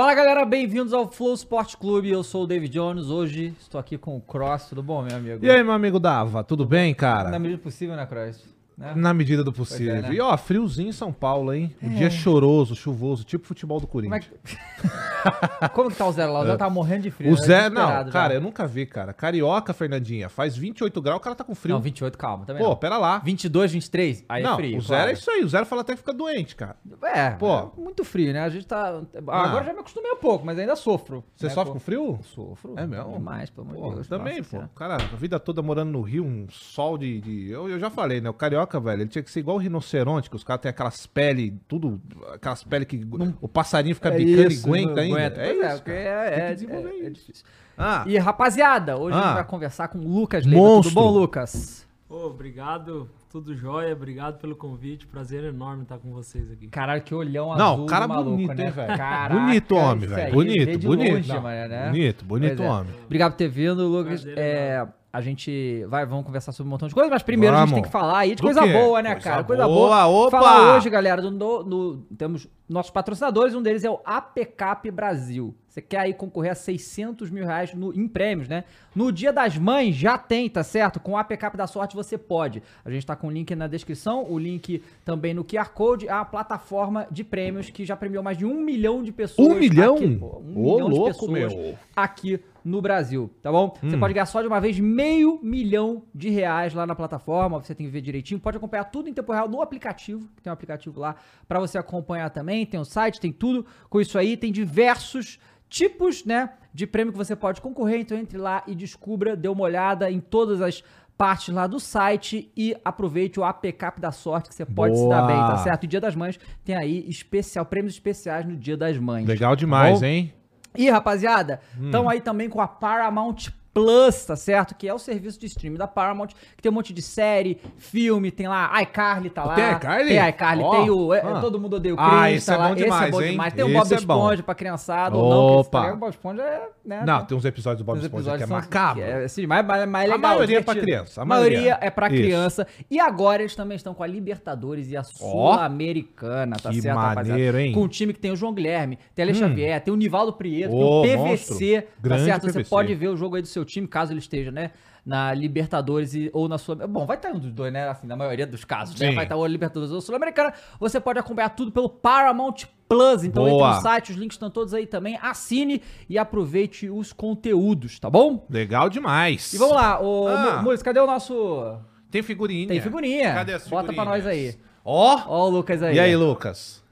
Fala galera, bem-vindos ao Flow Sport Clube. Eu sou o David Jones. Hoje estou aqui com o Cross. Tudo bom, meu amigo? E aí, meu amigo Dava, tudo bem, cara? Na medida possível, né, Cross? Né? Na medida do possível. Pois é, né? E ó, friozinho em São Paulo, hein? Um dia choroso, chuvoso, tipo futebol do Como, é Corinthians. que... Como que tá o Zé lá? O Zé tá morrendo de frio. O né? Zé, não, já. cara, eu nunca vi, cara. Carioca, Fernandinha, faz 28 graus, o cara tá com frio. Não, 28, calma. Também Pô, não. pera lá. 22, 23, aí não, é frio. o zero claro. é isso aí. O zero fala até que fica doente, cara. É, Pô. é muito frio, né? A gente tá... Ah. Agora já me acostumei um pouco, mas ainda sofro. Você né, sofre pô? com frio? Sofro. É mesmo? Demais, pelo amor de Pô, Deus. também, pô. Cara, a vida toda morando no Rio, um sol de. de- Eu, eu já falei, né? O carioca, velho, ele tinha que ser igual o rinoceronte, que os caras têm aquelas peles, tudo. Aquelas peles que o passarinho fica É bicando isso, e aguenta não ainda. aguenta. É Pois isso. é, Tem que é, desenvolver é- é isso. difícil. Ah, E rapaziada, hoje a gente Ah. vai conversar com o Lucas Leiva. Monstro. Tudo bom, Lucas? Ô, obrigado, tudo jóia, obrigado pelo convite, prazer enorme estar com vocês aqui. Caralho, que olhão Não, azul cara do maluco, bonito, né? velho? Caraca, Bonito homem, velho. Bonito, bonito. longe, Não, mano, né? Bonito, bonito Pois é. homem. Obrigado por ter vindo, Lucas. Prazer É, a gente vai, vamos conversar sobre um montão de coisas, mas primeiro a Vamos. gente tem que falar aí de Do coisa quê? boa, né, Coisa cara? Coisa boa, boa. opa! Falar hoje, galera, do, no- no- temos nossos patrocinadores, um deles é o APCAP Brasil. Você quer aí concorrer a 600 mil reais no- em prêmios, né? No Dia das Mães já tem, tá certo? Com o APCAP da Sorte você pode. A gente tá com o link na descrição, o link também no QR Code, é a plataforma de prêmios que já premiou mais de um milhão de pessoas. Um milhão? aqui, pô, um Ô, milhão de louco, pessoas meu. aqui no Brasil, tá bom? Você Hum. pode ganhar só de uma vez meio milhão de reais lá na plataforma, você tem que ver direitinho, pode acompanhar tudo em tempo real no aplicativo, que tem um aplicativo lá pra você acompanhar também, tem o site, tem tudo com isso aí, tem diversos tipos, né, de prêmio que você pode concorrer, então entre lá e descubra, dê uma olhada em todas as partes lá do site e aproveite o APCAP da sorte que você pode se dar Boa. bem, tá certo? E Dia das Mães tem aí especial, prêmios especiais no Dia das Mães. Legal demais, bom? hein? E, rapaziada, Hum. estão aí também com a Paramount Plus, tá certo? Que é o serviço de streaming da Paramount, que tem um monte de série, filme, tem lá iCarly, tá lá. Tem iCarly? Tem iCarly, Ó, tem o... é, ah. Todo Mundo Odeia o Ah, Chris, esse tá é lá. bom demais, esse é bom hein? demais. Tem o Bob é. Esponja pra criançada, ou não, tá Opa. ligado? o Bob Esponja é... Né, Não, tem uns episódios do Bob Esponja que é macabro. É, assim, mas, mas, mas é A legal. maioria é pra criança, a A maioria, é pra Isso. criança. E agora eles também estão com a Libertadores e a Sul-Americana, tá que certo, maneiro, hein? Com o time que tem o João Guilherme, tem a Ale Xavier, tem o Nivaldo Prieto, Ô, tem o monstro. PVC, tá Grande certo? Você pode ver o jogo aí do seu time, caso ele esteja, né? Na Libertadores e, ou na Sul Bom, vai estar um dos dois, né? Assim, na maioria dos casos, né? Sim. Vai estar ou Libertadores ou Sul-Americana. Você pode acompanhar tudo pelo Paramount Plus. Então Boa. entre no site, os links estão todos aí também. Assine e aproveite os conteúdos, tá bom? Legal demais. E vamos lá, ô, Ah. Mu- Mules, cadê o nosso. Tem figurinha. Tem figurinha. Cadê as Bota pra figurinhas? nós aí. Ó. Ó, o Lucas aí. E aí, Lucas?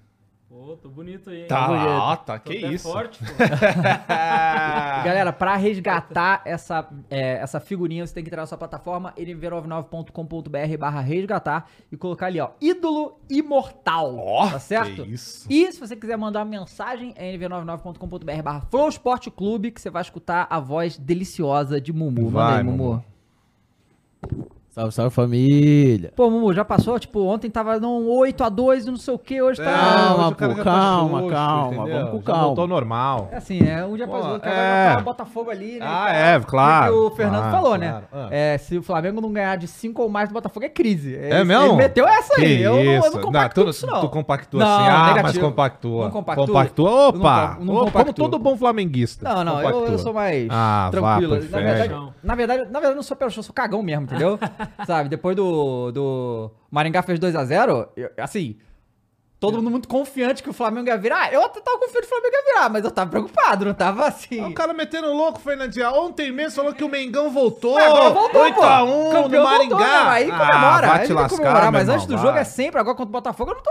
Pô, tô bonito aí, hein? Tá, bonito. ó, tá, Tô que isso. forte, pô. Galera, pra resgatar essa, é, essa figurinha, você tem que entrar na sua plataforma nv99.com.br barra resgatar e colocar ali, ó, ídolo imortal, Ó, tá certo? que isso. E se você quiser mandar uma mensagem, é nv99.com.br barra Flow Sport Clube, que você vai escutar a voz deliciosa de Mumu. Manda Vai, aí, Mumu. Mumu. Salve, salve família. Pô, Mumu, já passou? Tipo, ontem tava num 8x2 e não sei o que, hoje tá... Calma, hoje pô, já tá calma, calma, entendeu? vamos com Já calma. voltou normal. É assim, né? Um dia Pô, após o outro, é. o Botafogo ali, né? Ah, é, claro, E o Fernando claro, falou, claro. né? Ah. É, se o Flamengo não ganhar de 5 ou mais do Botafogo é crise. É mesmo? Ele meteu essa aí. Eu, não- eu isso? não compactuo tu, com isso, não. Tu compactua Não, assim, ah, mas negativo. compactua. Não compactua. Não opa! não Ô, como todo bom flamenguista. Não, não, eu, eu sou mais Ah, tranquilo. Na verdade, Não. na verdade, na verdade, eu não sou pelo show, eu sou cagão mesmo, entendeu? Sabe, depois do, do Maringá fez 2x0, assim, todo mundo muito confiante que o Flamengo ia virar. Eu até tava confiante que o Flamengo ia virar, mas eu tava preocupado, não tava assim. O cara metendo louco, Fernandinho. Ontem mesmo falou que o Mengão voltou. Mas agora voltou, 8 pô. a 1 Campeão no Maringá. voltou, né? Aí comemora. Ah, vai te lascar, comemorar, mas antes do jogo é sempre, agora contra o Botafogo eu não tô...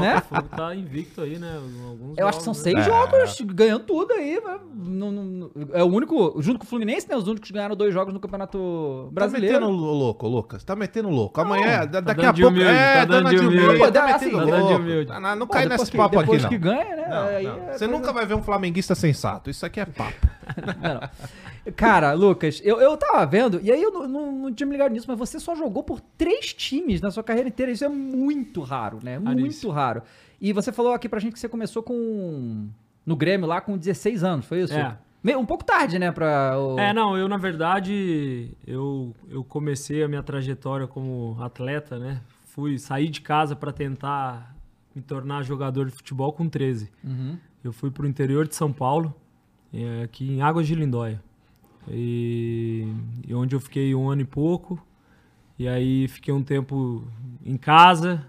né? O tá invicto aí, né? Alguns Eu acho que são jogos, seis né? jogos ganhando tudo aí. né? Não- não- é o único, junto com o Fluminense, né? Os únicos que ganharam dois jogos no Campeonato Tá Brasileiro. metendo louco, Lucas. Tá metendo louco. Amanhã, da- daqui a pouco. humilde, é, tá dando dando de de humilde. humilde. Pô, Tá assim, metendo tá dando de louco. humilde. Não, não Pô, cai depois nesse que- papo aqui, depois não. que ganha, né? Não, aí não. é Você coisa- nunca vai ver um flamenguista sensato. Isso aqui é papo. Não, não. Cara, Lucas, eu, eu tava vendo, e aí eu não, não, não tinha me ligado nisso, mas você só jogou por três times na sua carreira inteira. Isso é muito raro, né? Muito raro. E você falou aqui pra gente que você começou com. No Grêmio lá com 16 anos, foi isso? É. Um pouco tarde, né? Pra, o... É, não, eu na verdade, eu, eu comecei a minha trajetória como atleta, né? Fui sair de casa pra tentar me tornar jogador de futebol com 13. Uhum. Eu fui pro interior de São Paulo, eh, aqui em Águas de Lindóia. E, e onde eu fiquei um ano e pouco. E aí fiquei um tempo em casa,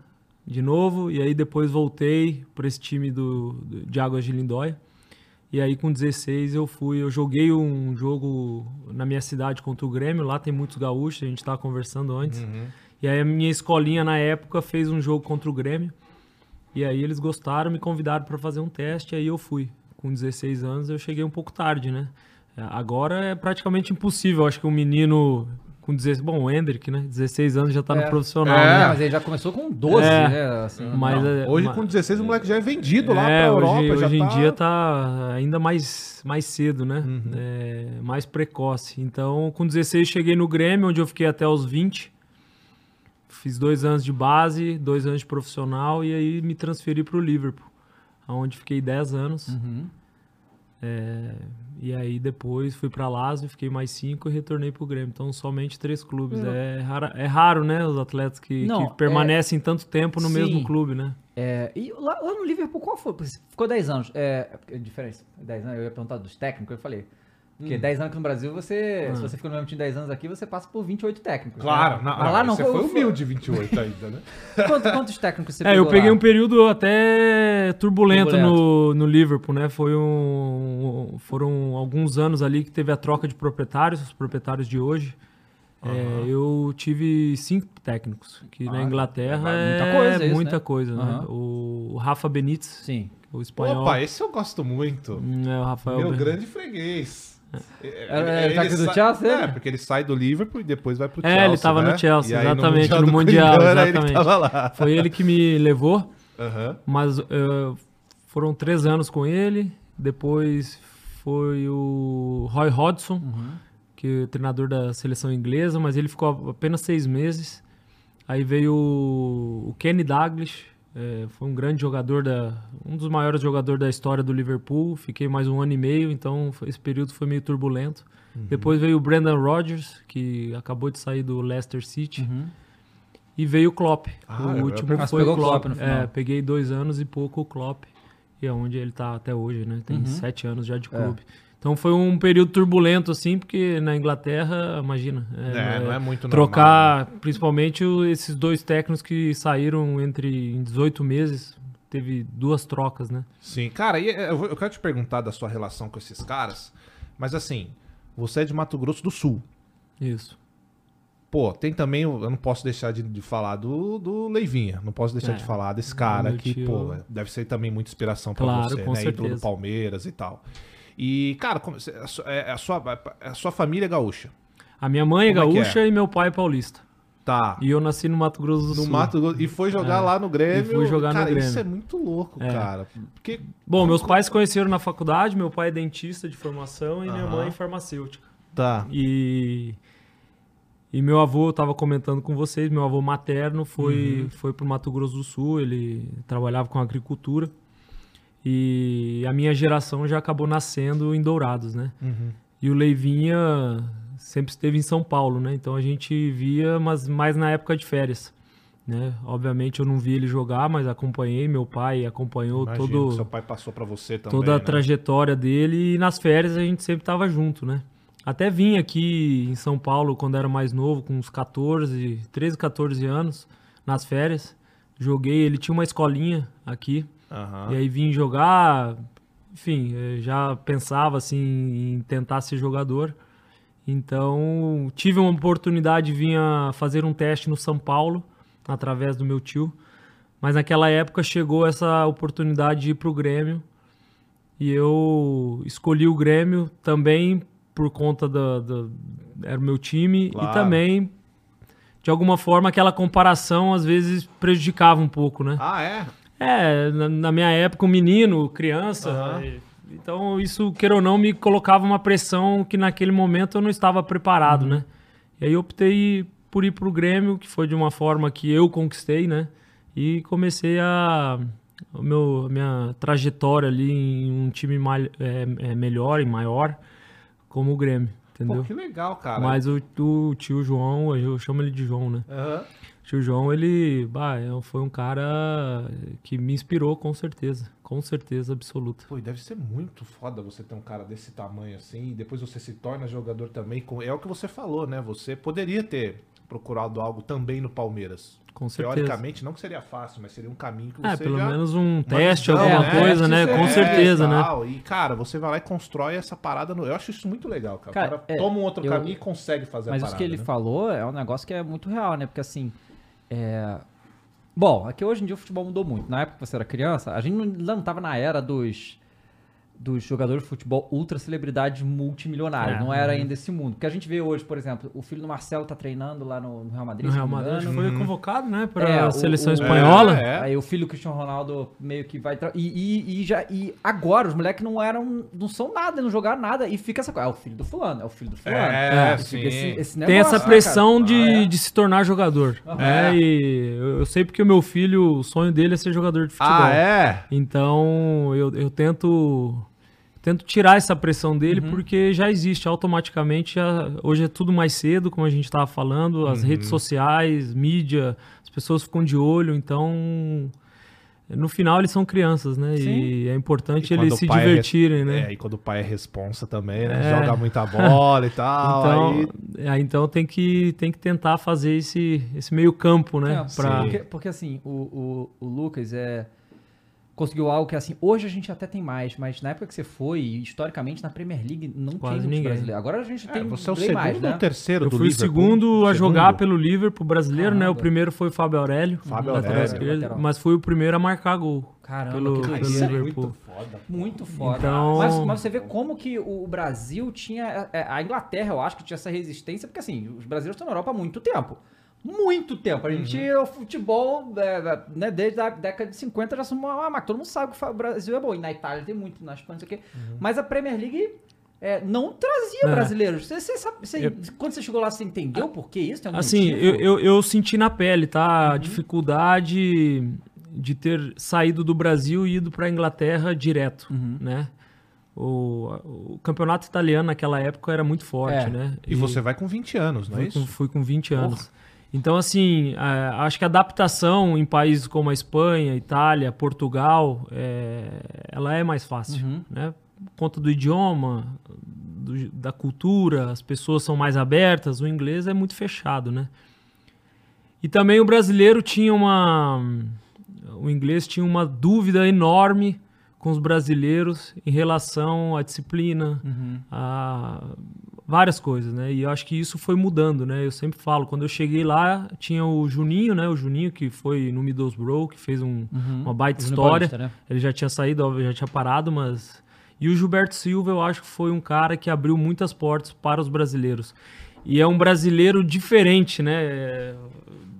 de novo. E aí depois voltei para esse time do, do- de Águas de Lindóia. E aí com 16 eu fui, eu joguei um jogo na minha cidade contra o Grêmio. Lá tem muitos gaúchos, a gente estava conversando antes. E aí a minha escolinha na época fez um jogo contra o Grêmio. E aí eles gostaram, me convidaram para fazer um teste, aí eu fui. Com 16 anos eu cheguei um pouco tarde, né? É, Agora é praticamente impossível, acho que um menino com 16, bom, o Hendrick, né? 16 anos já tá É. no profissional, É. Né? mas ele já começou com 12, É. né? Assim, Mas, Não, é, hoje ma- com 16 o moleque já é vendido lá é, pra Europa. hoje, já hoje tá... em dia tá ainda mais, mais cedo, né? Uhum. É, mais precoce. Então, com 16 cheguei no Grêmio, onde eu fiquei até os 20. Fiz dois anos de base, dois anos de profissional e aí me transferi para o Liverpool, onde fiquei 10 anos. Uhum. É, e aí depois fui para Lazio, fiquei mais cinco e retornei pro Grêmio. Então somente três clubes. É, rara- é raro, né, os atletas que, Não, que permanecem tanto tempo no Sim. mesmo clube, né? É, e lá, lá no Liverpool, qual foi? Ficou 10 anos. É, é diferença. 10 anos, eu ia perguntar dos técnicos, eu falei. Porque 10 anos aqui no Brasil, você. Ah. Se você fica no mesmo time 10 anos aqui, você passa por 28 técnicos. Claro, né? não, Mas lá não. Você foi humilde 28 ainda, né? Quantos, quantos técnicos você É, eu peguei lá? um período até turbulento, Turbulento. No, no Liverpool, né? Foi um, foram alguns anos ali que teve a troca de proprietários, os proprietários de hoje. É, eu tive cinco técnicos, que na Ah, Inglaterra é é muita coisa isso, muita né? coisa, né? Aham. O Rafa Benítez, Sim. o espanhol. Opa, esse eu gosto muito. Hum, é, o Rafael Meu Ben- grande freguês. Era- era técnico do sai- Chelsea, É, né? porque ele sai do Liverpool e depois vai pro É, Chelsea. ele tava né? no Chelsea, aí exatamente, Mundial no do Mundial, ele que exatamente. tava lá. Foi ele que me levou. Aham. Mas eh, foram três anos com ele. Depois foi o Roy Hodgson, Uhum. que é o treinador da seleção inglesa, mas ele ficou apenas seis meses. Aí veio o o Kenny Dalglish, eh, foi um grande jogador, da, um dos maiores jogadores da história do Liverpool. Fiquei mais um ano e meio, então foi- esse período foi meio turbulento. Uhum. Depois veio o Brendan Rodgers, que acabou de sair do Leicester City. Uhum. E veio o Klopp. Ah, o último foi o Klopp. Klopp. É, peguei dois anos e pouco o Klopp. E é onde ele tá até hoje, né? Tem Uhum. sete anos já de É. Então foi um período turbulento, assim, porque na Inglaterra, imagina. É, não é muito normal, Trocar, principalmente esses dois técnicos que saíram entre em 18 meses. Teve duas trocas, né? Sim, cara, e eu, quero te perguntar da sua relação com esses caras, mas assim, você é de Mato Grosso do Sul. Isso. Pô, tem também, eu não posso deixar de, de falar do, do Leivinha, não posso deixar É. de falar desse cara que, tio- pô, deve ser também muita inspiração pra Claro, você, né? Ídolo do certeza. Palmeiras e tal. E, cara, a, sua, é- a sua, a sua família é gaúcha. A minha mãe é Como é gaúcha e meu pai é paulista. Tá. E eu nasci no Mato Grosso do No Sul. Mato Grosso. E foi jogar É. lá no Grêmio. E fui jogar no cara, Grêmio. isso é muito louco, É. cara. Porque. Bom, meus pais se conheceram na faculdade, meu pai é dentista de formação e minha mãe farmacêutica. Tá. E, e meu avô, eu tava comentando com vocês, meu avô materno foi, foi pro Mato Grosso do Sul, ele trabalhava com agricultura. E a minha geração já acabou nascendo em Dourados, né? Uhum. E o Leivinha sempre esteve em São Paulo, né? Então a gente via, mas mais na época de férias. Né? Obviamente eu não vi ele jogar, mas acompanhei, meu pai acompanhou Imagino todo, seu pai passou pra você também. toda a né? trajetória dele e nas férias a gente sempre tava junto, né? Até vim aqui em São Paulo quando era mais novo, com uns 14, 13, 14 anos, nas férias. Joguei, ele tinha uma escolinha aqui, Aham. e aí vim jogar, enfim, eh, já pensava assim em tentar ser jogador. Então, tive uma oportunidade de vir a fazer um teste no São Paulo, através do meu tio. Mas naquela época chegou essa oportunidade de ir pro Grêmio. E eu escolhi o Grêmio também por conta da, da- era o meu time Claro. e também de alguma forma aquela comparação às vezes prejudicava um pouco, né? Ah, é? É, na, na minha época, um menino, criança. E- Então, isso, queira ou não, me colocava uma pressão que naquele momento eu não estava preparado, né? E aí eu optei por ir pro Grêmio, que foi de uma forma que eu conquistei, né? E comecei a. O meu, minha trajetória ali em um time mai- é, é, melhor e maior, como o Grêmio, Pô, entendeu? que legal, cara. Mas o, o tio João, eu chamo ele de João, né? Aham. Tio João, ele bah, é- foi um cara que me inspirou com certeza. Com certeza absoluta. Pô, e deve ser muito foda você ter um cara desse tamanho assim, e depois você se torna jogador também. com- É o que você falou, né? Você poderia ter procurado algo também no Palmeiras. Com certeza. Teoricamente, não que seria fácil, mas seria um caminho que você É, pelo já... menos um teste, alguma coisa, né? Com é, certeza, né? E, cara, você vai lá e constrói essa parada. No... Eu acho isso muito legal, cara. Cara, o cara é, toma um outro eu- caminho e consegue fazer Mas a isso parada. que ele né? falou é um negócio que é muito real, né? Porque assim. É... Bom, aqui hoje em dia o futebol mudou muito. Na época que você era criança, a gente não, não tava na era dos. Dos jogadores de futebol ultra celebridades multimilionários. É, não era ainda esse mundo. Porque a gente vê hoje, por exemplo, o filho do Marcelo tá treinando lá no, no Real Madrid. No Real Madrid engano. foi convocado, né? Para É, a o- seleção o- espanhola. É, é. Aí o filho do Cristiano Ronaldo meio que vai. E, e, e já, e agora os moleques não eram. não são nada, não jogaram nada. E fica essa coisa. É o filho do fulano, é o filho do fulano. É, esse, esse Tem negócio, essa né, pressão de, Ah, é? de se tornar jogador. né? É. E eu, eu sei porque o meu filho, o sonho dele é ser jogador de futebol. Ah, é? Então eu, eu tento tento tirar essa pressão dele Uhum. porque já existe automaticamente. já- hoje é tudo mais cedo, como a gente estava falando, as Uhum. redes sociais, mídia, as pessoas ficam de olho. Então no final eles são crianças, né? E é importante E eles se é divertirem, né? É, e quando o pai é responsa também, né? É. Joga muita bola e tal. Então, aí... é, então tem que, tem que tentar fazer esse, esse meio campo, né? É, pra- porque, porque, assim, o, o, o Lucas é. Conseguiu algo que assim, hoje a gente até tem mais, mas na época que você foi, historicamente na Premier League não Quase tinha ninguém. brasileiros. Agora a gente É, tem você é o segundo mais, né? ou terceiro Eu do fui o segundo a jogar Segundo? pelo Liverpool brasileiro, né? O Caramba. primeiro foi o Fábio Aurélio, Fábio lateral esquerdo, mas fui o primeiro a marcar gol. Caramba, pelo, que pelo. Liverpool. Muito foda. Muito foda. Então- Mas, mas você vê como que o Brasil tinha. é, A Inglaterra, eu acho que tinha essa resistência, porque assim, os brasileiros estão na Europa há muito tempo. Muito tempo. A gente, o futebol, é, né, desde a década de 50 já somos uma máquina. Todo mundo sabe que o Brasil é bom. E na Itália tem muito, na Espanha, não sei o quê. Mas a Premier League é, não trazia É. brasileiros. Você, você sabe, você- quando você chegou lá, você entendeu por que isso? Assim, eu, eu, eu senti na pele, tá? A dificuldade de ter saído do Brasil e ido pra Inglaterra direto, né? O, o campeonato italiano naquela época era muito forte, É. né? E você vai com 20 anos, não é isso? com, fui com 20 anos. Então, assim, a- acho que a adaptação em países como a Espanha, Itália, Portugal, é, ela é mais fácil, Uhum. né? Por conta do idioma, do- da cultura, as pessoas são mais abertas, o inglês é muito fechado, né? E também o brasileiro tinha uma... O inglês tinha uma dúvida enorme com os brasileiros em relação à disciplina, Uhum. a várias coisas, né? E eu acho que isso foi mudando, né? Eu sempre falo, quando eu cheguei lá, tinha o Juninho, né? O Juninho que foi no Middlesbrough, que fez um- uma baita história. Paulista, né? Ele já tinha saído, óbvio, já tinha parado, mas... E o Gilberto Silva, eu acho que foi um cara que abriu muitas portas para os brasileiros. E é um brasileiro diferente, né? É,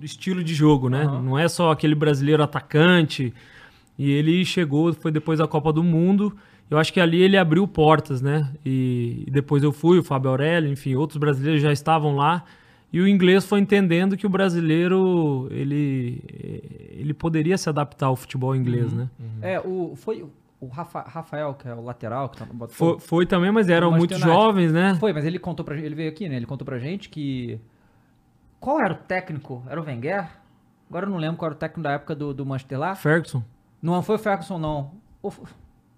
estilo de jogo, né? Aham. Não é só aquele brasileiro atacante. E ele chegou, foi depois da Copa do Mundo. Eu acho que ali ele abriu portas, né? E, e depois eu fui, o Fábio Aurélio, enfim, outros brasileiros já estavam lá. E o inglês foi entendendo que o brasileiro, ele, ele poderia se adaptar ao futebol inglês, né? É, o, foi o Rafa- Rafael, que é o lateral, que tá no Foi, Botafogo. foi também, mas eram muito jovens, né? Foi, mas ele contou pra gente, ele veio aqui, né? Ele contou pra gente que. Qual era o técnico? Era o Wenger? Agora eu não lembro qual era o técnico da época do, do Manchester lá. Ferguson. Não foi o Ferguson, não. O-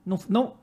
não, não,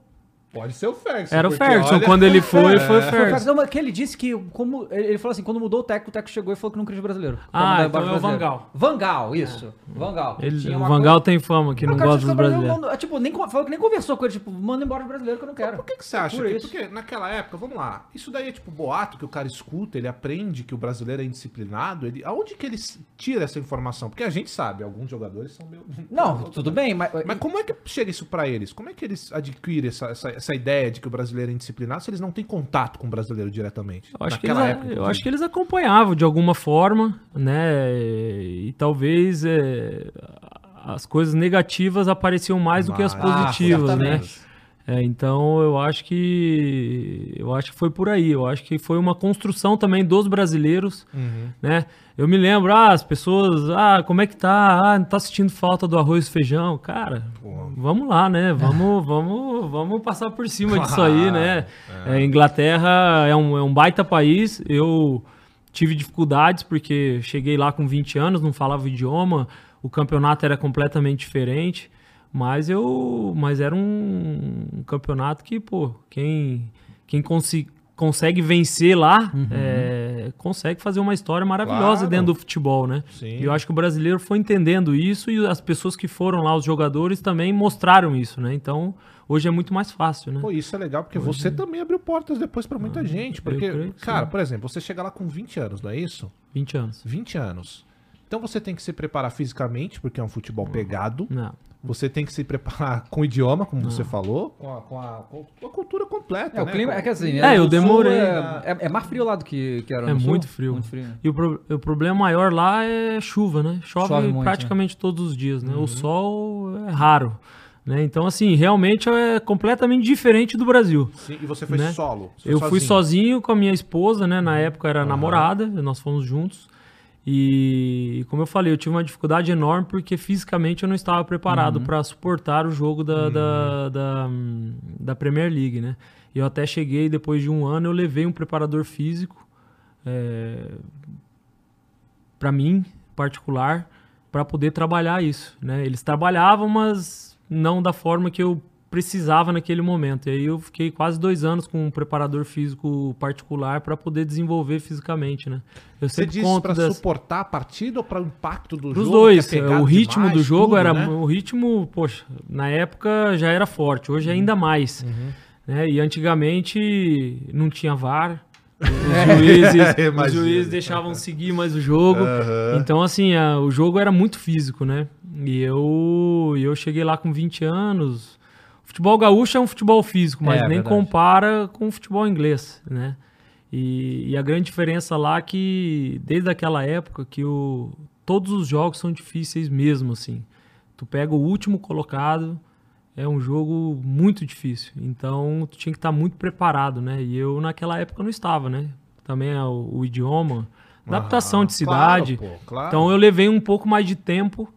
Pode ser o Ferguson. Era o Ferguson. olha- Quando ele foi, foi o foi o Ferguson. Ferguson, mas que ele disse que, como. Ele falou assim: quando mudou o técnico, o técnico chegou e falou que não queria brasileiro. Ah, então é o. Vangal. Vangal, isso. Vangal. que Ele, o Vangal coisa- tem fama que não O cara gosta disse dos que o Brasil brasileiros. mandou- tipo, nem, falou que nem conversou com ele, tipo, manda embora os brasileiros que eu não quero. Por que, que você acha? Por que- isso. porque naquela época, vamos lá, isso daí é tipo boato que o cara escuta, ele aprende que o brasileiro é indisciplinado. Ele, aonde que ele tira essa informação? Porque a gente sabe, alguns jogadores são meio. Não, tudo bem, mas. Mas como é que chega isso pra eles? Como é que eles adquirem essa, essa, essa ideia de que o brasileiro é indisciplinado se eles não têm contato com o brasileiro diretamente? Eu acho, que eles, época, eu acho que eles acompanhavam de alguma forma, né? E talvez é, as coisas negativas apareciam mais do que as Ah, positivas, né? É, então eu acho que eu acho que foi por aí. Eu acho que foi uma construção também dos brasileiros, Uhum. né? Eu me lembro, ah, as pessoas, ah, como é que tá? Ah, não tá sentindo falta do arroz e feijão, cara. Pô. Vamos lá, né? Vamos, vamos, vamos passar por cima disso aí, né? É, Inglaterra é um, é um baita país. Eu tive dificuldades porque cheguei lá com 20 anos, não falava o idioma, o campeonato era completamente diferente, mas eu, mas era um, um campeonato que, pô, quem quem consi- consegue vencer lá, é, consegue fazer uma história maravilhosa Claro. dentro do futebol, né? Sim. E eu acho que o brasileiro foi entendendo isso e as pessoas que foram lá, os jogadores, também mostraram isso, né? Então, hoje é muito mais fácil, né? Pô, isso é legal porque você também abriu portas depois pra muita gente. Porque, Ah, creio cara, sim. por exemplo, você chega lá com 20 anos, não é isso? 20 anos. 20 anos. Então você tem que se preparar fisicamente, porque é um futebol pegado. Não. Você tem que se preparar com o idioma, como você falou. Com a, com a- com a cultura completa, É, o né? clima Com- é que assim, É, eu no sul demorei. É, é- é mais frio lá do que, que era É no sul. muito frio. Muito frio. né? E o, pro- o problema maior lá é chuva, né? Chove, Chove muito, praticamente todos os dias, né? O sol é raro. Né? Então, assim, realmente é completamente diferente do Brasil. Sim, e você foi né? solo. você Eu foi fui sozinho com a minha esposa, né? Na época era namorada, nós fomos juntos. E como eu falei, eu tive uma dificuldade enorme porque fisicamente eu não estava preparado para suportar o jogo da, da, da, hum, da Premier League, né? E eu até cheguei, depois de um ano, eu levei um preparador físico para mim, particular, para poder trabalhar isso, né? Eles trabalhavam, mas não da forma que eu precisava naquele momento. E aí eu fiquei quase dois anos com um preparador físico particular para poder desenvolver fisicamente, né? Eu Você disse pra das... suportar a partida ou para o impacto do Dos jogo? dois, que é pegado o ritmo demais, do jogo tudo, era né? o ritmo, poxa, na época já era forte, hoje ainda mais, Uhum. né? E antigamente não tinha VAR, os juízes, os juízes deixavam seguir mais o jogo, então assim a- o jogo era muito físico, né? E eu, e eu cheguei lá com 20 anos. Futebol gaúcho é um futebol físico, mas É, nem verdade. compara com o futebol inglês, né? E, e a grande diferença lá é que desde aquela época que o, todos os jogos são difíceis mesmo, assim. Tu pega o último colocado, é um jogo muito difícil. Então tu tinha que estar muito preparado, né? E eu naquela época não estava, né? Também é o, o idioma, adaptação Aham, de cidade. claro, pô, claro. Então eu levei um pouco mais de tempo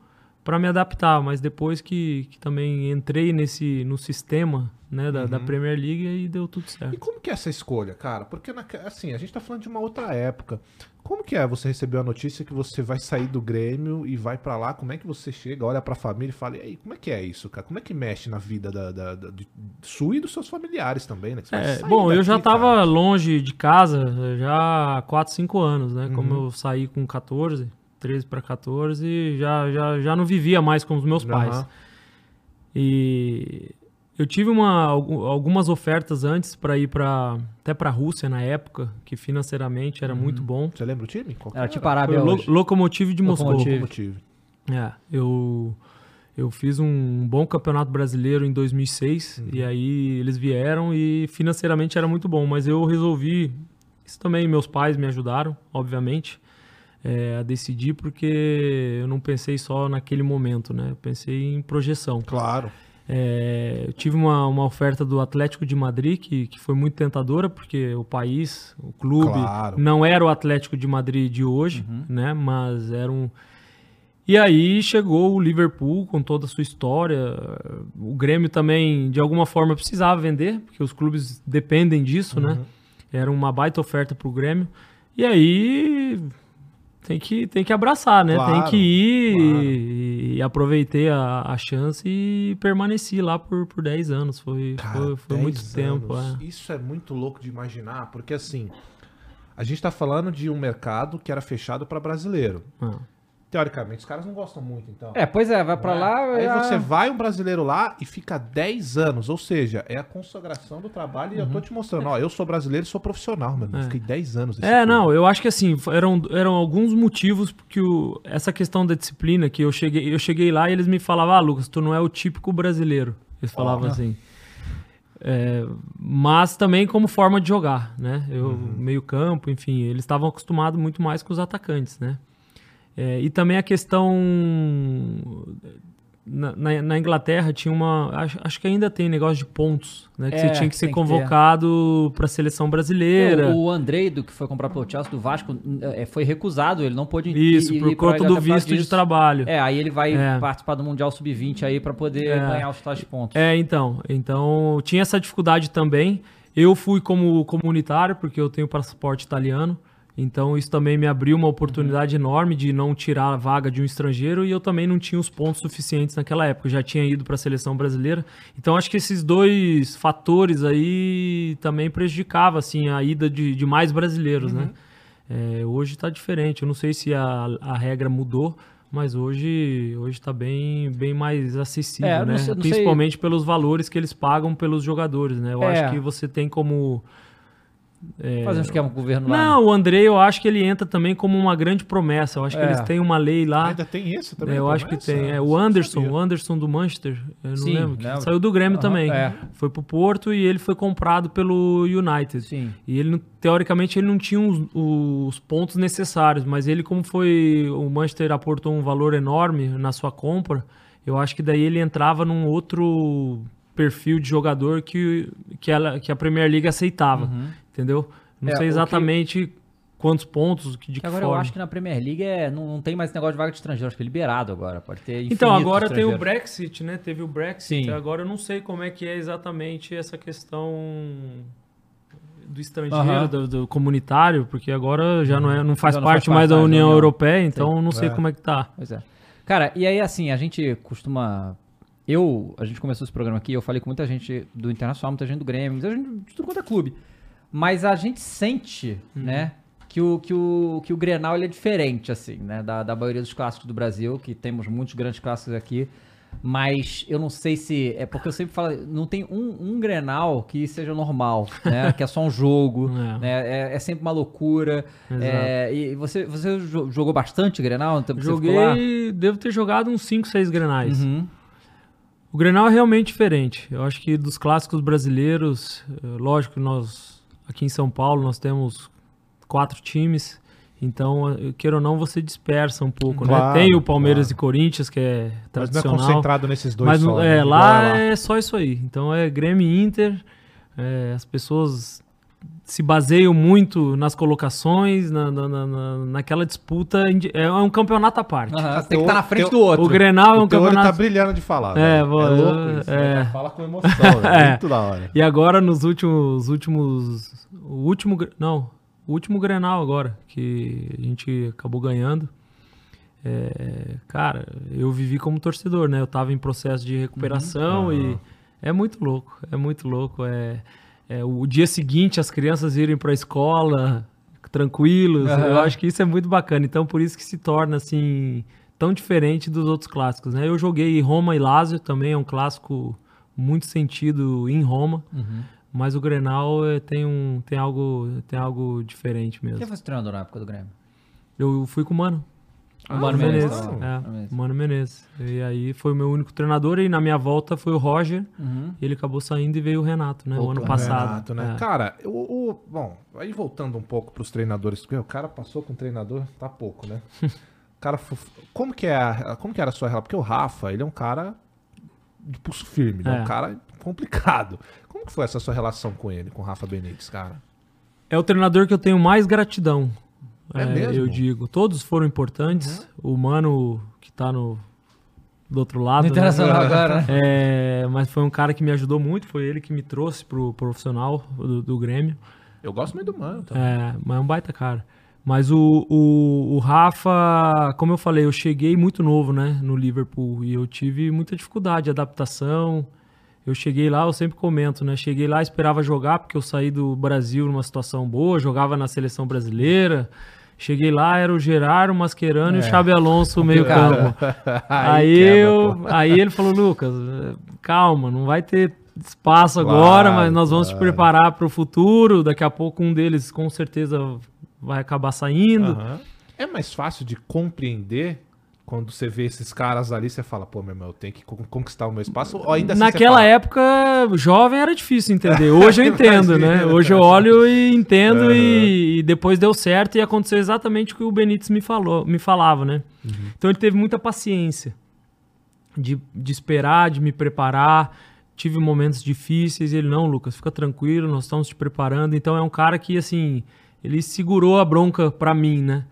para me adaptar, mas depois que, que também entrei nesse no sistema né, da, da Premier League aí deu tudo E certo. como que é essa escolha, cara? Porque, na- assim, a gente tá falando de uma outra época. Como que é você recebeu a notícia que você vai sair do Grêmio e vai pra lá? Como é que você chega, olha pra família e fala, e aí, como é que é isso, cara? Como é que mexe na vida da, da, da- de, sua e dos seus familiares também, né? É, bom, eu daqui, já estava cara. longe de casa já há 4, 5 anos, né? Uhum. Como eu saí com 14, 13 para 14, já, já, já não vivia mais com os meus pais. Aham. E eu tive uma, algu- algumas ofertas antes para ir para até para a Rússia na época, que financeiramente era muito bom. Você lembra o time? Qual Era tipo Foi Arábia o Lo- hoje. Lokomotiv de Moscou. Lokomotiv. motivo? É, eu, eu fiz um bom campeonato brasileiro em 2006 e aí eles vieram e financeiramente era muito bom, mas eu resolvi, isso também meus pais me ajudaram, obviamente, é, a decidir porque eu não pensei só naquele momento, né? Eu pensei em projeção. Claro. É, eu tive uma, uma oferta do Atlético de Madrid que, que foi muito tentadora, porque o país, o clube, Claro. não era o Atlético de Madrid de hoje, né? Mas era um. E aí chegou o Liverpool com toda a sua história. O Grêmio também, de alguma forma, precisava vender, porque os clubes dependem disso, né? Era uma baita oferta para o Grêmio. E aí tem que, tem que abraçar, né? Claro, tem que ir claro. e, e aproveitei a, a chance e permaneci lá por, por 10 anos. Foi, Cara, foi, foi muito 10 tempo. anos. é. Isso é muito louco de imaginar, porque assim, a gente tá falando de um mercado que era fechado pra brasileiro. Ah. Teoricamente, os caras não gostam muito, então. É, pois é, vai pra lá. Aí já- você vai um brasileiro lá e fica 10 anos, ou seja, é a consagração do trabalho e eu tô te mostrando, ó, eu sou brasileiro e sou profissional, mano. Eu Fiquei 10 anos Uhum. É, não, eu acho que assim, eram, eram alguns motivos porque o, essa questão da disciplina que eu cheguei, eu cheguei lá e eles me falavam, ah, Lucas, tu não é o típico brasileiro. Eles falavam assim. É, mas também como forma de jogar, né? Eu, meio campo, enfim, eles estavam acostumados muito mais com os atacantes, né? É, e também a questão na, na- na Inglaterra tinha uma, acho, acho que ainda tem negócio de pontos, né? Que É, você tinha que ser convocado para a seleção brasileira. O Andrei, do que foi comprar pelo Chelsea do Vasco, é, foi recusado, ele não pôde Isso, ir- por conta do visto de disso. trabalho. É, aí ele vai É. participar do Mundial Sub-20 aí pra poder É. ganhar os tais pontos. É, então. Então, tinha essa dificuldade também. Eu fui como comunitário, porque eu tenho passaporte italiano. Então isso também me abriu uma oportunidade enorme de não tirar a vaga de um estrangeiro e eu também não tinha os pontos suficientes naquela época. Eu já tinha ido para a seleção brasileira. Então acho que esses dois fatores aí também prejudicavam assim a ida de, de mais brasileiros, né? É, hoje está diferente. Eu não sei se a, a regra mudou, mas hoje hoje está bem bem mais acessível, É, né? sei- não sei- Principalmente pelos valores que eles pagam pelos jogadores, né? Eu É. acho que você tem como é, Fazer um esquema com o governo lá. não, o André eu acho que ele entra também como uma grande promessa. Eu acho que É. eles têm uma lei lá. Ainda tem esse também? É, eu acho que tem. É, Isso o Anderson, o Anderson do Manchester, eu não Sim, lembro. que lembro. Saiu do Grêmio Aham, também. é. Foi pro Porto e ele foi comprado pelo United. Sim. E ele, teoricamente, ele não tinha os, os pontos necessários, mas ele, como foi. O Manchester aportou um valor enorme na sua compra, eu acho que daí ele entrava num outro perfil de jogador que, que, ela, que a Premier League aceitava. Entendeu? Não É, sei o que- exatamente quantos pontos, de Que agora eu forma. acho que na Premier League é, não, não tem mais esse negócio de vaga de estrangeiro, acho que é liberado agora. Pode ter Então, agora tem o. Brexit, né? Teve o Brexit. Sim. Agora eu não sei como é que é exatamente essa questão do estrangeiro, Aham. do, do comunitário, porque agora já não, é, não faz não faz parte mais parte da mais da União União. Europeia, então não sei É. como é que tá. Pois é. Cara, e aí assim, a gente costuma. Eu, a gente começou esse programa aqui, eu falei com muita gente do Internacional, muita gente do Grêmio, muita gente de tudo quanto é clube. Mas a gente sente, Uhum. né, que o, que, o, que o Grenal é diferente, assim, né, da, da maioria dos clássicos do Brasil, que temos muitos grandes clássicos aqui. Mas eu não sei se. É porque eu sempre falo, não tem um, um Grenal que seja normal, né? que é só um jogo, É. né? É, é sempre uma loucura. É, e você, você jo- jogou bastante Grenal? Joguei, devo ter jogado uns 5, 6 grenais. Uhum. O Grenal é realmente diferente. Eu acho que dos clássicos brasileiros, eh, lógico que nós aqui em São Paulo nós temos quatro times, então eh, queira ou não você dispersa um pouco, Claro, né? Tem o Palmeiras claro. e Corinthians que é Mas não é tradicional, concentrado nesses dois mas só, não- né? é, Igual lá é é só isso aí. Então é Grêmio e Inter, eh, as pessoas se baseiam muito nas colocações, na, na- na- na- naquela disputa, é um campeonato à parte. Você tem que estar teu- na frente teu- do outro. O Grenal é um O teu olho tá campeonato brilhando de falar. É, é louco isso. é. né? Fala com emoção. É. Muito da hora. E agora nos últimos últimos o último não, o último Grenal agora que a gente acabou ganhando. é, cara, eu vivi como torcedor, né? Eu tava em processo de recuperação e é muito louco, é muito louco, é, é o dia seguinte as crianças irem para a escola tranquilos. Aham. Eu acho que isso é muito bacana. Então por isso que se torna assim tão diferente dos outros clássicos, né? Eu joguei Roma e Lazio também, é um clássico muito sentido em Roma. Uhum. Mas o Grenal eh, tem, um, tem, algo, tem algo diferente Quem mesmo. foi esse treinador na época do Grêmio? Eu fui com o Mano. O Mano Menezes. Menezes. É, Mano Menezes. o Mano Menezes. E aí foi o meu único treinador. E na minha volta foi o Roger. Uhum. Ele acabou saindo e veio o Renato, né? o ano passado. Renato, né? É. Cara, o, o- Bom, aí voltando um pouco pros treinadores, porque o cara passou com treinador, tá pouco, né? O cara. Como que, é a- como que era a sua relação? Porque o Rafa, ele é um cara de pulso firme, ele é. um cara complicado. Como que foi essa sua relação com ele, com o Rafa Benítez, cara? É o treinador que eu tenho mais gratidão. É mesmo? Eu digo. Todos foram importantes. O Mano, que tá no, do outro lado. No né? Agora, né? É, mas foi um cara que me ajudou muito. Foi ele que me trouxe pro profissional do, do Grêmio. Eu gosto muito do Mano também. É, mas é um baita cara. Mas o, o, o Rafa, como eu falei, eu cheguei muito novo, né, no Liverpool e eu tive muita dificuldade de adaptação. Eu cheguei lá, eu sempre comento, né? Cheguei lá, esperava jogar porque eu saí do Brasil numa situação boa, jogava na seleção brasileira. Cheguei lá, era o Gerardo, o Mascherano e o Xabi Alonso meio campo. Aí, eu, aí ele falou, Lucas, calma, não vai ter espaço agora, Claro, mas nós vamos te claro. preparar para o futuro. Daqui a pouco um deles com certeza vai acabar saindo. Aham. É mais fácil de compreender quando você vê esses caras ali, você fala, pô, meu irmão, eu tenho que con- conquistar o meu espaço. Ou ainda assim Naquela fala, época, jovem era difícil entender. Hoje eu entendo, né? Hoje eu olho e entendo e, e depois deu certo e aconteceu exatamente o que o Benítez me falou, me falava, né? Então ele teve muita paciência de, de esperar, de me preparar. Tive momentos difíceis, ele não, Lucas, fica tranquilo, nós estamos te preparando. Então é um cara que assim, ele segurou a bronca pra mim, né?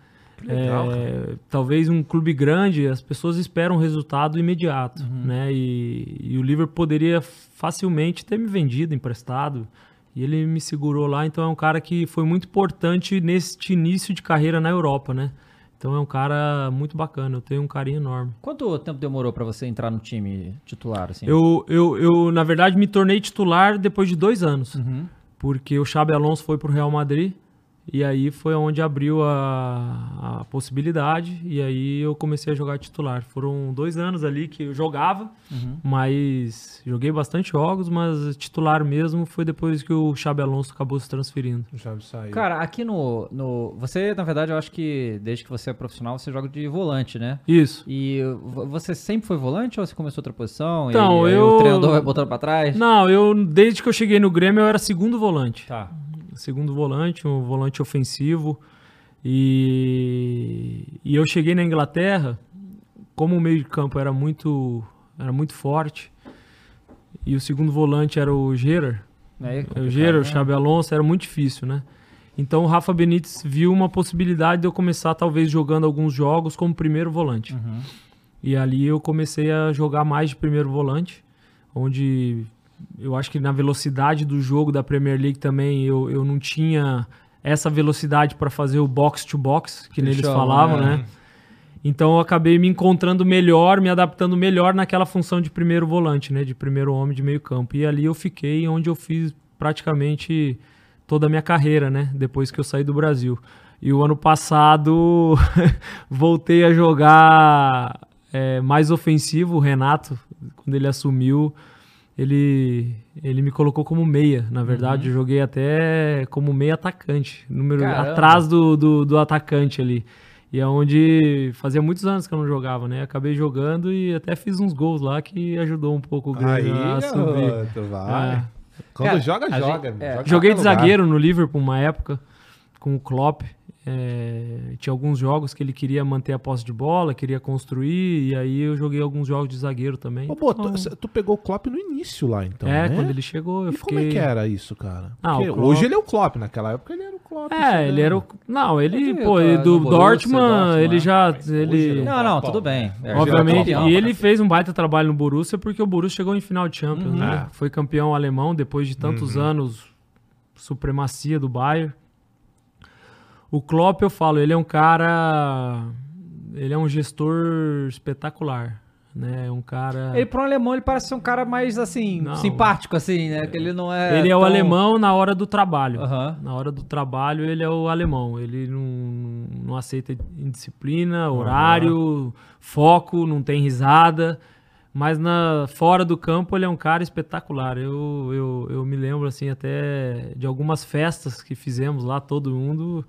Legal, É, talvez um clube grande, as pessoas esperam um resultado imediato, né? E, e o Liverpool poderia facilmente ter me vendido, emprestado. E ele me segurou lá, então é um cara que foi muito importante neste início de carreira na Europa, né? Então é um cara muito bacana, eu tenho um carinho enorme. Quanto tempo demorou pra você entrar no time titular, assim? Eu, eu, eu, na verdade, me tornei titular depois de dois anos, Uhum. porque o Xabi Alonso foi pro Real Madrid e aí foi onde abriu a, a possibilidade e aí eu comecei a jogar titular. Foram dois anos ali que eu jogava, Uhum. mas joguei bastante jogos, mas titular mesmo foi depois que o Xabi Alonso acabou se transferindo. Já saiu. Cara, aqui no, no. Você, na verdade, eu acho que desde que você é profissional, você joga de volante, né? Isso. E vo- você sempre foi volante ou você começou outra posição? Então, e eu- o treinador vai botando pra trás? Não, eu desde que eu cheguei no Grêmio eu era segundo volante. Tá. Segundo volante, um volante ofensivo. E, e eu cheguei na Inglaterra, como o meio de campo era muito, era muito forte, e o segundo volante era o Gerard, Aí, é o Gerard, o né? Xabi Alonso, era muito difícil, né? Então o Rafa Benítez viu uma possibilidade de eu começar talvez jogando alguns jogos como primeiro volante. Uhum. E ali eu comecei a jogar mais de primeiro volante, onde eu acho que na velocidade do jogo da Premier League também eu, eu não tinha essa velocidade para fazer o box to box, que Eles neles chamam, falavam, né? né? Então eu acabei me encontrando melhor, me adaptando melhor naquela função de primeiro volante, né? De primeiro homem de meio campo. E ali eu fiquei onde eu fiz praticamente toda a minha carreira, né? Depois que eu saí do Brasil. E o ano passado voltei a jogar é, mais ofensivo. O Renato, quando ele assumiu, ele, ele me colocou como meia. Na verdade, eu joguei até como meia atacante, número Caramba. atrás do, do, do atacante ali. E é onde fazia muitos anos que eu não jogava, né? Acabei jogando e até fiz uns gols lá que ajudou um pouco o Aí, Grêmio a subir. garoto, vai. É. Quando Cara, joga, joga. gente- é. joga Joguei de lugar. zagueiro no Liverpool uma época com o Klopp. É, tinha alguns jogos que ele queria manter a posse de bola, queria construir, e aí eu joguei alguns jogos de zagueiro também. Ô, Boto, Então, tu pegou o Klopp no início lá, então, é, né? quando ele chegou, eu E fiquei. como é que era isso, cara? Ah, Klopp- Hoje ele é o Klopp, naquela época ele era o Klopp. É, ele era o. Não, ele, Ele pô, tá ele do Borussia, Dortmund, Dortmund, ele né? já. ele, ele Não, não, tudo bem. É, Obviamente, campeão, e ele fez um baita trabalho no Borussia porque o Borussia chegou em final de Champions, Uhum. né? É. Foi campeão alemão depois de tantos Uhum. anos supremacia do Bayern. O Klopp, eu falo, ele é um cara, ele é um gestor espetacular, né? Um cara Ele, para um alemão, ele parece ser um cara mais, assim, Não. simpático, assim, né? Que ele não é. Ele é o tão- alemão na hora do trabalho. Na hora do trabalho, ele é o alemão. Ele não, não aceita indisciplina, horário, foco, não tem risada. Mas na, fora do campo, ele é um cara espetacular. Eu, eu, eu me lembro, assim, até de algumas festas que fizemos lá, todo mundo.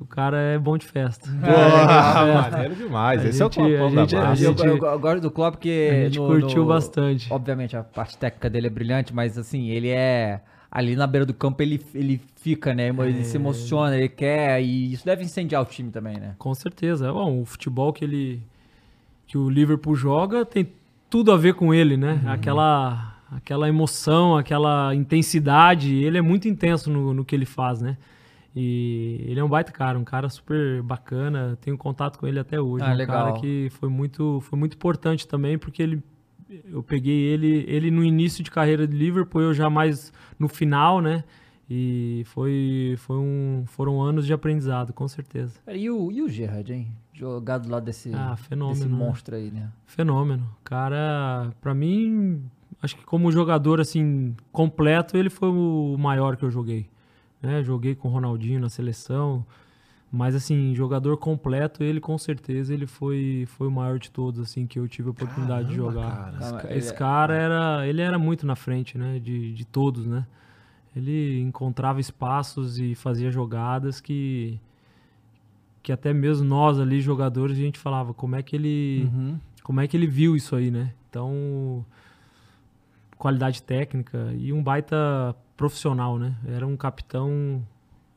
O cara é bom de festa. Porra, maneiro demais. A Esse é o gente- a da gente- massa. Eu, gente- eu- eu gosto do Klopp porque. A gente no- curtiu no- bastante. Obviamente, a parte técnica dele é brilhante, mas assim, ele é. Ali na beira do campo ele, ele fica, né? Ele É. se emociona, ele quer. E isso deve incendiar o time também, né? Com certeza. Bom, o futebol que ele que o Liverpool joga tem tudo a ver com ele, né? Aquela aquela emoção, aquela intensidade, ele é muito intenso no, no que ele faz, né? E ele é um baita cara, um cara super bacana, tenho contato com ele até hoje, Ah, um legal. cara que foi muito foi muito importante também, porque ele eu peguei ele ele no início de carreira de Liverpool, eu já mais no final, né? E foi, foi um, foram anos de aprendizado, com certeza. E o, e o Gerrard, hein? Jogar do lado desse, Ah, fenômeno, desse né? monstro aí, né? Fenômeno. Cara, pra mim, acho que como jogador assim completo, ele foi o maior que eu joguei. Né? Joguei com o Ronaldinho na seleção, mas assim, jogador completo, ele com certeza ele foi foi o maior de todos assim que eu tive a oportunidade de Caramba, jogar. cara. Esse, Calma, ca- ele esse é- cara era, ele era muito na frente, né, de, de todos, né? Ele encontrava espaços e fazia jogadas que que até mesmo nós ali jogadores a gente falava como é que ele Uhum. como é que ele viu isso aí, né? Então, qualidade técnica e um baita profissional, né? Era um capitão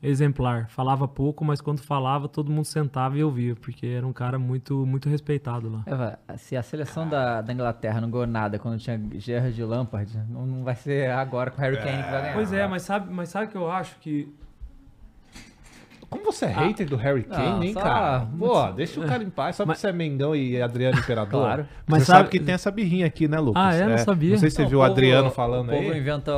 exemplar. Falava pouco, mas quando falava, todo mundo sentava e ouvia, porque era um cara muito muito respeitado lá. É, vai, se a seleção da, da Inglaterra não ganhou nada quando tinha Gerrard e Lampard, não, não vai ser agora com o Harry Kane que vai ganhar. Pois é, mas sabe, mas sabe que eu acho que Como você é hater do Harry Kane, Não, hein, só- cara? Pô, deixa o cara em paz. Só porque Mas- você é Mengão e Adriano Imperador. Claro. Mas Mas sabe, sabe- que tem essa birrinha aqui, né, Lucas? Ah, é? Não sabia. Não sei se você Não, viu o povo- Adriano falando o povo aí. inventa.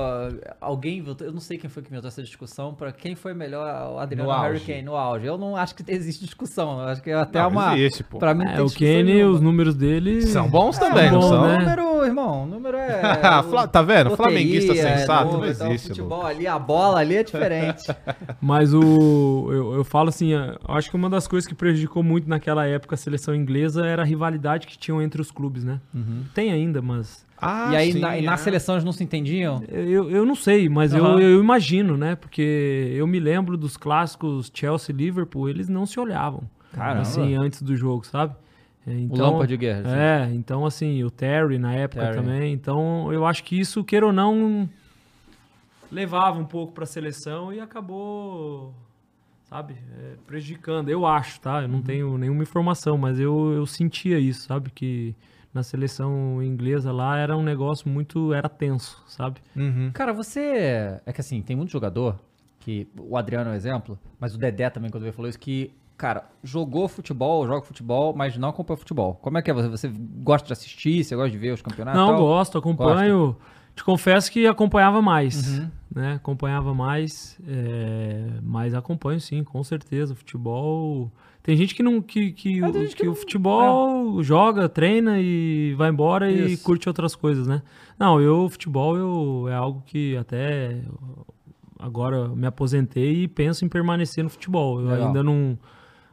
Alguém inventou. Eu não sei quem foi que inventou essa discussão para quem foi melhor, o Adriano No ou o Harry. Kane no auge. Eu não acho que existe discussão. Eu acho que é até Não, uma. existe, pô. Pra mim, não É, tem o nenhuma. os números dele. São bons São também, não bons, são? né? Número, irmão, número é. Tá vendo? loteria, Flamenguista é sensato não então, existe, futebol ali, a bola ali é diferente. Mas o. Eu, eu falo assim, eu acho que uma das coisas que prejudicou muito naquela época a seleção inglesa era a rivalidade que tinham entre os clubes, né? Tem ainda, mas. Ah, e aí, sim, na, é. nas seleções não se entendiam? Eu, eu não sei, mas eu, Aham. eu imagino, né? Porque eu me lembro dos clássicos Chelsea e Liverpool, eles não se olhavam. Caramba. Assim, antes do jogo, sabe? É, o Então, Lampard de guerra. assim. É, então assim, o Terry na época Terry. também. Então eu acho que isso, queira ou não, levava um pouco pra seleção e acabou, sabe, é, prejudicando. Eu acho, tá? Eu Uhum. não tenho nenhuma informação, mas eu, eu sentia isso, sabe? Que na seleção inglesa lá era um negócio muito. era tenso, sabe? Uhum. Cara, você. É que assim, tem muito jogador, que o Adriano é um exemplo, mas o Dedé também, quando ele falou isso, que, cara, jogou futebol, joga futebol, mas não acompanha futebol. Como é que é? Você, você gosta de assistir? Você gosta de ver os campeonatos? Não, tal? gosto, acompanho. Te confesso que acompanhava mais, Uhum. né? Acompanhava mais, é, mas acompanho sim, com certeza. Futebol. Tem gente que não que, que, o, que que o futebol joga, treina e vai embora e Isso. curte outras coisas, né? Não, eu futebol eu é algo que até agora me aposentei e penso em permanecer no futebol. Eu Legal. ainda não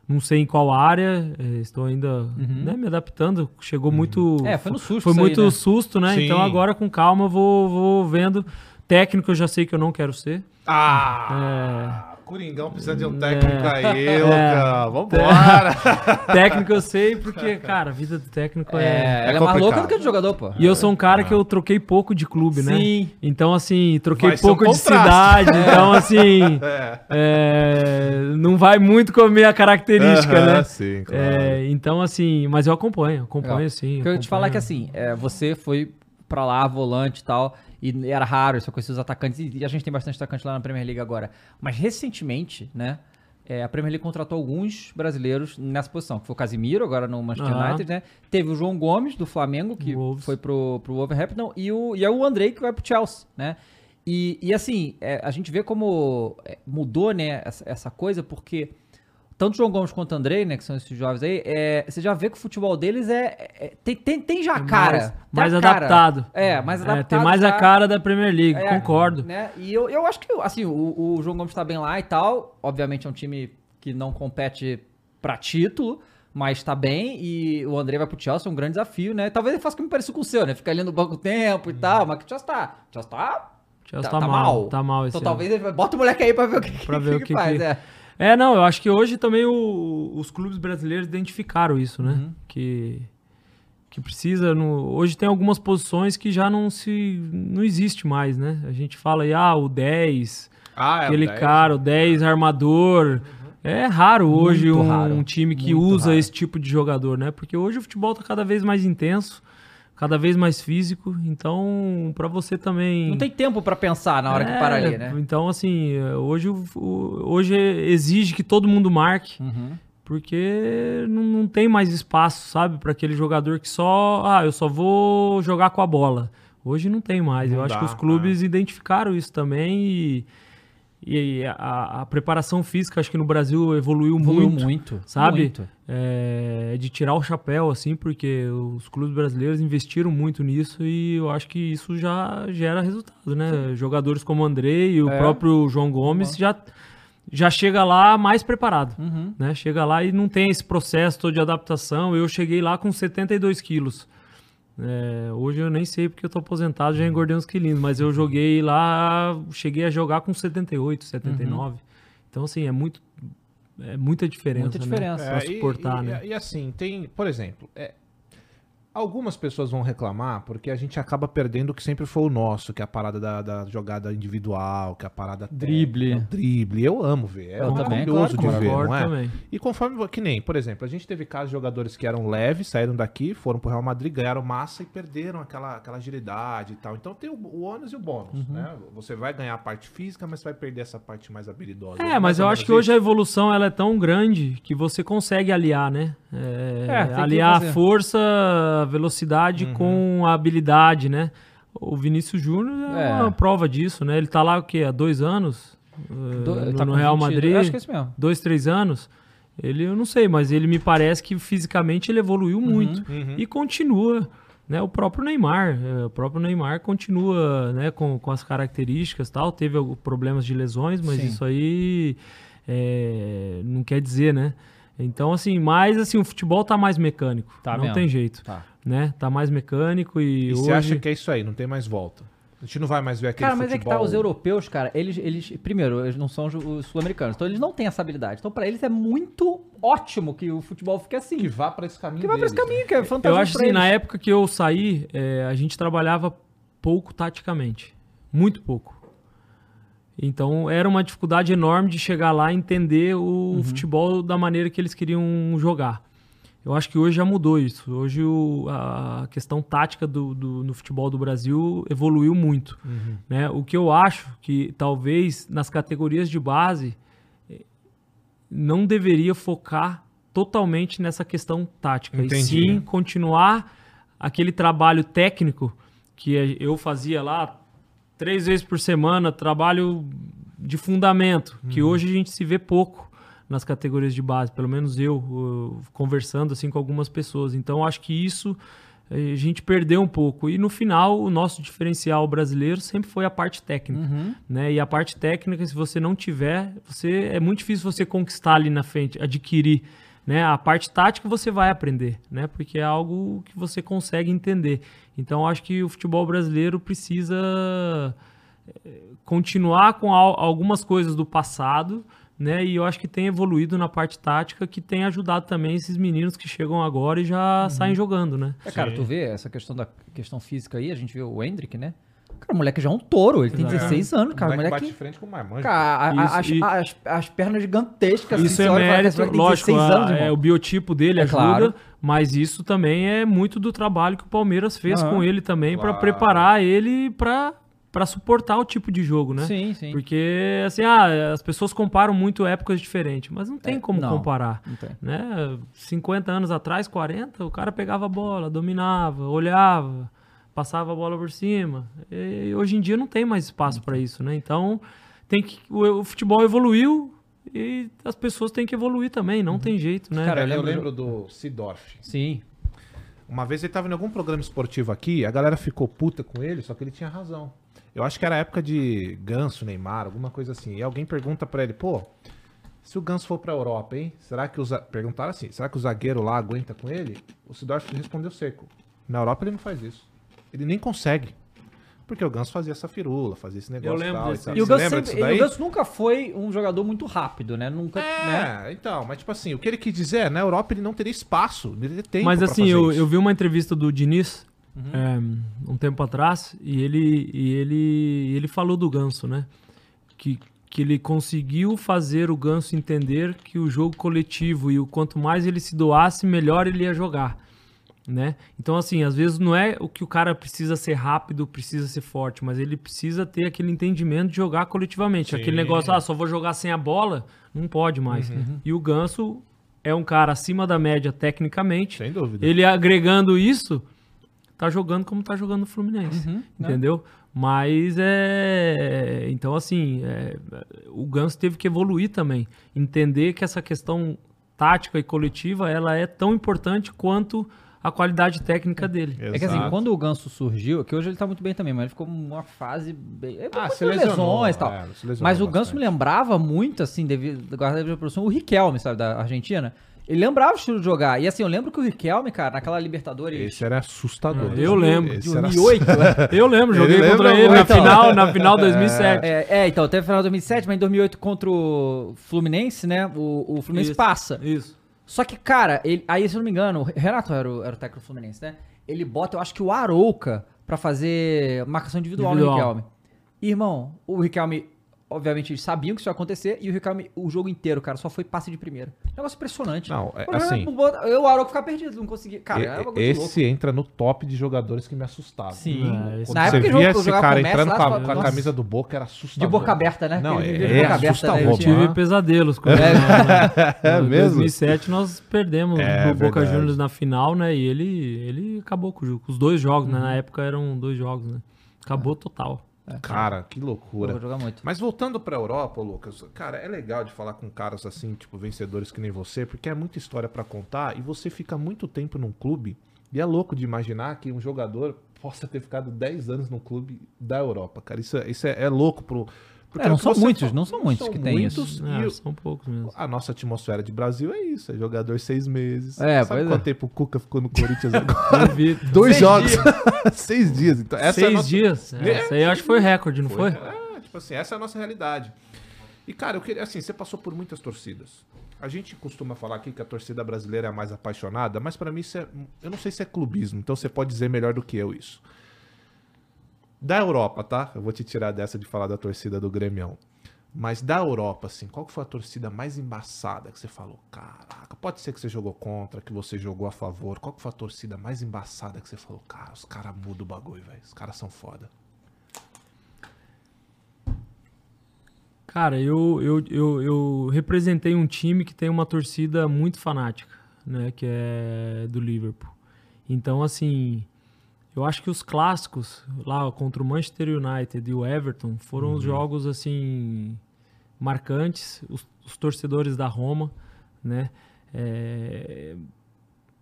não sei em qual área, eh, estou ainda né, me adaptando. Chegou muito É, foi no susto foi isso aí, muito né? susto, né? Sim. Então agora com calma eu vou, vou vendo. Técnico eu já sei que eu não quero ser. Ah! Coringão precisa de um É. técnico aí, É. Luca. Vambora! técnico eu sei porque, cara, a vida do técnico É, é. ela é, mais complicado. louca do que a de jogador, pô. E eu sou um cara que eu troquei pouco de clube, né? Sim. Então, assim, troquei Vai ser um pouco de cidade. Então, assim, É. é, não vai muito com a minha característica, Aham, né? Sim, claro. É, então, assim, mas eu acompanho, acompanho Legal. sim. O que eu ia te falar é que assim, é, você foi pra lá, volante e tal, e era raro, só conhecia os atacantes, e a gente tem bastante atacante lá na Premier League agora. Mas recentemente, né, é, a Premier League contratou alguns brasileiros nessa posição, que foi o Casimiro, agora no Manchester Aham. United, né? Teve o João Gomes, do Flamengo, que Wolves. foi pro, pro Wolverhampton, e, o, e é o Andrei, que vai pro Chelsea, né? E, e assim, é, a gente vê como é, mudou, né, essa, essa coisa, porque tanto o João Gomes quanto o Andrei, né, que são esses jovens aí, é, você já vê que o futebol deles é, é- tem, tem, tem já a cara. mais, tem mais a cara. adaptado. É, mais É, adaptado. tem mais a cara da Premier League, É, concordo. Né? E eu, eu acho que, assim, o, o João Gomes tá bem lá e tal. Obviamente é um time que não compete pra título, mas tá bem. E o André vai pro Chelsea, é um grande desafio, né? Talvez ele faça como parecido com o seu, né? Fica ali no banco o tempo e tal, mas que o Chelsea tá... O Chelsea tá... Chelsea tá- tá, tá mal, tá mal esse Então ano. talvez ele. Bota o moleque aí pra ver o que, Pra ver que faz, que- é. É, não, eu acho que hoje também o- os clubes brasileiros identificaram isso, né? Uhum. Que, que precisa. No, hoje tem algumas posições que já não se. não existe mais, né? A gente fala aí, ah, o 10, Ah, é, aquele o 10. cara, o 10 armador. É raro hoje um, raro, time que usa raro. esse tipo de jogador, né? Porque hoje o futebol tá cada vez mais intenso, cada vez mais físico. Então, pra você também. Não tem tempo pra pensar na hora que para ali, né? Então, assim, é, hoje, hoje exige que todo mundo marque, Uhum. porque não, não tem mais espaço, sabe, para aquele jogador que só, ah, eu só vou jogar com a bola. Hoje não tem mais. Não eu acho dá, que os clubes identificaram isso também e, e a, a preparação física, acho que no Brasil evoluiu, Evoluiu muito, muito, sabe? muito. É, de tirar o chapéu, assim, porque os clubes brasileiros investiram muito nisso e eu acho que isso já gera resultado, né? Jogadores como o Andrei e o É. próprio João Gomes já, já chega lá mais preparado, Uhum. né? Chega lá e não tem esse processo todo de adaptação. Eu cheguei lá com 72 quilos. É, hoje eu nem sei porque eu tô aposentado, já engordei uns quilinhos, mas eu joguei lá, cheguei a jogar com 78, 79. Então, assim, é muito. É muita diferença. Muita diferença. Né? Pra É, e- suportar, e, né? E, assim, tem, por exemplo, é, Algumas pessoas vão reclamar porque a gente acaba perdendo o que sempre foi o nosso, que é a parada da, da jogada individual, que é a parada Drible. técnica, o drible. Eu amo ver. É Eu também, maravilhoso claro, de ver, não é? também. E conforme, que nem, por exemplo, a gente teve casos de jogadores que eram leves, saíram daqui, foram pro Real Madrid, ganharam massa e perderam aquela, aquela agilidade e tal. Então tem o, o ônus e o bônus, Uhum. né? Você vai ganhar a parte física, mas vai perder essa parte mais habilidosa. É, mas Mais eu acho que hoje a evolução ela é tão grande que você consegue aliar, né? É, É, aliar a força, velocidade Uhum. com a habilidade, né? O Vinícius Júnior é, É. uma prova disso, né? Ele tá lá o quê? Há dois anos? eh, Do- no, tá no Real 20 Madrid? Acho que é isso mesmo. Dois, três anos? Ele, eu não sei, mas ele me parece que fisicamente ele evoluiu muito. Uhum. E continua, né? O próprio Neymar, eh, o próprio Neymar continua, né? Com, com as características tal. Teve alguns problemas de lesões, mas Sim. isso aí eh, não quer dizer, né? Então, assim, mas assim, o futebol tá mais mecânico. Tá não mesmo. tem jeito, Tá. né? Tá mais mecânico e, E hoje... você acha que é isso aí, não tem mais volta. A gente não vai mais ver aquele Cara, mas é que tá, os europeus, cara, eles, eles, primeiro, eles não são os sul-americanos, então eles não têm essa habilidade. Então pra eles é muito ótimo que o futebol fique assim. Que vá pra esse caminho Que vai pra esse né? caminho, que é fantástico Eu acho assim, eles. na época que eu saí, eh, a gente trabalhava pouco taticamente. Muito pouco. Então era uma dificuldade enorme de chegar lá e entender o futebol da maneira que eles queriam jogar. Eu acho que hoje já mudou isso. Hoje o- a questão tática do, do- no futebol do Brasil evoluiu muito. né? O que eu acho que talvez nas categorias de base eh, não deveria focar totalmente nessa questão tática. Entendi. E sim continuar aquele trabalho técnico que eu fazia lá três vezes por semana, trabalho de fundamento, que hoje a gente se vê pouco nas categorias de base, pelo menos eu, uh, conversando assim com algumas pessoas. Então acho que isso eh, a gente perdeu um pouco. E no final, o nosso diferencial brasileiro sempre foi a parte técnica. Uhum. Né? E a parte técnica, se você não tiver, você é muito difícil você conquistar ali na frente, adquirir. Né? A parte tática você vai aprender, né? porque é algo que você consegue entender. Então, acho que o futebol brasileiro precisa eh, continuar com al- algumas coisas do passado, né? E eu acho que tem evoluído na parte tática, que tem ajudado também esses meninos que chegam agora e já saem jogando, né? É, cara, tu vê essa questão da questão física aí, a gente vê o Hendrick, né? Cara, o moleque já é um touro, ele tem Exato. 16 anos, cara. O moleque bate moleque. de frente com o Marmanjo. Cara, a- a- Isso, as, e- as, as pernas gigantescas. Isso assim, é fala, mérito, "Esse moleque tem lógico, 16 anos, é, irmão." o biotipo dele É ajuda, claro. mas isso também é muito do trabalho que o Palmeiras fez Aham. com ele também para Claro. preparar ele para para suportar o tipo de jogo, né? Sim, sim. Porque assim, ah, as pessoas comparam muito épocas diferentes, mas não tem É, como não. comparar. Não tem. Né? 50 anos atrás, 40, o cara pegava a bola, dominava, olhava, passava a bola por cima. E hoje em dia não tem mais espaço para isso, né? Então, tem que o, o futebol evoluiu e as pessoas têm que evoluir também, não tem jeito, né? Cara, eu eu lembro lembro do Sidorf. Sim. Uma vez ele tava em algum programa esportivo aqui, a galera ficou puta com ele, só que ele tinha razão. Eu acho que era época de Ganso, Neymar, alguma coisa assim. E alguém pergunta pra ele, pô, se o Ganso for pra Europa, hein? Será que o za... perguntaram assim, será que o zagueiro lá aguenta com ele? O Sidorf respondeu seco. Na Europa ele não faz isso. Ele nem consegue. Porque o Ganso fazia essa firula, fazia esse negócio lembro tal, desse- tal. E o Ganso, lembra sempre- e o Ganso nunca foi um jogador muito rápido, né? Nunca. né? É, então, mas tipo assim, o que ele quis dizer é, na Europa ele não teria espaço, ele teria tempo Mas assim, fazer eu, isso. eu vi uma entrevista do Diniz é, um tempo atrás e ele, e ele, ele falou do Ganso, né? Que, que ele conseguiu fazer o Ganso entender que o jogo coletivo e o quanto mais ele se doasse, melhor ele ia jogar. Né? Então, assim, às vezes não é o que o cara precisa ser rápido, precisa ser forte, mas ele precisa ter aquele entendimento de jogar coletivamente. Aquele Sim. negócio, ah, só vou jogar sem a bola, não pode mais. Uhum. E o Ganso é um cara acima da média tecnicamente. Sem dúvida. Ele agregando isso, tá jogando como tá jogando o Fluminense. Uhum? Entendeu? Mas é. Então, assim, é, o Ganso teve que evoluir também. Entender que essa questão tática e coletiva ela é tão importante quanto a qualidade técnica dele. É que assim, Exato. quando o Ganso surgiu, que hoje ele tá muito bem também, mas ele ficou numa fase bem. É, Ah, se lesionou, lesões e tal. é, lesionou mas o Ganso bastante. me lembrava muito, assim, devido guarda da produção, o Riquelme, sabe, da Argentina. Ele lembrava o estilo de jogar. E assim, eu lembro que o Riquelme, cara, naquela Libertadores. Esse era assustador. Eu lembro. Era 2008, né? Eu lembro, Ele joguei lembra contra ele na final, na final 2007. É, é, então, teve final de 2007, mas em 2008 contra o Fluminense, né? O, o Fluminense Isso, passa. Isso. Só que, cara, ele, aí, se eu não me engano, o Renato era o, era o técnico Fluminense, né? Ele bota, eu acho que o Arouca pra fazer marcação individual, no Individual. Riquelme. E, irmão, o Riquelme, obviamente, eles sabiam que isso ia acontecer, e o Riquelme, o jogo inteiro, cara, só foi passe de primeira. Negócio impressionante. Não, é assim. é eu, o Arouca, ficar perdido, não conseguia. Cara, era um E- bagulho de louco. esse entra no top de jogadores que me assustavam. Sim. É, esse- Quando Na você época via esse cara entrando lá, com a, com a camisa do Boca era De assustador. boca aberta, né? Não, Ele é- de é boca aberta, assustador, né? Eu tive Aham. pesadelos com ele. É Em mesmo? 2007 nós perdemos É o Boca. Juniors na final, né? E ele, ele acabou com o jogo. Os dois jogos, Uhum. né? Na época eram dois jogos, né? Acabou total. Cara, que Eu loucura. vou jogar muito. Mas voltando pra Europa, Lucas, cara, é legal de falar com caras assim, tipo, vencedores que nem você, porque é muita história pra contar e você fica muito tempo num clube e é louco de imaginar que um jogador possa ter ficado 10 anos num clube da Europa, cara. Isso é, isso é, é louco pro. Porque É, não o que são você muitos, não são muitos que têm isso. muitos, É, são poucos mesmo. a nossa atmosfera de Brasil é isso, é jogador seis meses. É, Sabe quanto é. tempo o Cuca ficou no Corinthians agora? Vi Dois Seis jogos. seis dias. Então, essa é a seis nossa... dias. É, É, Isso aí eu acho que foi recorde, não foi? É, tipo assim, essa é a nossa realidade. E, cara, eu queria, assim, você passou por muitas torcidas. A gente costuma falar aqui que a torcida brasileira é a mais apaixonada, mas pra mim isso é. Eu não sei se é clubismo, então você pode dizer melhor do que eu isso. Da Europa, tá? Eu vou te tirar dessa de falar da torcida do Grêmio. Mas da Europa, assim, qual que foi a torcida mais embaçada que você falou? Caraca, pode ser que você jogou contra, que você jogou a favor. Qual que foi a torcida mais embaçada que você falou? Cara, os caras mudam o bagulho, velho. Os caras são foda. Cara, eu, eu, eu, eu representei um time que tem uma torcida muito fanática, né? Que é do Liverpool. Então, assim, eu acho que os clássicos lá contra o Manchester United e o Everton foram os jogos, assim, marcantes. Os, os torcedores da Roma, né? É,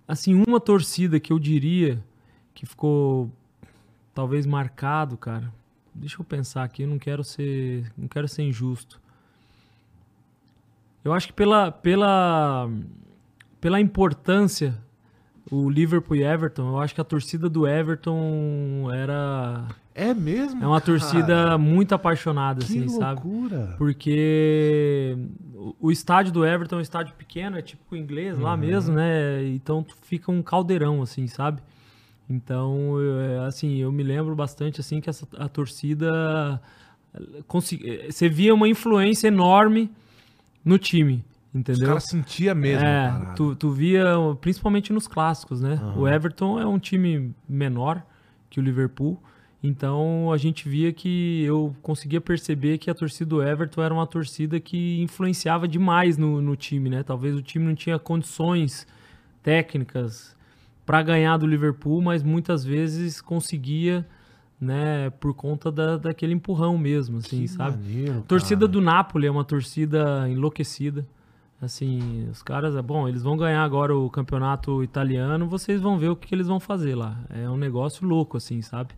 assim, uma torcida que eu diria que ficou talvez marcado, cara. Deixa eu pensar aqui, eu não quero ser, não quero ser injusto. Eu acho que pela pela pela importância o Liverpool e Everton, eu acho que a torcida do Everton era É mesmo? é uma cara? torcida muito apaixonada Que assim, sabe? loucura. Porque o, o estádio do Everton é um estádio pequeno, é tipo inglês Uhum. lá mesmo, né? Então fica um caldeirão, assim, sabe? Então, eu- é, assim, eu me lembro bastante, assim, que essa, a torcida... eh, consegui- eh, Você via uma influência enorme no time, Os entendeu? caras sentiam mesmo. É, tu, tu via, principalmente nos clássicos, né? O Everton é um time menor que o Liverpool, então a gente via que eu conseguia perceber que a torcida do Everton era uma torcida que influenciava demais no, no time, né? Talvez o time não tinha condições técnicas para ganhar do Liverpool, mas muitas vezes conseguia, né? Por conta da, daquele empurrão mesmo, assim, Que sabe? maneiro, torcida do Napoli é uma torcida enlouquecida. Assim, os caras, é bom, eles vão ganhar agora o campeonato italiano, vocês vão ver o que, que eles vão fazer lá. É um negócio louco, assim, sabe?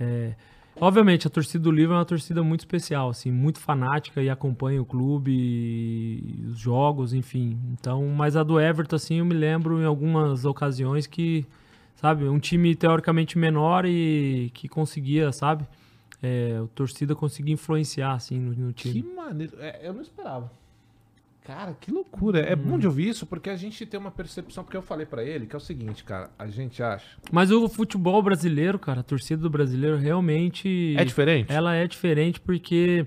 É, obviamente, a torcida do Liverpool é uma torcida muito especial, assim, muito fanática e acompanha o clube, os jogos, enfim. Então, mas a do Everton, assim, eu me lembro em algumas ocasiões que, sabe, um time teoricamente menor e que conseguia, sabe? É, torcida conseguia influenciar, assim, no, no Que time. maneiro. É, eu não esperava. Cara, que loucura. É Uhum. bom de ouvir isso porque a gente tem uma percepção, porque eu falei pra ele que é o seguinte, cara, a gente acha. Mas o futebol brasileiro, cara, a torcida do brasileiro realmente. É diferente? Ela é diferente porque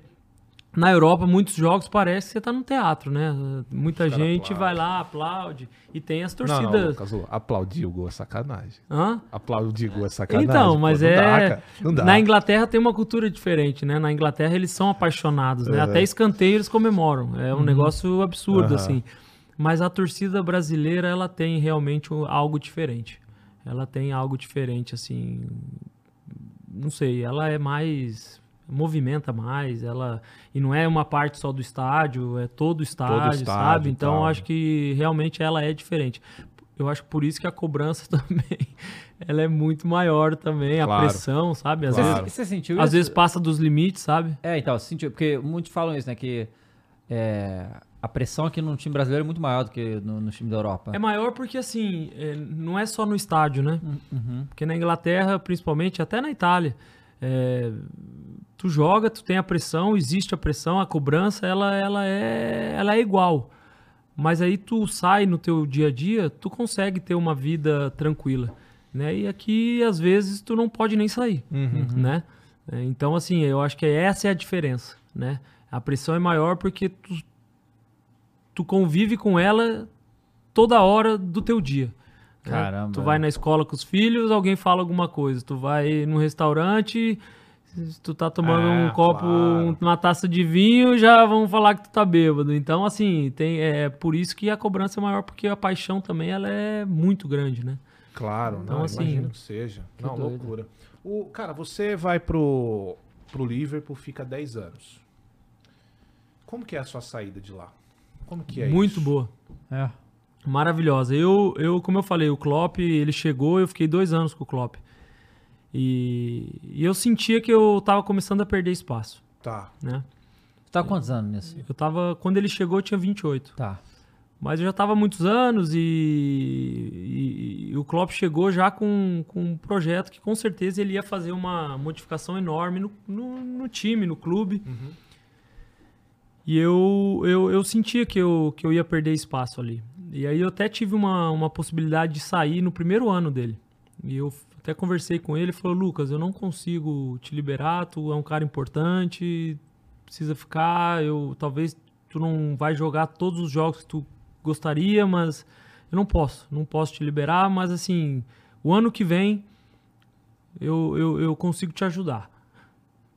na Europa muitos jogos parece que você tá num teatro, né? Muita Os gente vai lá, aplaude. E tem as Não, não, torcidas. Lucas, ô, aplaudir o gol é sacanagem. Hã? Aplaudir gol é sacanagem. Então, pô, mas não é. Dá. Não dá. Na Inglaterra tem uma cultura diferente, né? Na Inglaterra eles são apaixonados, né? É. Até escanteio eles comemoram. É um negócio absurdo, Aham. assim. Mas a torcida brasileira, ela tem realmente algo diferente. Ela tem algo diferente, assim. Não sei, ela é mais. Movimenta mais, ela. E não é uma parte só do estádio, é todo o estádio, estádio sabe? Então tal. eu acho que realmente ela é diferente. Eu acho que por isso que a cobrança também ela é muito maior também, a Claro. pressão, sabe? Às, Claro. vezes, Você sentiu isso? às vezes passa dos limites, sabe? É, então, você sentiu. Porque muitos falam isso, né? Que é, a pressão aqui no time brasileiro é muito maior do que no, no time da Europa. É maior porque, assim, é, não é só no estádio, né? Uhum. Porque na Inglaterra, principalmente, até na Itália, é, tu joga, tu tem a pressão, existe a pressão, a cobrança, ela, ela, é, ela é igual. Mas aí tu sai no teu dia a dia, tu consegue ter uma vida tranquila, né? E aqui às vezes tu não pode nem sair, né? É, Então assim, eu acho que essa é a diferença, né? A pressão é maior porque tu, tu convive com ela toda hora do teu dia. né? Caramba. Tu vai na escola com os filhos, alguém fala alguma coisa. Tu vai num restaurante, se tu tá tomando É, um copo, claro. uma taça de vinho, já vão falar que tu tá bêbado. Então, assim, tem, é por isso que a cobrança é maior, porque a paixão também ela é muito grande, né? Claro, Então, não, assim, imagino que seja. que não, doido. loucura. O, cara, você vai pro, pro Liverpool, fica 10 anos. Como que é a sua saída de lá? Como que é muito isso? boa. É. Maravilhosa. Eu, eu, como eu falei, o Klopp, ele chegou, eu fiquei dois anos com o Klopp. E, e eu sentia que eu tava começando a perder espaço, Tá. né? Você tá há quantos anos nisso? Eu tava, quando ele chegou, eu tinha 28. Tá. Mas eu já tava há muitos anos e, e- e o Klopp chegou já com, com um projeto que com certeza ele ia fazer uma modificação enorme no, no, no time, no clube. E eu, eu, eu sentia que eu, que eu ia perder espaço ali. E aí eu até tive uma, uma possibilidade de sair no primeiro ano dele. E eu até conversei com ele e falou, Lucas, eu não consigo te liberar, tu é um cara importante, precisa ficar, eu talvez tu não vai jogar todos os jogos que tu gostaria, mas eu não posso, não posso te liberar, mas assim, o ano que vem eu, eu, eu consigo te ajudar.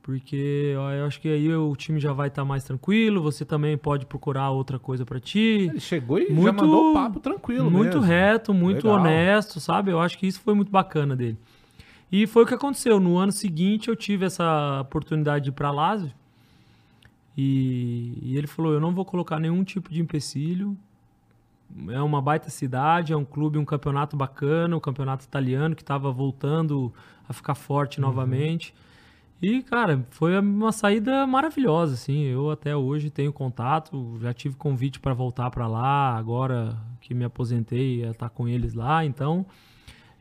Porque ó, eu acho que aí o time já vai estar mais tranquilo, você também pode procurar outra coisa pra ti. Ele chegou e já Muito- mandou o papo tranquilo Muito mesmo. reto, muito Legal. honesto, sabe? Eu acho que isso foi muito bacana dele. E foi o que aconteceu. No ano seguinte eu tive essa oportunidade de ir pra Lazio. E, e ele falou: Eu não vou colocar nenhum tipo de empecilho. É uma baita cidade, é um clube, um campeonato bacana, o campeonato italiano que estava voltando a ficar forte novamente. E, cara, foi uma saída maravilhosa, assim. Eu até hoje tenho contato, já tive convite para voltar para lá, agora que me aposentei, ia estar com eles lá, então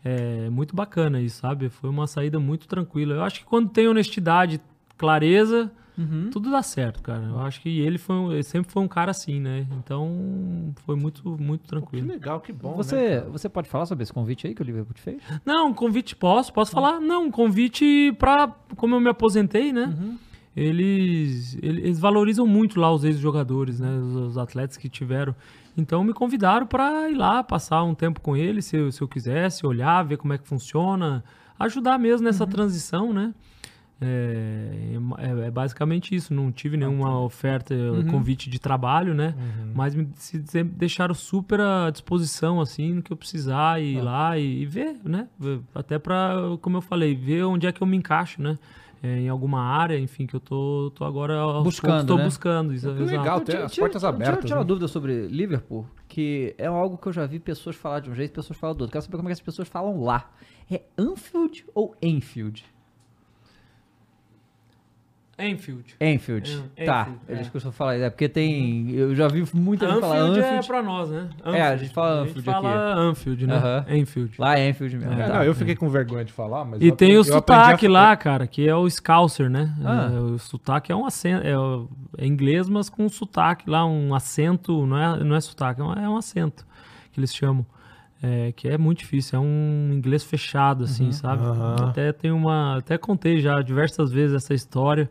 é muito bacana isso, sabe? Foi uma saída muito tranquila. Eu acho que quando tem honestidade, clareza, Uhum. tudo dá certo, cara. Eu acho que ele foi, um- ele sempre foi um cara assim, né? Então foi muito, muito Que tranquilo. legal, que bom, né, Você, cara? você pode falar sobre esse convite aí que o Liverpool te fez? Não, um convite posso, posso falar? Não, um convite pra. Como eu me aposentei, né? Uhum. Eles, eles valorizam muito lá os ex-jogadores, né? Os, os atletas que tiveram. Então me convidaram pra ir lá, passar um tempo com eles, se, eu- se eu quisesse, olhar, ver como é que funciona, ajudar mesmo nessa transição, né? É, é- é basicamente isso. Não tive nenhuma oferta, convite de trabalho, né? Mas me deixaram super à disposição, assim, no que eu precisar ir lá e, e ver, né? Até pra, como eu falei, ver onde é que eu me encaixo, né? É, em alguma área, enfim, que eu tô, tô agora Buscando, tô né? buscando. Isso, Que exato. legal, Eu tem tiro- as portas abertas. Tiro uma né? dúvida sobre Liverpool, que é algo que eu já vi pessoas falar de um jeito e pessoas falam do outro. Quero saber como é que as pessoas falam lá. É Anfield ou Enfield? Enfield. Enfield. É, tá, Enfield, eles é. costumam falar. É porque tem. Eu já vi muita gente falar Anfield é Anfield. pra nós, né? É, a gente fala Anfield fala aqui. Anfield, né? Aham. Enfield. Lá é Enfield mesmo. É, tá. não, eu fiquei com vergonha de falar, mas E eu tem o aprendi- a sotaque fa- lá, cara, que é o Scouser, né? Ah. É, o sotaque é um acento, é, o- é inglês, mas com um sotaque lá, um acento, não é, não é sotaque, é um, é um acento que eles chamam. É, que é muito difícil, é um inglês fechado, assim, sabe? Aham. Até tem uma. Até contei já diversas vezes essa história.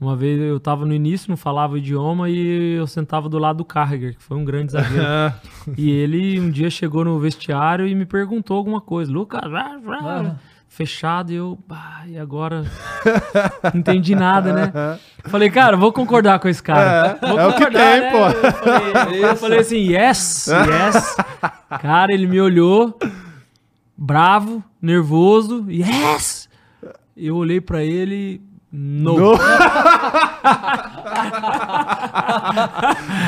Uma vez eu tava no início, não falava o idioma, e eu sentava do lado do Carragher, que foi um grande zagueiro. E ele um dia chegou no vestiário e me perguntou alguma coisa. Lucas, vá, vá. Ah. Fechado, e eu, bah, e agora? Não entendi nada, né? Falei, cara, vou concordar com esse cara. É, Vou é o que tem, né? pô. Eu falei, eu falei assim, yes, yes. Cara, ele me olhou, bravo, nervoso, yes. Eu olhei pra ele, no. No.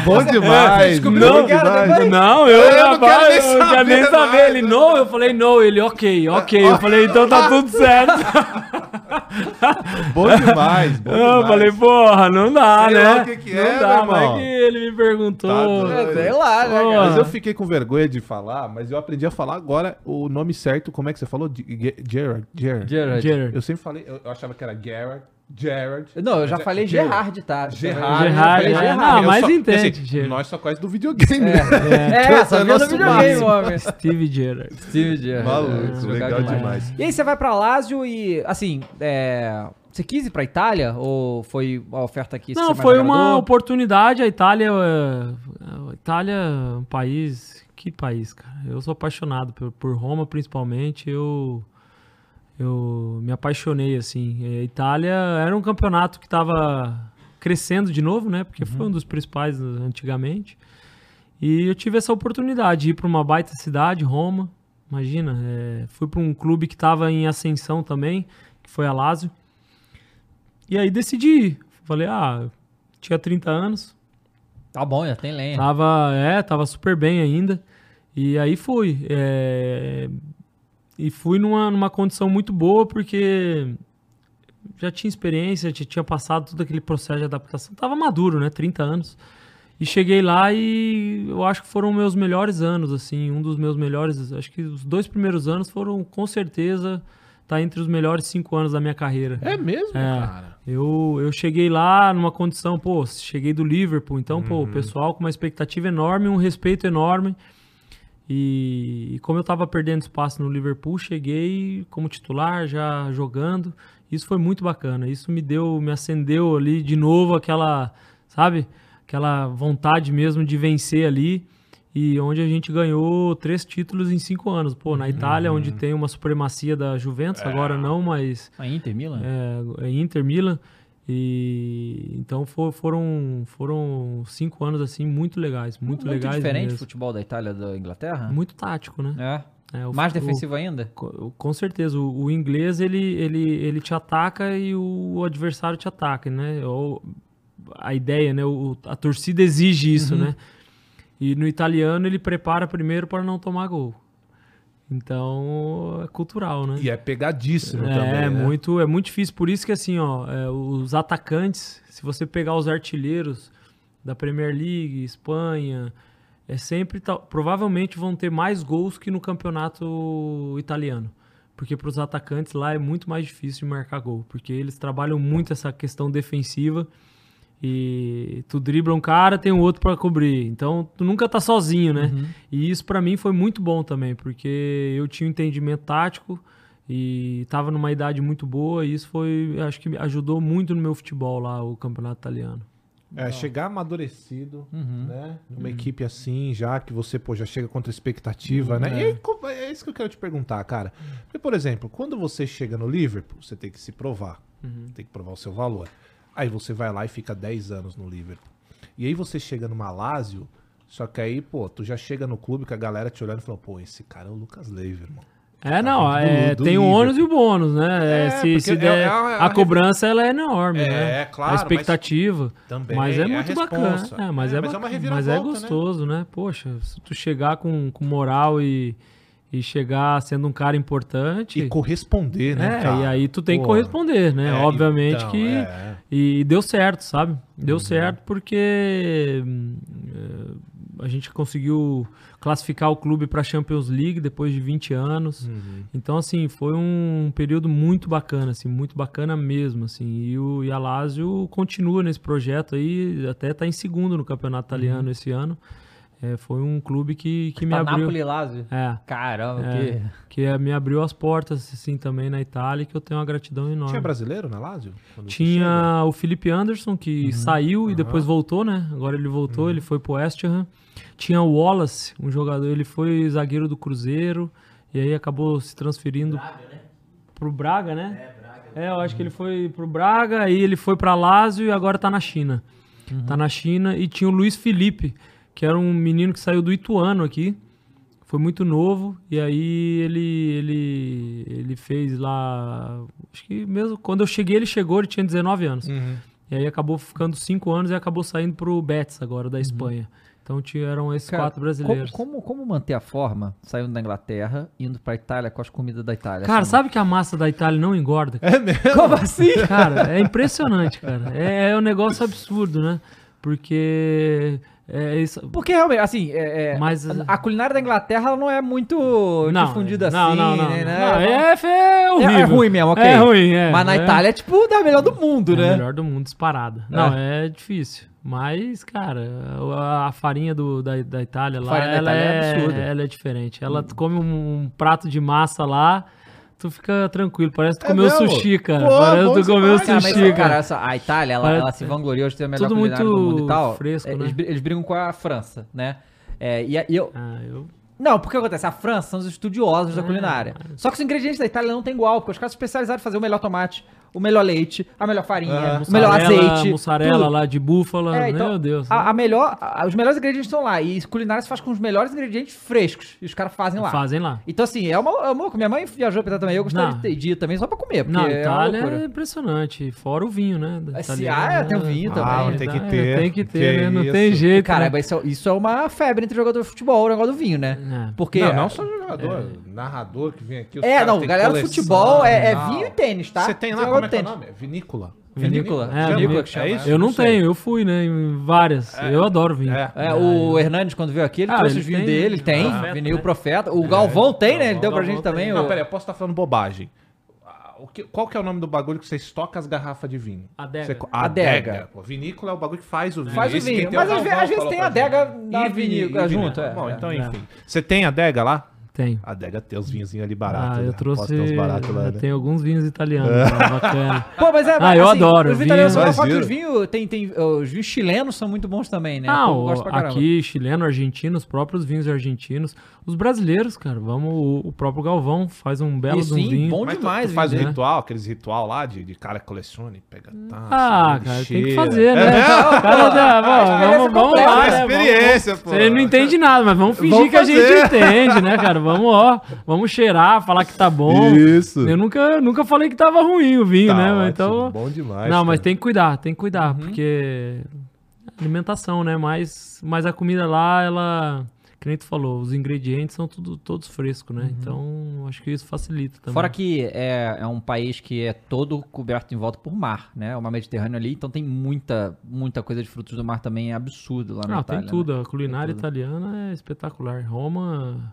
Bom demais. descobriu bom o que era demais. Não, eu, Eu não quero nem eu quero saber nem saber. Ele, não, eu falei, não. Ele, ok, ok. Eu falei, então tá tudo certo. Bom demais. Bom Eu demais. falei, porra, não dá, Sei né? lá o que que não é, dá, meu mas irmão. que ele me perguntou. Tá. É, sei lá, né, cara? Mas eu fiquei com vergonha de falar, mas eu aprendi a falar agora o nome certo. Como é que você falou? Ge- Ge- Gerard. Gerard. Gerard. Gerard. Eu sempre falei, eu eu achava que era Gerard, Gerard. Não, eu já Mas é- falei Gerard. Gerard, tá? Gerard. Gerard, falei é. Gerard. Não, Eu mas só- entende, assim, Gerard. nós só conhece do videogame, né? É, Esse só é nosso videogame, máximo. homem. Steve Gerrard. Steve Gerrard. Maluco, É, legal demais. E aí você vai pra Lazio e, assim, é, você quis ir pra Itália? Ou foi a oferta aqui? Não, foi uma oportunidade. A Itália, é, a Itália é um país. Que país, cara? Eu sou apaixonado por, por Roma, principalmente. Eu, eu me apaixonei, assim. A Itália era um campeonato que estava crescendo de novo, né? Porque foi um dos principais uh, antigamente. E eu tive essa oportunidade de ir para uma baita cidade, Roma. Imagina, é, fui para um clube que estava em ascensão também, que foi a Lazio. E aí decidi ir. Falei, ah, tinha 30 anos, Tá bom, já tem lenha. Tava, é, tava super bem ainda. E aí fui. é, e fui numa, numa condição muito boa, porque já tinha experiência, já tinha passado todo aquele processo de adaptação. Tava maduro, né? 30 anos. E cheguei lá e eu acho que foram meus melhores anos, assim. Um dos meus melhores. Acho que os dois primeiros anos foram, com certeza, tá entre os melhores cinco anos da minha carreira. É mesmo, É. cara? Eu, eu cheguei lá numa condição, pô, cheguei do Liverpool, então, pô, Uhum. o pessoal com uma expectativa enorme, um respeito enorme. E, e como eu tava perdendo espaço no Liverpool, cheguei como titular, já jogando. Isso foi muito bacana. Isso me deu, me acendeu ali de novo aquela, sabe? Aquela vontade mesmo de vencer ali. E onde a gente ganhou três títulos em cinco anos. Pô, na Itália, onde Uhum. tem uma supremacia da Juventus, agora não, mas A Inter Milan? é, é Inter Milan e então fo- foram foram cinco anos assim muito legais muito, legais diferente o mesmo. futebol da Itália e da Inglaterra? muito tático né É. É, o Mais defensivo ainda? o- com certeza o, inglês ele, ele ele te ataca e o, adversário te ataca né Ou a ideia né a torcida exige isso né e no italiano ele prepara primeiro para não tomar gol então é cultural né E é pegadíssimo é, também. né? muito, é muito difícil. Por isso que, assim, ó, é, os atacantes, se você pegar os artilheiros da Premier League, Espanha, é sempre, tal- provavelmente vão ter mais gols que no campeonato italiano. Porque para os atacantes lá é muito mais difícil de marcar gol. Porque eles trabalham muito essa questão defensiva. E tu dribla um cara, tem um outro para cobrir. Então tu nunca tá sozinho, né? E isso para mim foi muito bom também, porque eu tinha um entendimento tático e tava numa idade muito boa e isso foi, acho que me ajudou muito no meu futebol lá, o campeonato italiano. É, chegar amadurecido, Uhum. né? Numa equipe assim, já que você, pô, já chega contra expectativa, né? E aí, co- é isso que eu quero te perguntar, cara. Porque, por exemplo, quando você chega no Liverpool, você tem que se provar. Tem que provar o seu valor. Aí você vai lá e fica 10 anos no Liverpool. E aí você chega numa Lazio, só que aí, pô, tu já chega no clube com a galera te olhando e falando, pô, esse cara é o Lucas Leiva, irmão. É, não, vindo é, do- do tem o ônus e o bônus, né? É, É, se se é- der, é a- é a, a cobrança ela é enorme, É, né? claro, A mas expectativa. também mas é é muito bacana. É, mas É, é, mas é mas é né? gostoso, né? Poxa, se tu chegar com, com moral e, e chegar sendo um cara importante. E corresponder, né, é, cara? e aí tu tem que Pô, corresponder, né? é, Obviamente então, que. é. E deu certo, sabe? Uhum. Deu certo porque hum, é, a gente conseguiu classificar o clube para a Champions League depois de 20 anos. Uhum. Então, assim, foi um período muito bacana, assim, muito bacana mesmo, assim. E, o, e a Lazio continua nesse projeto aí, até tá em segundo no campeonato italiano esse ano. É, foi um clube que, que me Tá abriu... Napoli Lazio. É, Caramba, É. que... que é, me abriu as portas, assim, também na Itália, que eu tenho uma gratidão enorme. Tinha brasileiro na Lazio? Tinha o Felipe Anderson, que saiu e depois voltou, né? Agora ele voltou, ele foi pro West Ham. Tinha o Wallace, um jogador, ele foi zagueiro do Cruzeiro e aí acabou se transferindo pro Braga, né? É, eu acho que ele foi pro Braga, aí ele foi pra Lazio e agora tá na China. Tá na China e tinha o Luiz Felipe, que era um menino que saiu do Ituano aqui. Foi muito novo e aí ele ele ele fez lá, acho que mesmo quando eu cheguei ele chegou, ele tinha 19 anos. Uhum. E aí acabou ficando 5 anos e acabou saindo pro Betis agora da Espanha. Então tinha, eram esses Uhum. Cara, quatro brasileiros. Como, como, como manter a forma saindo da Inglaterra, indo pra Itália com as comidas da Itália? Cara, assim? sabe que a massa da Itália não engorda? É mesmo? Como assim? Cara, é impressionante, cara. É, é um negócio absurdo, né? Porque é isso. Porque realmente, assim, é, é, Mas- a, a culinária da Inglaterra ela não é muito Não, difundida não, assim, não, não, né? não. é, é É- horrível. é ruim mesmo, ok. É ruim, é. Mas na é. Itália é tipo da melhor do mundo, É né? melhor do mundo, disparada. Não, é difícil. Mas, cara, a, farinha do, da, da Itália lá, farinha da ela, Itália é é, absurda. ela é diferente. Ela come um, um prato de massa lá, tu fica tranquilo. Parece que tu É comeu mesmo? sushi, cara. Pô, Parece que tu comeu sushi, mas, cara. cara, essa- a Itália, ela, ela se vangloria de ter a melhor Tudo culinária do mundo e tal. fresco, É, né? eles, bri- eles brigam com a França, né? É, e, a- e eu, Ah, eu... Não, porque acontece? A França são os estudiosos da Ah, culinária. Só que os ingredientes da Itália não tem igual, porque os caras são especializados em fazer o melhor tomate, o melhor leite, a melhor farinha, Ah. o melhor azeite. Mussarela tudo. lá de búfala. É, então, Meu Deus. A, a melhor, a- os melhores ingredientes estão lá. E culinária se faz com os melhores ingredientes frescos. E os caras fazem lá. Fazem lá. Então, assim, é uma, é uma. Minha mãe viajou pra Itália também. Eu gostaria Não. de ter ido também só pra comer. Porque Não, é uma Itália loucura. é impressionante. Fora o vinho, né? da Esse- ah, é, tem o vinho também. Ah, tem que É, ter. Tem que ter, Que né? Não isso. tem jeito. Cara, né? isso, é- isso é uma febre entre jogador de futebol, o negócio do vinho, né? É. Porque. Não, não só jogador, narrador que vem aqui. os É, não, galera do futebol é, é vinho e tênis, tá? Você tem lá, como é que é o nome? É vinícola. Vinícola. É, vinícola é que chama. isso? Eu não sei. tenho, eu fui, né? Em várias. Eu adoro vinho. É. É, o Hernandes, quando veio aqui, ele Ah, trouxe os vinhos dele, ele tem, vinil né? profeta. O Galvão tem, né? Ele deu pra gente também. Não, peraí, eu posso estar falando bobagem. Ah, o que- qual que é o nome do bagulho que você estoca as garrafas de vinho? Adega. Você co- Adega. adega. Pô, vinícola é o bagulho que faz o vinho. Faz o vinho, mas às vezes- tem adega na E vinícola junto, vinícola. é. Bom, É. então É. enfim. Você tem adega lá? Tenho. Adega tem os vinhozinhos ali baratos. Ah, eu né? trouxe. Uns baratos lá, né? tenho alguns vinhos italianos, né, bacana. Pô, mas é. Ah, eu adoro, Os italianos são vinho- foto dos vinhos. Tem, tem, os vinhos chilenos são muito bons também, né? Ah, o- aqui, chileno, argentino, os próprios vinhos argentinos. Os brasileiros, cara, vamos. O, o próprio Galvão faz um belo E de um sim, vinho. bom Mas demais, tu faz o vinho, né? ritual, aqueles ritual lá de, de cara que coleciona e pega taça. Ah, cara, tem que fazer, né? É, cara já- bom, experiência vamos, vamos completa, lá, é né? experiência, Vamos- pô. Você não entende nada, mas vamos fingir Vamos que a gente entende, né, cara? Vamos, ó, vamos cheirar, falar que tá bom. Isso. Eu nunca, nunca falei que tava ruim o vinho, Tá né? ótimo, Mas Então, bom demais. não, mas cara. tem que cuidar, tem que cuidar, Uhum. porque alimentação, né? Mas, mas a comida lá, ela, que nem tu falou, os ingredientes são tudo, todos frescos, né? Então, acho que isso facilita também. Uhum. Fora que é, é um país que é todo coberto em volta por mar, né? É uma Mediterrâneo ali, então tem muita, muita coisa de frutos do mar também é absurdo lá na Não, Itália. tem tudo. né? A culinária tudo. italiana é espetacular. Roma,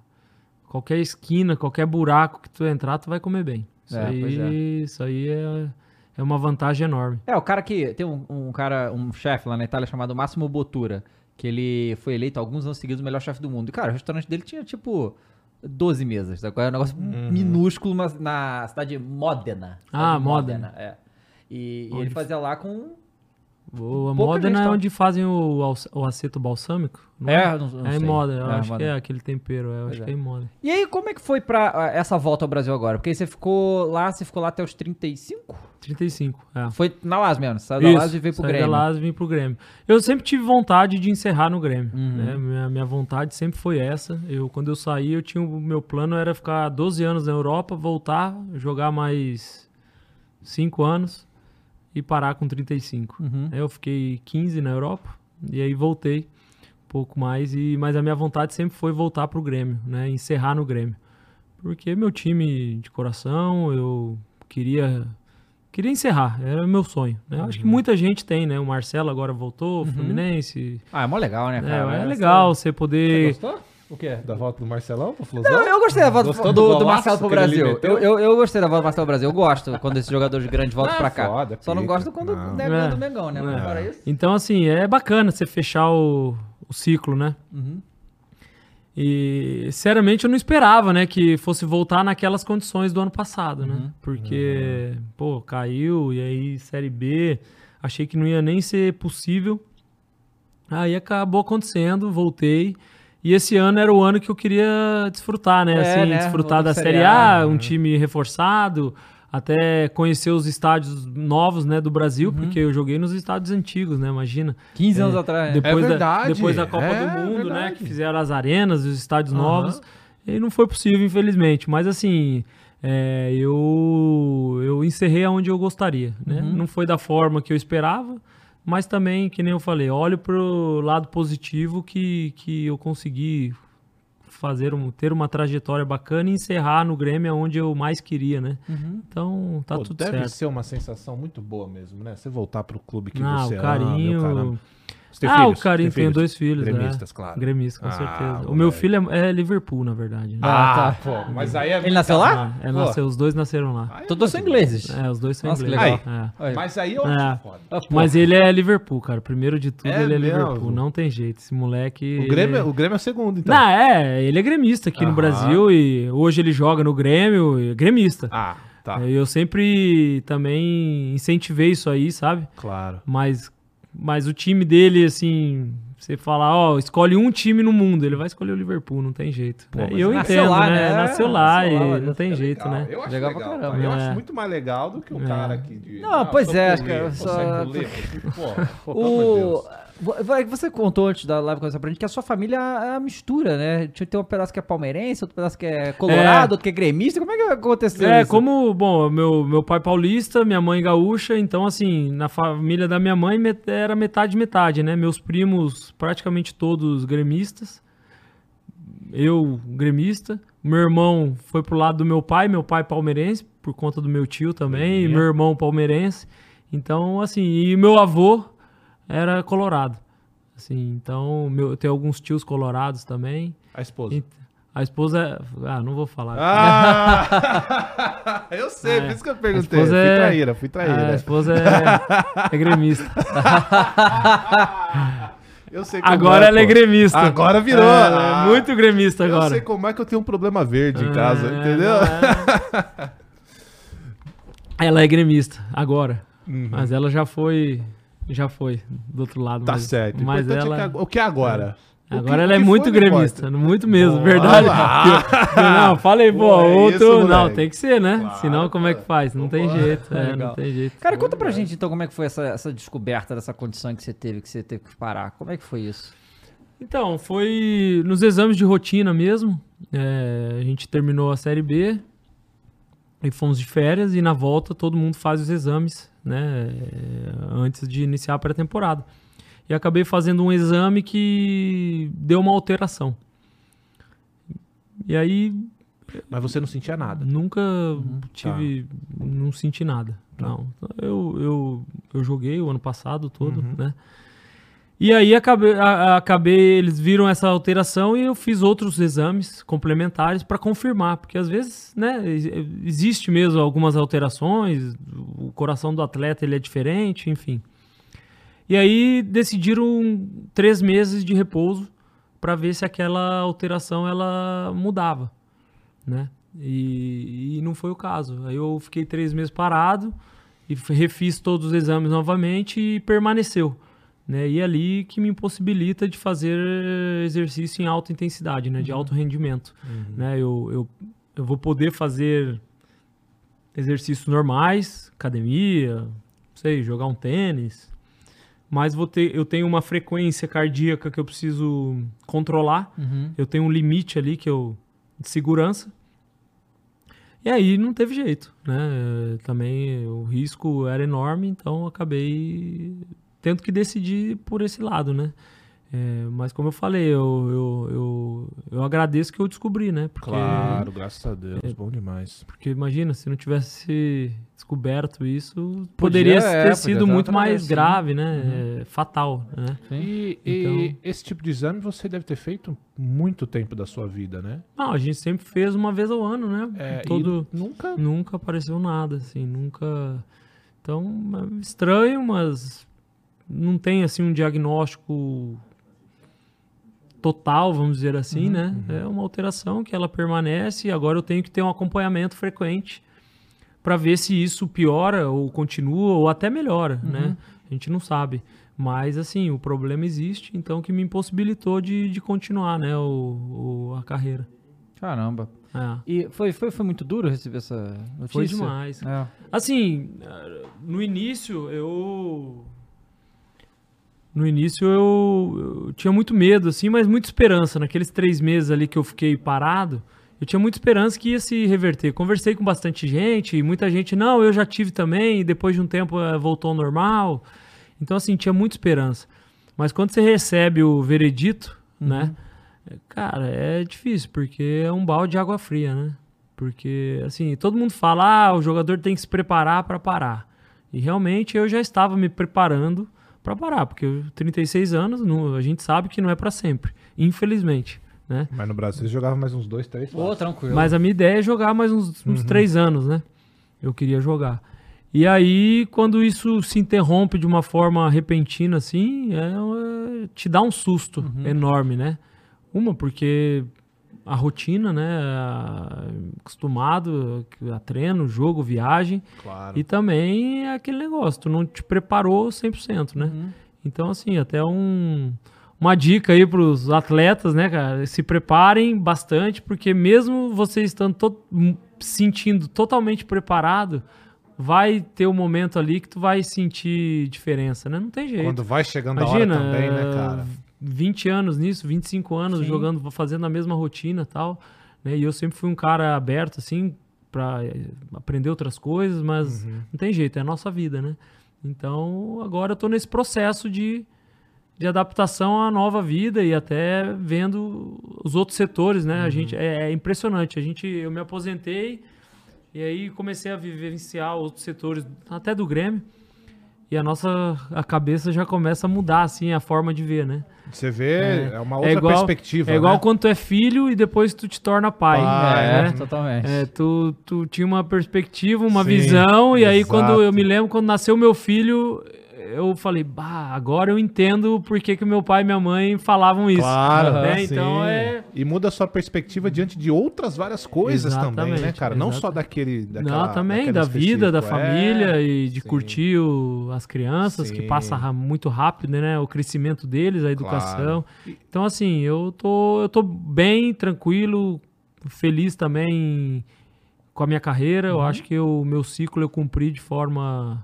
qualquer esquina, qualquer buraco que tu entrar, tu vai comer bem. Isso É, pois é. aí, isso aí é, é uma vantagem enorme. É, o cara que. Tem um, um cara, um chefe lá na Itália chamado Massimo Bottura, que ele foi eleito alguns anos seguidos o melhor chefe do mundo. E, cara, o restaurante dele tinha tipo 12 mesas. Sabe? qual é? um negócio minúsculo mas na cidade de Modena. cidade Ah, de Modena. É. E, e ele fazia lá com. O, a Pouca Modena é tá- onde fazem o, o aceto balsâmico? não É, não, não é em. Modena, eu É, acho que é aquele tempero, eu Pois acho é. que é em Modena. E aí, como é que foi pra ah, essa volta ao Brasil agora? Porque você ficou lá, você ficou lá até os 35? 35, é. Foi na LAS mesmo, saiu da Isso, LAS e veio pro Grêmio. da Las e vim pro Grêmio. Eu sempre tive vontade de encerrar no Grêmio. Uhum. né? Minha, minha vontade sempre foi essa. Eu, quando eu saí, eu tinha o meu plano era ficar 12 anos na Europa, voltar, jogar mais 5 anos e parar com 35. Uhum. Eu fiquei 15 na Europa e aí voltei um pouco mais. E, mas a minha vontade sempre foi voltar pro Grêmio, né? Encerrar no Grêmio. Porque meu time de coração, eu queria queria encerrar, era o meu sonho. Né? Eu Acho que muita gente tem, né? O Marcelo agora voltou, o Fluminense. Ah, é mó legal, né, É, cara? é Essa- legal você poder. Gostou? O quê? Da volta do Marcelão pro Flusão? Não, eu gostei da volta do, do do, Marcelo pro que Brasil. Eu, eu, eu gostei da volta do Marcelo pro Brasil. Eu gosto quando esses jogadores grandes voltam Ah, pra cá. foda, Só não gosto quando Não. né, É. do Mengão, né? Mas É. fora isso. Então, assim, é bacana você fechar o, o ciclo, né? Uhum. E, sinceramente, eu não esperava, né, que fosse voltar naquelas condições do ano passado, né? Uhum. Porque, pô, caiu, e aí Série B, achei que não ia nem ser possível. Aí acabou acontecendo, voltei. E esse ano era o ano que eu queria desfrutar, né? É, assim, né? desfrutar da Série A, um né? time reforçado, até conhecer os estádios novos, né, do Brasil, Uhum. porque eu joguei nos estádios antigos, né? Imagina. 15 anos É, atrás. né? Depois, É verdade, da, depois da Copa é do Mundo, né? Que fizeram as arenas, os estádios Aham. novos. E não foi possível, infelizmente. Mas assim, é, eu, eu encerrei aonde eu gostaria. Né? Uhum. Não foi da forma que eu esperava. Mas também, que nem eu falei, olho pro lado positivo que, que eu consegui fazer um, ter uma trajetória bacana e encerrar no Grêmio onde eu mais queria, né? Uhum. Então tá Pô, tudo deve certo. ser uma sensação muito boa mesmo, né? Você voltar pro clube que Não, você o ama, meu carinho. caramba. Você tem ah, filhos? o Carinho Tem tem filhos? dois filhos. Gremistas, é. claro. Gremista, com Ah, certeza. O meu filho é, é Liverpool, na verdade. né? Ah, tá. pô, mas aí é... Ele nasceu lá? Ah, é, nasceu, os dois nasceram lá. Aí é Todos são ingleses. É, os dois são Nossa, que ingleses. legal. É. Mas aí eu É. acho foda. Ah. Mas ele é Liverpool, cara. Primeiro de tudo, É ele é mesmo? Liverpool. Não tem jeito. Esse moleque. O Grêmio, ele... o Grêmio é o segundo, então. Não, é, ele é gremista aqui Aham. no Brasil e hoje ele joga no Grêmio, e é gremista. Ah, tá. Eu sempre também incentivei isso aí, sabe? Claro. Mas, mas o time dele, assim, você falar, ó, escolhe um time no mundo, ele vai escolher o Liverpool, não tem jeito. Pô, eu entendo, lá, né? né? Nasceu lá Nasceu lá, e não tem jeito, Legal, né? Eu acho Legal legal, pra cara. caramba. Eu É. acho muito mais legal do que um É. cara aqui de... Não, ah, pois é, acho que político, eu sou só- político. Pô, O... Você contou antes da live começar pra gente que a sua família é a mistura, né? Tinha tem um pedaço que é palmeirense, outro pedaço que é colorado, outro que é gremista. Como é que aconteceu É, isso? como, bom, meu, meu pai paulista, minha mãe gaúcha, então assim, na família da minha mãe era metade metade, né? Meus primos praticamente todos gremistas. Eu gremista, meu irmão foi pro lado do meu pai, meu pai palmeirense, por conta do meu tio também, e Uhum. meu irmão palmeirense. Então, assim, e meu avô era colorado. Assim, então, meu, eu tenho alguns tios colorados também. A esposa. E a esposa, ah, não vou falar. Ah! eu sei, É. por isso que eu perguntei. Fui é- traíra, fui traíra. a esposa é, é gremista. Eu sei como Agora ela é gremista. Agora virou. É, Ah, é muito gremista Eu agora. sei como é que eu tenho um problema verde em casa, É, entendeu? não é. Ela é gremista, agora. Uhum. Mas ela já foi. Já foi do outro lado. Tá mas, certo. O Mas é ela. que ag- o que é agora? Que- Agora o ela é que muito gremista, importa. muito mesmo, Boa verdade. não, falei, pô, Pô, é outro. isso, não, tem que ser, né? Claro, Senão, como é que faz? Não tem jeito. É, Legal. não tem jeito. Cara, conta pra gente então como é que foi essa, essa descoberta dessa condição que você teve, que você teve que parar. Como é que foi isso? Então, foi nos exames de rotina mesmo. É, a gente terminou a série B e fomos de férias e na volta todo mundo faz os exames, né? Antes de iniciar a pré-temporada. E acabei fazendo um exame que deu uma alteração. E aí Mas você não sentia nada. nunca tive, não senti nada. Não, eu, eu, eu joguei o ano passado todo, né? E aí acabei, acabei, eles viram essa alteração e eu fiz outros exames complementares para confirmar, porque às vezes, né, ex- existe mesmo algumas alterações, o coração do atleta ele é diferente, enfim. E aí decidiram três meses de repouso para ver se aquela alteração ela mudava, né? E, e não foi o caso. Aí eu fiquei três meses parado e refiz todos os exames novamente e permaneceu. Né? E é ali que me impossibilita de fazer exercício em alta intensidade, né? de alto rendimento. Né? Eu, eu, eu vou poder fazer exercícios normais, academia, sei, jogar um tênis, mas vou ter, eu tenho uma frequência cardíaca que eu preciso controlar. Eu tenho um limite ali que eu de segurança. E aí não teve jeito, né? Também o risco era enorme, então eu acabei tendo que decidir por esse lado, né? É, mas como eu falei, eu, eu, eu, eu agradeço que eu descobri, né? Porque, Claro, graças a Deus. Bom demais. porque imagina, se não tivesse descoberto isso, poderia é, ter sido muito mais grave, né? É, fatal, né? E, Então- e esse tipo de exame você deve ter feito muito tempo da sua vida, né? Não, a gente sempre fez uma vez ao ano, né? É, Todo, nunca. Nunca apareceu nada, assim, nunca. Então, é estranho, mas não tem assim um diagnóstico total, vamos dizer assim, né? É uma alteração que ela permanece e agora eu tenho que ter um acompanhamento frequente para ver se isso piora ou continua ou até melhora, né? A gente não sabe. Mas, assim, o problema existe, então que me impossibilitou de, de continuar, né, o, o- a carreira. Caramba. É. E foi, foi, foi muito duro receber essa notícia? Foi demais. É. Assim, no início eu. No início eu, eu tinha muito medo, assim, mas muita esperança. Naqueles três meses ali que eu fiquei parado, eu tinha muita esperança que ia se reverter. Conversei com bastante gente, e muita gente, não, eu já tive também, e depois de um tempo eh, voltou ao normal. Então, assim, tinha muita esperança. Mas quando você recebe o veredito, né? Cara, é difícil, porque é um balde de água fria, né? Porque, assim, todo mundo fala, ah, o jogador tem que se preparar para parar. E realmente eu já estava me preparando pra parar, porque eu- 36 anos, não- a gente sabe que não é pra sempre, infelizmente, né? Mas no Brasil você jogava mais uns dois, três. Pô, tranquilo. Mas a minha ideia é jogar mais uns, uns três anos, né? Eu queria jogar. E aí, quando isso se interrompe de uma forma repentina, assim, é, é- te dá um susto enorme, né? Uma, porque a rotina, né? Acostumado a treino, jogo, viagem. Claro. E também é aquele negócio, tu não te preparou 100%, né? Então, assim, até um, uma dica aí pros atletas, né, cara? Se preparem bastante, porque mesmo você estando to sentindo totalmente preparado, vai ter um momento ali que tu vai sentir diferença, né? Não tem jeito. Quando vai chegando Imagina, a hora também, né, cara? 20 anos nisso, 25 anos Sim. jogando, fazendo a mesma rotina e tal, né? E eu sempre fui um cara aberto, assim, pra eh, aprender outras coisas, mas Uhum. não tem jeito, é a nossa vida, né? Então, agora eu tô nesse processo de, de adaptação à nova vida e até vendo os outros setores, né? A Uhum. gente, é, é impressionante, a gente, eu me aposentei e aí comecei a vivenciar outros setores, até do Grêmio, e a nossa a cabeça já começa a mudar, assim, a forma de ver, né? Você vê, é, uma outra é igual, perspectiva. É igual né? quando tu é filho e depois tu te torna pai. Pai, é, né? totalmente. É, tu, tu tinha uma perspectiva, uma Sim, visão, e aí exato. quando eu me lembro, quando nasceu meu filho, eu falei, bah, agora eu entendo por que, que meu pai e minha mãe falavam isso. Claro, né? sim. Então é. E muda a sua perspectiva diante de outras várias coisas também, né, Exatamente, cara? Não só exatamente. daquele. Daquela, Não, também, da vida, da específico. família É, e de sim. curtir o- as crianças, que Sim. passa ra- muito rápido, né? O crescimento deles, a educação. Então, assim, eu tô, eu tô bem tranquilo, feliz também com a minha carreira. Uhum. Eu acho que o meu ciclo eu cumpri de forma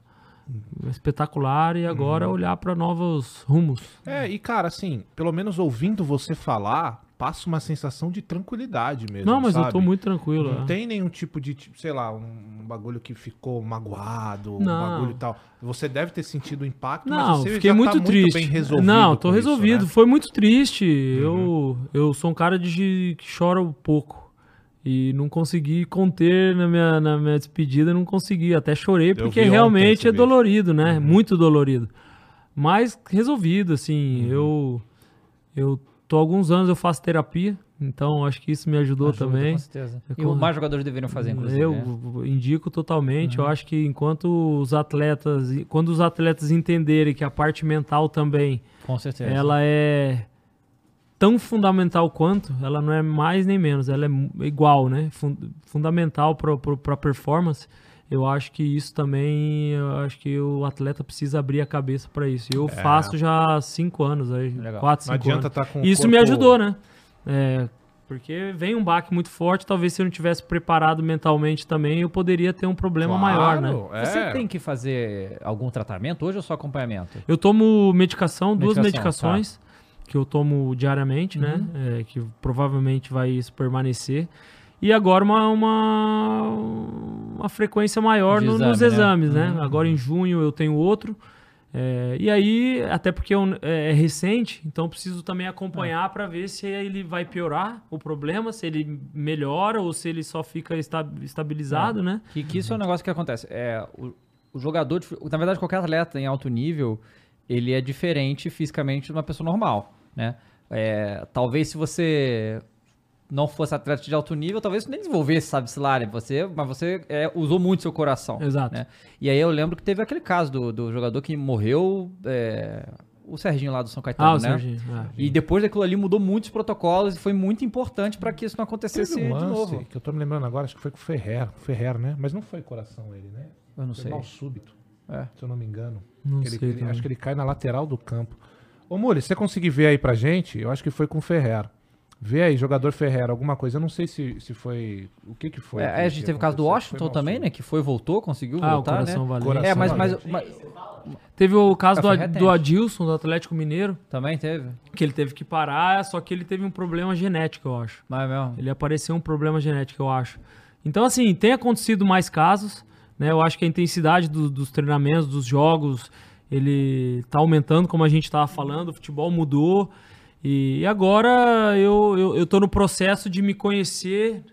espetacular e agora Uhum. olhar para novos rumos. É, e cara, assim, pelo menos ouvindo você falar, passa uma sensação de tranquilidade mesmo. Não, mas eu sabe? tô muito tranquilo. Não é. tem nenhum tipo de, tipo, sei lá, um bagulho que ficou magoado, um Não. bagulho e tal. Você deve ter sentido o impacto, Não, mas fiquei já muito tá triste. muito bem resolvido. Não, tô com isso, resolvido. né? Uhum. Foi muito triste. Eu, eu sou um cara de que chora um pouco. E não consegui conter na minha, na minha despedida, não consegui. Até chorei, porque realmente é vídeo. Uhum. dolorido, né? Muito dolorido. Mas resolvido, assim. Uhum. Eu, eu tô há alguns anos, eu faço terapia. Então acho que isso me ajudou Ajuda, também. Com certeza. É E com- o mais jogadores deveriam fazer, inclusive. Eu né? indico totalmente. Eu acho que enquanto os atletas, quando os atletas entenderem que a parte mental também Com certeza. ela é tão fundamental quanto, ela não é mais nem menos, ela é igual, né? Fun- fundamental para a performance. Eu acho que isso também, eu acho que o atleta precisa abrir a cabeça para isso. Eu faço já há cinco anos, aí, Legal. quatro, Não cinco adianta anos. estar com Isso me corpo- ajudou, né? É, porque vem um baque muito forte, talvez se eu não tivesse preparado mentalmente também, eu poderia ter um problema maior, né? Claro, é. Você tem que fazer algum tratamento hoje ou só acompanhamento? Eu tomo medicação, duas Medicação, medicações que eu tomo diariamente, né? Uhum. É, que provavelmente vai permanecer. E agora uma, uma, uma frequência maior no- exame, nos né? exames, né? Uhum. Agora em junho eu tenho outro. É, e aí, até porque é, um- é- é recente, então eu preciso também acompanhar para ver se ele vai piorar o problema, se ele melhora ou se ele só fica esta- estabilizado, né? Que, que isso é um negócio que acontece. É, o, o jogador, de na verdade, qualquer atleta em alto nível, ele é diferente fisicamente de uma pessoa normal, né? É, talvez se você não fosse atleta de alto nível, talvez você nem desenvolvesse, sabe-se lá, né? Você, mas você é, usou muito seu coração. Exato. né? E aí eu lembro que teve aquele caso do, do jogador que morreu, é, o Serginho lá do São Caetano, Ah, o né? Serginho. é. E depois daquilo ali mudou muitos protocolos e foi muito importante para que isso não acontecesse Teve um de lance novo. que eu tô me lembrando agora, acho que foi com o Ferrer, Ferrer, né? Mas não foi coração ele, né? Eu não Foi sei. mal súbito, É. se eu não me engano. Não ele- sei ele- acho que ele cai na lateral do campo. Ô, Muli, se você conseguir ver aí pra gente, eu acho que foi com o Ferrer. Vê aí, jogador Ferrer, alguma coisa. Eu não sei se, se foi. O que que foi? É, que- a gente teve o caso do. Washington também, né? Que foi, voltou, conseguiu Ah, o voltar, coração né? valente. Coração É, mas, valente. mas, mas- Teve o caso Ah, do, Ad- do Adilson, do Atlético Mineiro, também teve. que ele teve que parar, só que ele teve um problema genético, eu acho. Mas mesmo. Ele apareceu um problema genético, eu acho. Então, assim, tem acontecido mais casos, né? Eu acho que a intensidade do- dos treinamentos, dos jogos, ele tá aumentando, como a gente tava falando, o futebol mudou. E agora eu, eu, eu tô no processo de me conhecer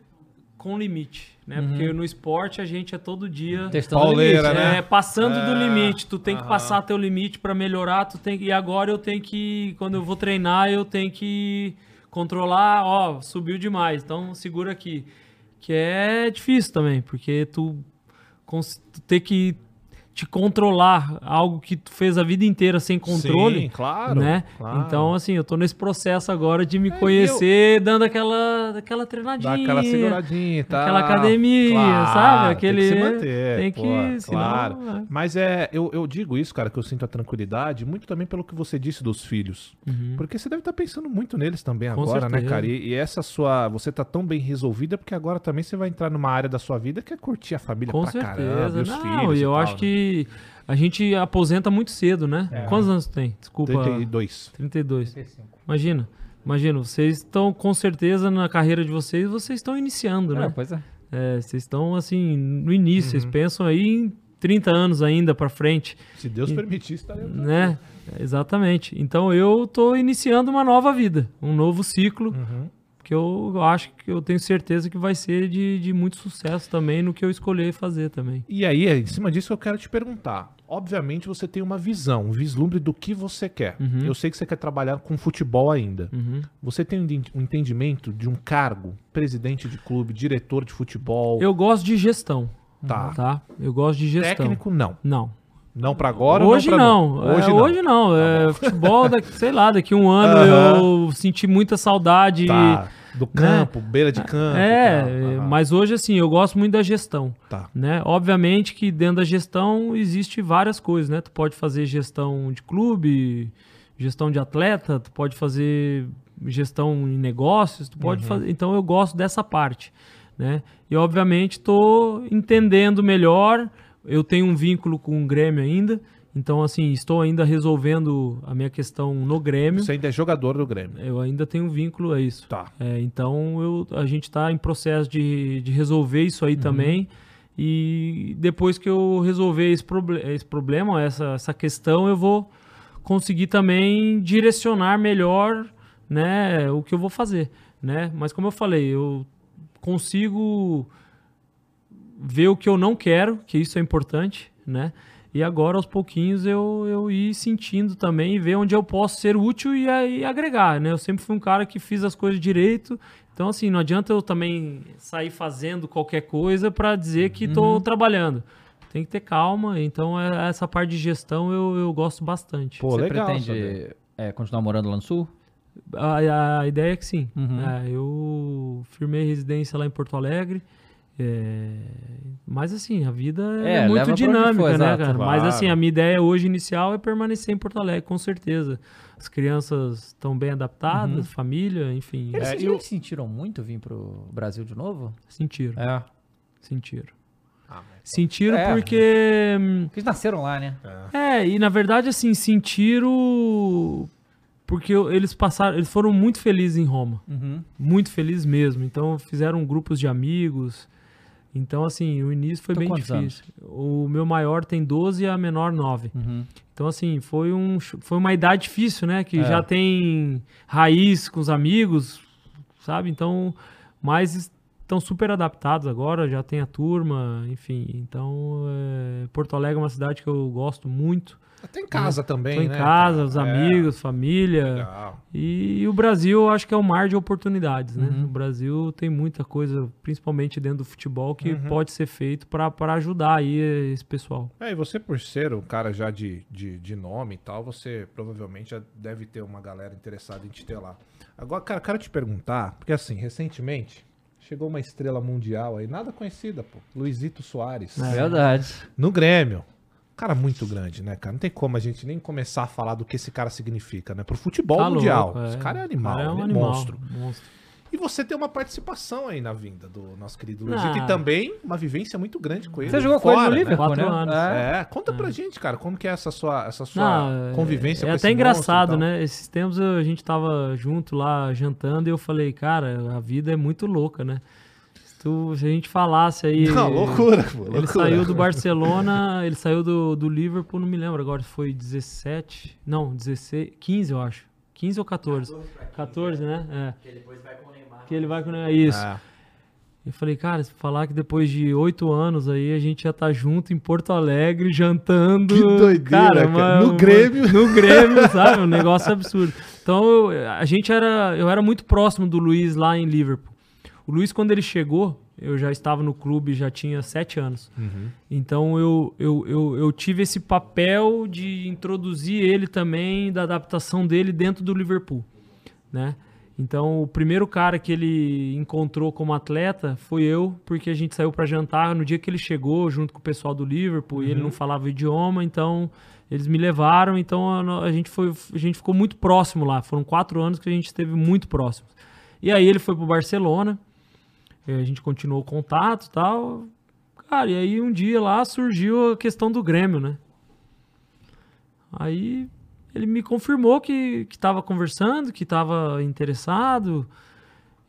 com limite, né? Uhum. Porque no esporte a gente é todo dia Testando Pauleira, limite, né? é, passando do É, limite. Tu tem que passar teu limite pra melhorar, tu tem e agora eu tenho que quando eu vou treinar, eu tenho que controlar, ó, subiu demais. Então segura aqui. Que é difícil também, porque tu ter que te controlar algo que tu fez a vida inteira sem controle. Sim, claro. né? claro. Então, assim, eu tô nesse processo agora de me É, conhecer, dando aquela, aquela treinadinha. Dá aquela seguradinha tal. Aquela academia, sabe? Aquele- Tem que se manter. tem que- pô, senão, claro. é. Mas é, eu, eu digo isso, cara, que eu sinto a tranquilidade, muito também pelo que você disse dos filhos. Uhum. Porque você deve estar pensando muito neles também Com agora, né, certeza. cara? E, e essa sua. Você tá tão bem resolvida porque agora também você vai entrar numa área da sua vida que é curtir a família Com pra caramba, certeza. e os Não, filhos. e eu tal, acho né? que a gente aposenta muito cedo, né? É. Quantos anos tu tem? Desculpa. 32. 32. Imagina. Imagina, vocês estão com certeza na carreira de vocês, vocês estão iniciando, É, né? pois é. É, vocês estão assim no início, Uhum. vocês pensam aí em 30 anos ainda pra frente. Se Deus E- permitir, estaremos. né? Exatamente. Então eu tô iniciando uma nova vida, um novo ciclo, Uhum. Que eu acho que eu tenho certeza que vai ser de, de muito sucesso também no que eu escolher fazer também. E aí, em cima disso, eu quero te perguntar. Obviamente, você tem uma visão, um vislumbre do que você quer. Uhum. Eu sei que você quer trabalhar com futebol ainda. Uhum. Você tem um um entendimento de um cargo, presidente de clube, diretor de futebol? Eu gosto de gestão, Tá. tá? Eu gosto de gestão. Técnico, não. Não. Não pra agora hoje não não. nu- É, Hoje não. Hoje não. É, futebol, daqui, sei lá, daqui um ano eu senti muita saudade. Tá. Do campo, beira de campo. É. Aham. mas hoje assim, eu gosto muito da gestão. Tá. né? Obviamente que dentro da gestão existe várias coisas, né? Tu pode fazer gestão de clube, gestão de atleta, tu pode fazer gestão em negócios, tu Uhum. pode fazer. Então eu gosto dessa parte, né? E obviamente estou entendendo melhor. Eu tenho um vínculo com o Grêmio ainda, então assim estou ainda resolvendo a minha questão no Grêmio. Você ainda é jogador do Grêmio. Eu ainda tenho um vínculo a isso. Tá. É, então eu, a gente está em processo de, de resolver isso aí também. E depois que eu resolver esse, proble esse problema, essa, essa questão, eu vou conseguir também direcionar melhor né, o que eu vou fazer. Né? Mas como eu falei, eu consigo ver o que eu não quero, que isso é importante, né? E agora, aos pouquinhos, eu, eu ir sentindo também e ver onde eu posso ser útil e, e agregar, né? Eu sempre fui um cara que fiz as coisas direito. Então, assim, não adianta eu também sair fazendo qualquer coisa para dizer que estou trabalhando. Tem que ter calma. Então, é- essa parte de gestão eu, eu gosto bastante. Pô, Você legal. Pretende é, continuar morando lá no Sul? A, a ideia é que sim. Uhum. É, eu firmei residência lá em Porto Alegre. É, Mas assim, a vida é, É, muito dinâmica, for, né, exato, cara? Mas claro. assim, a minha ideia hoje inicial é permanecer em Porto Alegre, com certeza. As crianças estão bem adaptadas, Uhum. família, enfim, Eles, É, sentiram- eu- eles sentiram muito vir pro Brasil de novo? sentiram, É. sentiram. Ah, mas- Sentiram É. porque... hum, Porque eles nasceram lá, né? É, e na verdade, assim, sentiram... Porque eles passaram, eles foram muito felizes em Roma. Uhum. muito feliz mesmo. Então fizeram grupos de amigos. Então, assim, o início foi Com bem difícil. O meu maior tem 12 e a menor 9. Uhum. Então, assim, foi, um, foi uma idade difícil, né? Que É. já tem raiz com os amigos, sabe? Então, mas estão super adaptados agora, já tem a turma, enfim. Então, é, Porto Alegre é uma cidade que eu gosto muito. Até em casa também, Tô em né? casa, cara? os É, amigos, família. legal. E, o Brasil, acho que é um mar de oportunidades, né? Uhum. O Brasil tem muita coisa, principalmente dentro do futebol, que Uhum. pode ser feito para ajudar aí esse pessoal. É, e você por ser um cara já de, de, de nome e tal, você provavelmente já deve ter uma galera interessada em te ter lá. Agora, cara, quero te perguntar, porque assim, recentemente chegou uma estrela mundial aí, nada conhecida, pô. Luizito Soares. É. Verdade. No Grêmio. Cara muito grande, né, cara? Não tem como a gente nem começar a falar do que esse cara significa, né? Pro futebol Tá mundial. louco, Esse cara é animal, é um é animal, monstro. monstro. E você tem uma participação aí na vinda do nosso querido Luizito. Ah. E também uma vivência muito grande com ele. Você jogou com ele no fora, né? Liverpool, Quatro né? anos. É. É, conta pra gente, cara, como que é essa sua, essa sua Não, é- convivência é, com até engraçado, né? Esses tempos a gente tava junto lá jantando e eu falei, cara, a vida é muito louca, né? Se, tu- se a gente falasse aí. Não, loucura, pô, Ele loucura. saiu do Barcelona, ele saiu do, do Liverpool, não me lembro agora se foi 17, não, 16, 15 eu acho. 15 ou 14? 14, né? É. Que ele vai com o Neymar. Que ele vai com o Neymar, isso. É. Eu falei, cara, se falar que depois de oito anos aí a gente já tá junto em Porto Alegre, jantando. Que doideira, cara. No Grêmio. No Grêmio, sabe? Um negócio absurdo. Então, eu- a gente era. Eu era muito próximo do Luiz lá em Liverpool. O Luiz, quando ele chegou, eu já estava no clube, já tinha sete anos. Então eu, eu, eu, eu tive esse papel de introduzir ele também, da adaptação dele dentro do Liverpool, né? Então o primeiro cara que ele encontrou como atleta foi eu, porque a gente saiu para jantar no dia que ele chegou, junto com o pessoal do Liverpool, e ele não falava o idioma, então eles me levaram, então a, gente foi, a gente ficou muito próximo lá. Foram quatro anos que a gente esteve muito próximo. E aí ele foi pro Barcelona, eh, a gente continuou o contato e tal. Cara, e aí um dia lá surgiu a questão do Grêmio, né? Aí ele me confirmou que que estava conversando, que estava interessado.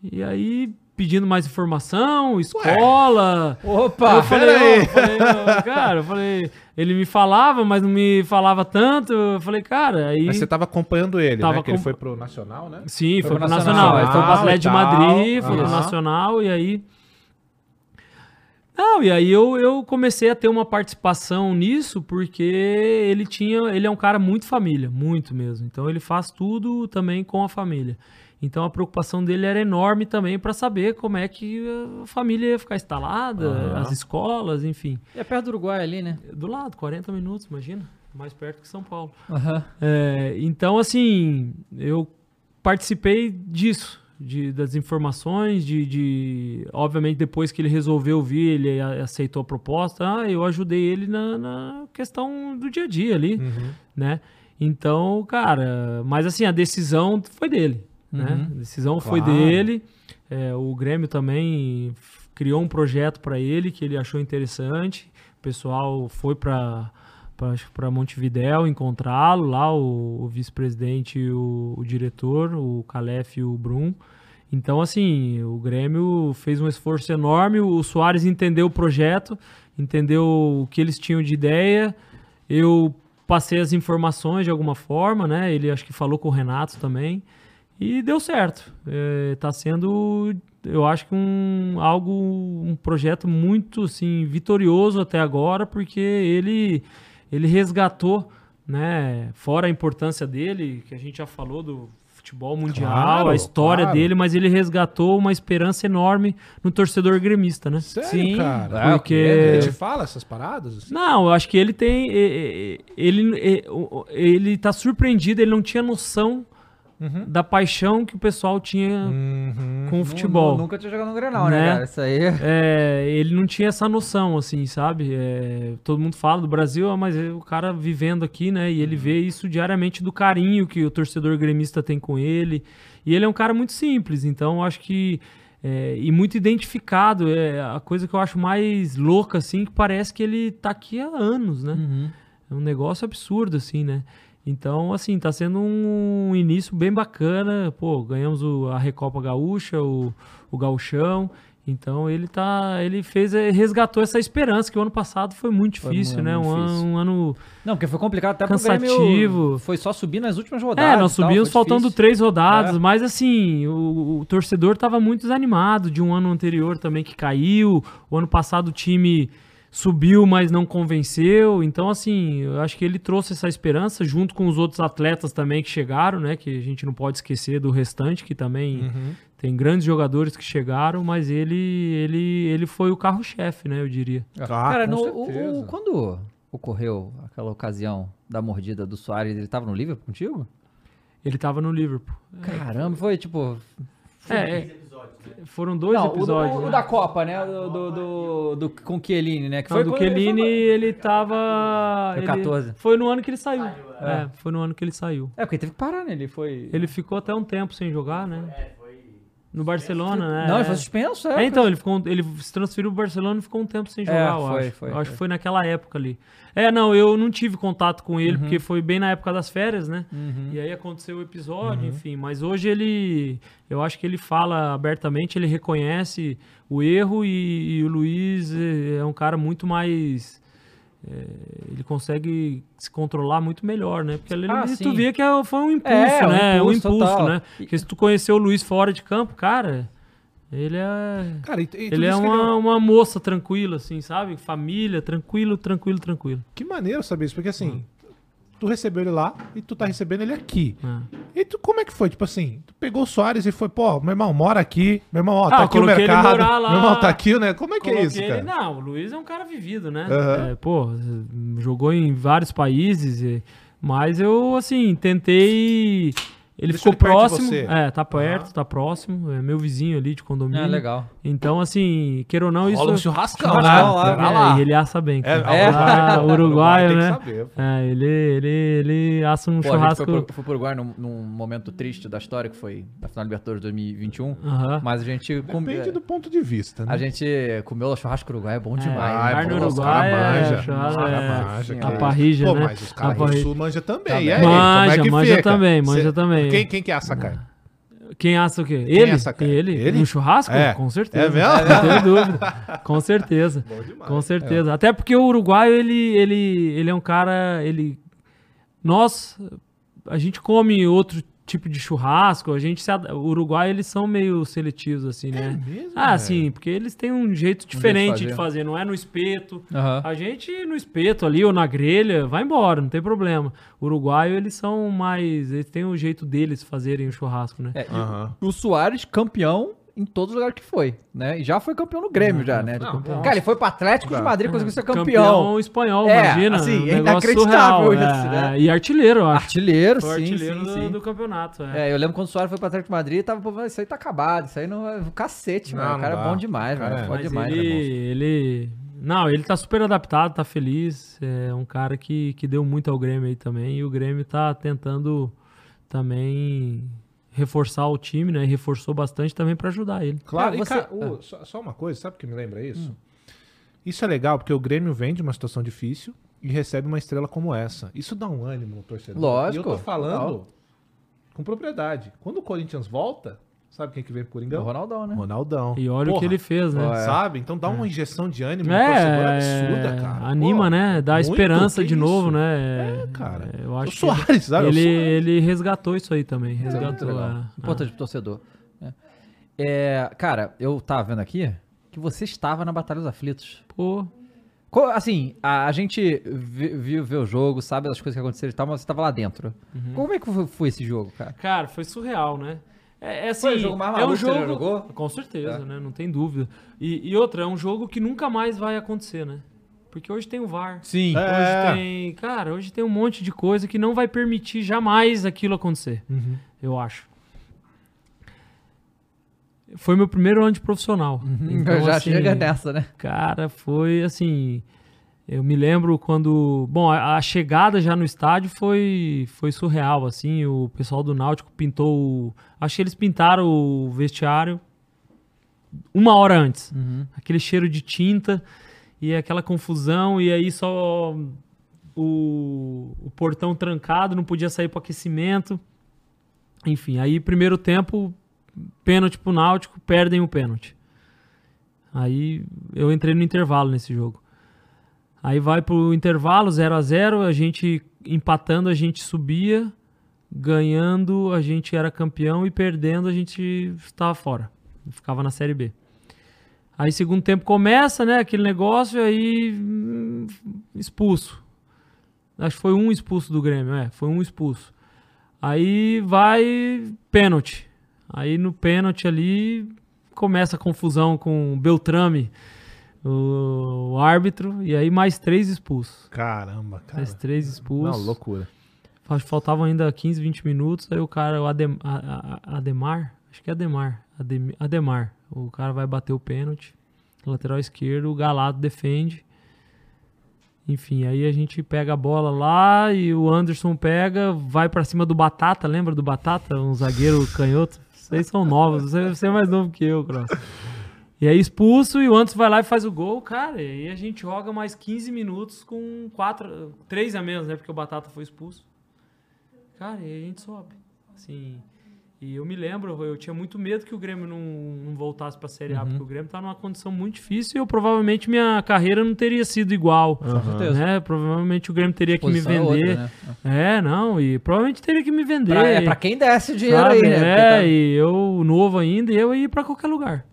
E aí pedindo mais informação, escola. Opa! eu falei, eu falei, "Ô, cara, eu falei, ele me falava, mas não me falava tanto. Eu falei, cara, aí Mas você tava acompanhando ele, Tava né? Que ele foi pro Nacional, né? Sim, Foi foi, pro pro Nacional, Nacional. Ele foi pro Atlético de. Madrid, foi pro Aham. Nacional, e aí. Não, e aí eu, eu comecei a ter uma participação nisso, porque ele tinha. Ele é um cara muito família, muito mesmo. Então ele faz tudo também com a família. Então a preocupação dele era enorme também para saber como é que a família ia ficar instalada, Aham. as escolas, enfim. E é perto do Uruguai ali, né? Do lado, 40 minutos, imagina. Mais perto que São Paulo. Aham. É, então, assim, eu participei disso, de, das informações, de, de- Obviamente, depois que ele resolveu vir, ele aceitou a proposta, ah, eu ajudei ele na, na questão do dia a dia ali, Uhum. né? Então, cara, mas assim, a decisão foi dele, né? A decisão foi Claro. dele. É, o Grêmio também criou um projeto para ele que ele achou interessante. O pessoal foi para para Montevidéu encontrá-lo lá, o, o vice-presidente e o, o diretor, o Calef e o Brum. Então, assim, o Grêmio fez um esforço enorme, o Soares entendeu o projeto, entendeu o que eles tinham de ideia. Eu passei as informações de alguma forma, né? Ele acho que falou com o Renato também. E deu certo. Está sendo, eu acho que um algo, um projeto muito assim vitorioso até agora, porque ele ele resgatou, né? Fora a importância dele, que a gente já falou do futebol mundial, Claro, a história claro. dele, mas ele resgatou uma esperança enorme no torcedor gremista, né? Sério, Sim, cara? é, Porque- Ele te fala essas paradas? assim? Não, eu acho que ele tem. Ele, ele tá surpreendido, ele não tinha noção Uhum. da paixão que o pessoal tinha Uhum. com o futebol. Nu- Nunca tinha jogado no Grenal, né, Né? cara? Isso aí. É, ele não tinha essa noção, assim, sabe? É, todo mundo fala do Brasil, ah, mas é o cara vivendo aqui, né? E ele vê isso diariamente do carinho que o torcedor gremista tem com ele. E ele é um cara muito simples, então eu acho que. é, e muito identificado. É a coisa que eu acho mais louca, assim, que parece que ele tá aqui há anos, né? Uhum. É um negócio absurdo, assim, né? Então, assim, tá sendo um início bem bacana. Pô, ganhamos o- a Recopa Gaúcha, o, o Gauchão. Então, ele tá. Ele fez, eh, resgatou essa esperança, que o ano passado foi muito Foi difícil, muito né? Um, difícil. ano, um ano. Não, porque foi complicado até Cansativo. Grêmio. Foi só subir nas últimas rodadas. É, nós tal, subimos foi faltando difícil. três rodadas, É. mas assim, o, o torcedor tava muito desanimado de um ano anterior também que caiu. O ano passado o time subiu, mas não convenceu. Então, assim, eu acho que ele trouxe essa esperança junto com os outros atletas também que chegaram, né? Que a gente não pode esquecer do restante, que também Uhum. tem grandes jogadores que chegaram, mas ele, ele, ele foi o carro-chefe, né? Eu diria. Ah, Cara, com no- o- o- quando ocorreu aquela ocasião da mordida do Soares, ele tava no Liverpool contigo? Ele tava no Liverpool. Caramba, foi tipo. É, é, foram dois Não, o, do- episódios. o né? da Copa, né? Do, do, do, do- com o Chiellini, né? Que Não, do quando ele Chiellini, foi- ele tava. Foi ele- 14. Foi no ano que ele saiu. É, foi no ano que ele saiu. É, porque teve que parar, né? Ele foi. Ele ficou até um tempo sem jogar, né? No Barcelona, né? Não, ele É. foi suspenso, é. É, então, ele, ficou, ele se transferiu pro Barcelona e ficou um tempo sem É, jogar, eu foi, acho. foi, eu acho que foi naquela época ali. É, não, eu não tive contato com ele, Uhum. porque foi bem na época das férias, né? Uhum. E aí aconteceu o episódio, enfim. Mas hoje ele. Eu acho que ele fala abertamente, ele reconhece o erro e, e o Luiz é é um cara muito mais. É, ele consegue se controlar muito melhor, né? Porque ali Ah, tu via que é- foi um impulso, É, um né? Um impulso impulso, total. né? Porque se tu conheceu o Luiz fora de campo, cara. Ele é. Cara, e, e Ele é disse que uma, uma moça tranquila, assim, sabe? Família, tranquilo, tranquilo, tranquilo. Que maneiro saber isso, porque assim, tu recebeu ele lá e tu tá recebendo ele aqui. É. E tu, como é que foi? Tipo assim, tu pegou o Soares e foi, pô, meu irmão, mora aqui, meu irmão, ó, Ah, tá eu aqui o ele mercado, lá. meu irmão tá aqui, né? Como é que é isso, ele- cara? Não, o Luiz é um cara vivido, né? Aham. É, pô, jogou em vários países, mas eu, assim, tentei. Ele Deixa ficou ele próximo. É, tá perto, tá próximo. É meu vizinho ali de condomínio. É, legal. Então, assim, queira ou não, isso. Rola um churrascão, Churrascão né? lá, Vai É, lá. e ele assa bem. É, é, Ah, uruguaio, tem que né? saber. É, ele, ele, ele assa um Pô, a gente churrasco. foi pro, foi pro Uruguai num, num momento triste da história, que foi a final Libertadores 2021. Aham. Mas a gente... com- Depende do ponto de vista, né? A gente comeu o churrasco uruguai, é bom demais. Ah, é carne bom, os uruguaia, manja, churrasco, é, a parrija, Pô, né? mas os caras parrija. sul manja também. É Manja, manja também, manja também. Quem, quem que assa a carne? Quem assa o quê? Ele? assa a carne? ele? Ele? No churrasco? É. Com certeza. É mesmo? Não tenho dúvida. Com certeza. Bom demais. Com certeza. Até porque o uruguaio, ele, ele, ele é um cara. Ele. Nós. A gente come outro tipo de churrasco. A gente se. ad- O uruguai, eles são meio seletivos, assim, né? mesmo, ah, sim, porque eles têm um jeito diferente fazer. de fazer. Não é no espeto. Aham. A gente no espeto ali ou na grelha, vai embora, não tem problema. O uruguaio, eles são mais. Eles têm o jeito deles fazerem o churrasco, né? É, e Aham. o Soares, campeão em todos os lugares que foi, né? E já foi campeão no Grêmio, já, né? não, Cara, ele foi pro Atlético de Cara. Madrid, conseguiu ser campeão. espanhol, É, imagina. assim, um é negócio inacreditável surreal, isso, é, né? é. E artilheiro, eu acho. Artilheiro, Foi sim, artilheiro sim, do, sim. do campeonato. É. É, eu lembro quando o Soares foi pro Atlético de Madrid, tava, isso aí tá acabado, isso aí não é cacete, Não, mano. não O cara dá. é bom demais, Cara, mano. é. Pode demais, ele, né, ele. Não, ele tá super adaptado, tá feliz. É um cara que, que deu muito ao Grêmio aí também. E o Grêmio tá tentando também reforçar o time, né? E reforçou bastante também pra ajudar ele. Claro, Cara, e, você- cara, o- só, só uma coisa, sabe o que me lembra isso? Isso é legal, porque o Grêmio vem de uma situação difícil e recebe uma estrela como essa. Isso dá um ânimo no torcedor. Lógico, E eu tô falando com propriedade. Quando o Corinthians volta, sabe quem que vem pro Coringão? O Ronaldão, né? Ronaldão. E olha o que Porra, ele fez, né? É. Sabe? Então dá uma injeção de ânimo torcedor É, absurda, cara. anima, Pô, né? Dá muito, esperança de novo, isso? né? É, cara. Eu O acho que Soares, sabe? ele, O Soares. ele resgatou isso aí também. É Resgatou. é. Importante pro torcedor. né? É, cara, eu tava vendo aqui que você estava na Batalha dos Aflitos. Pô, Assim, a, a gente vi- viu ver o jogo, sabe as coisas que aconteceram e tal, mas você tava lá dentro. Uhum. Como é que foi, foi esse jogo, cara? Cara, foi surreal, né? É, é assim, Foi o jogo mais é maluco um que você já jogo, jogou? com certeza, É. né? Não tem dúvida. E, e outra, é um jogo que nunca mais vai acontecer, né? Porque hoje tem o VAR. Sim. É. Hoje tem, cara, hoje tem um monte de coisa que não vai permitir jamais aquilo acontecer. Uhum. Eu acho. Foi meu primeiro ano de profissional. Então, já assim, chega nessa, né? Cara, foi assim. Eu me lembro quando. Bom, a, a chegada já no estádio foi, foi surreal, assim. O pessoal do Náutico pintou. Acho que eles pintaram o vestiário uma hora antes. Aquele cheiro de tinta e aquela confusão, e aí só o, o portão trancado, não podia sair para aquecimento. Enfim, aí primeiro tempo, pênalti pro Náutico, perdem o pênalti. Aí eu entrei no intervalo nesse jogo. Aí vai pro intervalo, 0 a 0 a gente empatando, a gente subia, ganhando, a gente era campeão e perdendo, a gente estava fora. Ficava na Série B. Aí segundo tempo começa, né, aquele negócio, aí hum, expulso. Acho que foi um expulso do Grêmio, é, foi um expulso. Aí vai pênalti. Aí no pênalti ali começa a confusão com o Beltrame, o, o árbitro, e aí mais três expulsos. Caramba, cara. Mais três Não, expulsos. loucura. Acho que faltavam ainda 15, 20 minutos. Aí o cara, o Adem, a- a- Ademar, acho que é Ademar, Adem, Ademar. O cara vai bater o pênalti, lateral esquerdo, o Galado defende. Enfim, aí a gente pega a bola lá e o Anderson pega, vai pra cima do Batata, lembra do Batata? Um zagueiro canhoto. Vocês são novos, você, você é mais novo que eu, Cross. E aí expulso e o Anderson vai lá e faz o gol, cara. E a gente joga mais 15 minutos com quatro, três a menos, né? Porque o Batata foi expulso. Cara, e a gente sobe. Assim, e eu me lembro, eu tinha muito medo que o Grêmio não, não voltasse pra Série A, Uhum. porque o Grêmio tá numa condição muito difícil e eu provavelmente minha carreira não teria sido igual. Com certeza. Né? Provavelmente o Grêmio teria que me é vender. outra, né? É, não, e provavelmente teria que me vender. Pra, é pra quem desse dinheiro sabe? aí, né? É, tá- e eu novo ainda, e eu ia pra qualquer lugar.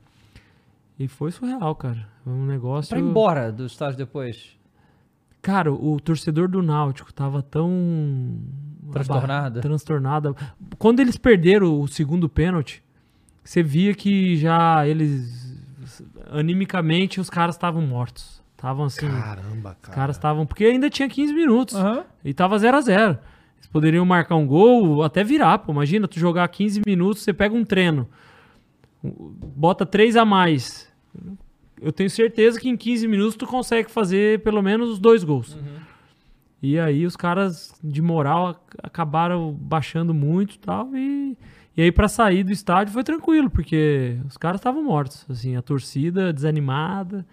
E foi surreal, cara. Foi um negócio. Pra ir embora do estádio depois. Cara, o torcedor do Náutico tava tão. Transtornado? aba- Transtornado. Quando eles perderam o segundo pênalti, você via que já eles. Animicamente, os caras estavam mortos. Estavam assim. Caramba, Os cara. caras estavam. Porque ainda tinha 15 minutos. Aham. E tava 0 a 0 Eles poderiam marcar um gol, até virar, pô. Imagina, tu jogar 15 minutos, você pega um treino, bota 3 a mais. Eu tenho certeza que em 15 minutos tu consegue fazer pelo menos os dois gols. E aí os caras de moral ac- acabaram baixando muito e tal. E, e aí pra sair do estádio foi tranquilo, porque os caras estavam mortos. Assim, a torcida desanimada.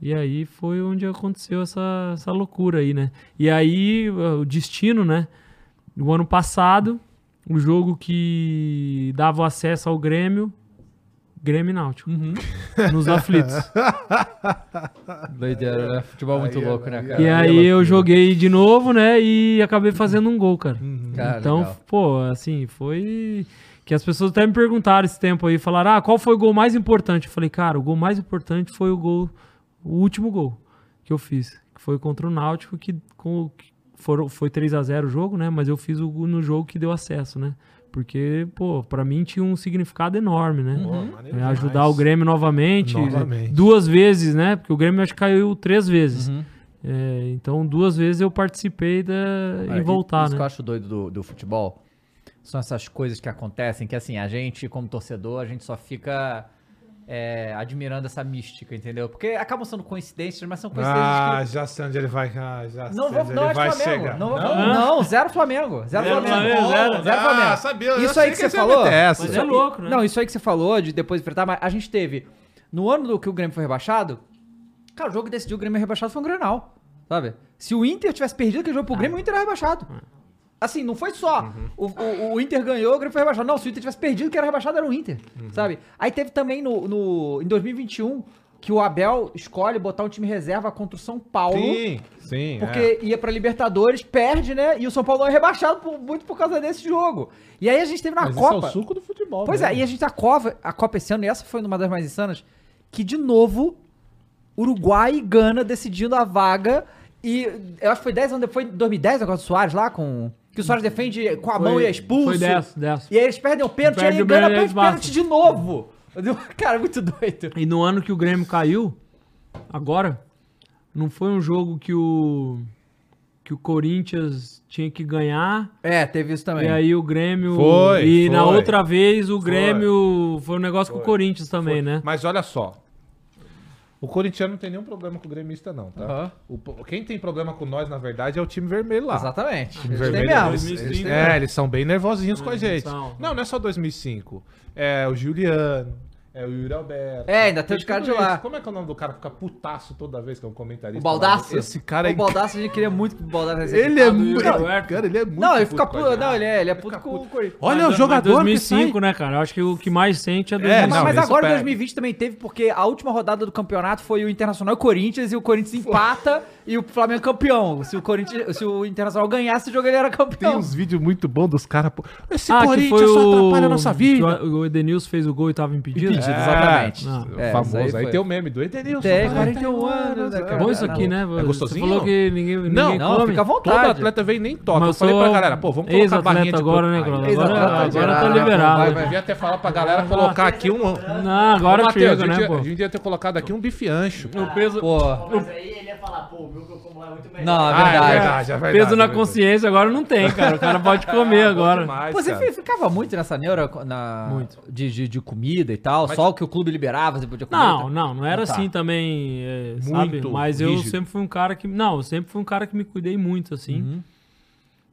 E aí foi onde aconteceu essa, essa loucura aí, né? E aí o destino, né? No ano passado, o jogo que dava acesso ao Grêmio, Grêmio e Náutico. Nos aflitos. Doideira, né? Futebol muito Aí é- louco, né, aí é- cara? E aí eu joguei de novo, né? E acabei fazendo um gol, cara. Cara, então, legal. pô, assim, foi. Que as pessoas até me perguntaram esse tempo aí, falaram, ah, qual foi o gol mais importante? Eu falei, cara, o gol mais importante foi o gol, o último gol que eu fiz, que foi contra o Náutico, que, com, que foram, foi 3 a 0 o jogo, né? Mas eu fiz o gol no jogo que deu acesso, né? Porque, pô, pra mim tinha um significado enorme, né? Maneiro É, ajudar o Grêmio novamente, Novamente. duas vezes, né? Porque o Grêmio acho que caiu três vezes. Uhum. É, então, duas vezes eu participei da, É, em voltar, Isso né? que eu acho doido do, do futebol são essas coisas que acontecem que, assim, a gente, como torcedor, a gente só fica é, admirando essa mística, entendeu? Porque acabam sendo coincidências, mas são coincidências Ah, que. já sei onde ele vai. Ah, já Não, sei vou, onde não ele é vai Flamengo. chegar. Não, vou- não, zero Flamengo. Zero, Zero Flamengo. Flamengo, zero. Zero Ah, Flamengo. sabia, eu Isso aí que que você falou. essa. Mas é louco, né? Não, isso aí que você falou de depois de enfrentar, mas a gente teve. No ano do que o Grêmio foi rebaixado, cara, o jogo que decidiu o Grêmio rebaixado foi um Grenal. Sabe? Se o Inter tivesse perdido aquele jogo pro Grêmio, o Inter era rebaixado. Assim, não foi só o, o, o Inter ganhou, o Grêmio foi rebaixado. Não, se o Inter tivesse perdido, quem era rebaixado era o Inter, sabe? Aí teve também no, no, em 2021 que o Abel escolhe botar um time reserva contra o São Paulo. Sim, sim. Porque é. ia pra Libertadores, perde, né? E o São Paulo não é rebaixado por- muito por causa desse jogo. E aí a gente teve na Mas Copa. Esse é o suco do futebol. Pois né? é, e a gente a Copa, a Copa esse ano, e essa foi uma das mais insanas, que de novo, Uruguai e Gana decidindo a vaga. E eu acho que foi 10 anos depois, 2010, o negócio do Soares lá, com. Que o Soares defende com a mão e é expulso. Foi 10, 10. E aí eles perdem o pênalti, e o Gana pênalti, perde o pênalti de novo. Cara, muito doido. E no ano que o Grêmio caiu, agora, não foi um jogo que o que o Corinthians tinha que ganhar. É, teve isso também. E aí o Grêmio. Foi, e na foi. outra vez o Foi. Grêmio. Foi um negócio com o Foi. Corinthians também, né? Mas olha só. O corintiano não tem nenhum problema com o gremista, não, tá? Aham. O quem tem problema com nós, na verdade, é o time vermelho lá. Exatamente. Time Eles vermelho, mesmo. eles- Eles eles- têm é, mesmo. eles são bem nervosinhos com a É, gente. são. Não, não é só 2005. É o Juliano, é o Yuri Alberto. É, ainda tem os caras de tudo lá. isso. Como é que é o nome do cara que fica putaço toda vez que é um comentarista? O Baldaço? lá? Esse cara é O Baldaço a gente queria muito que o Baldaço recebesse. Ele é muito. Cara, ele é muito. Não, ele fica puto. Não, ele é, ele é puto com o. Corinthians. Olha Mas- o mas jogador 2005, né, cara? Eu acho que o que mais sente é É, 2005. Mas, não, mas isso agora pega. 2020 também teve, porque a última rodada do campeonato foi o Internacional e o Corinthians, e o Corinthians empata e o Flamengo campeão. Se o Corinthians, se o Internacional ganhasse o jogo, ele era Tem campeão. uns vídeos muito bons dos caras. Esse Ah, que Corinthians foi só o... atrapalha a nossa vida. O o Edenilson fez o gol e tava impedido? Impedido, É, exatamente. Ah, o É, famoso. Aí, aí tem o meme do Edenilson. Tem 41 41 anos, né, É cara? bom isso aqui, né? É gostosinho? Você falou que ninguém, ninguém Não, Não, come. fica à Todo vontade. atleta vem e nem toca. Mas eu falei pra galera, pô, vamos colocar ex-atleta barrinha de agora, né, Agora, agora tá liberado. Vai, vai vir até falar pra galera colocar aqui um... Não, agora chega, a gente, né, ia- pô? a gente ia ter colocado aqui um bife ancho. O peso, Pô, Mas aí ele ia falar, pô, o meu que eu como lá é muito melhor. não, é Ah, verdade. é verdade, é verdade. peso na é verdade. consciência agora não tem, cara. O cara pode comer agora. Demais, Pô, você cara. ficava muito nessa neura na... Muito. De, de, de comida e tal, só o que o clube liberava, você podia comer. Não, não, não era Tá. assim também, é, sabe? Muito Mas eu rígido. sempre fui um cara que. Não, eu sempre fui um cara que me cuidei muito, assim. Uhum.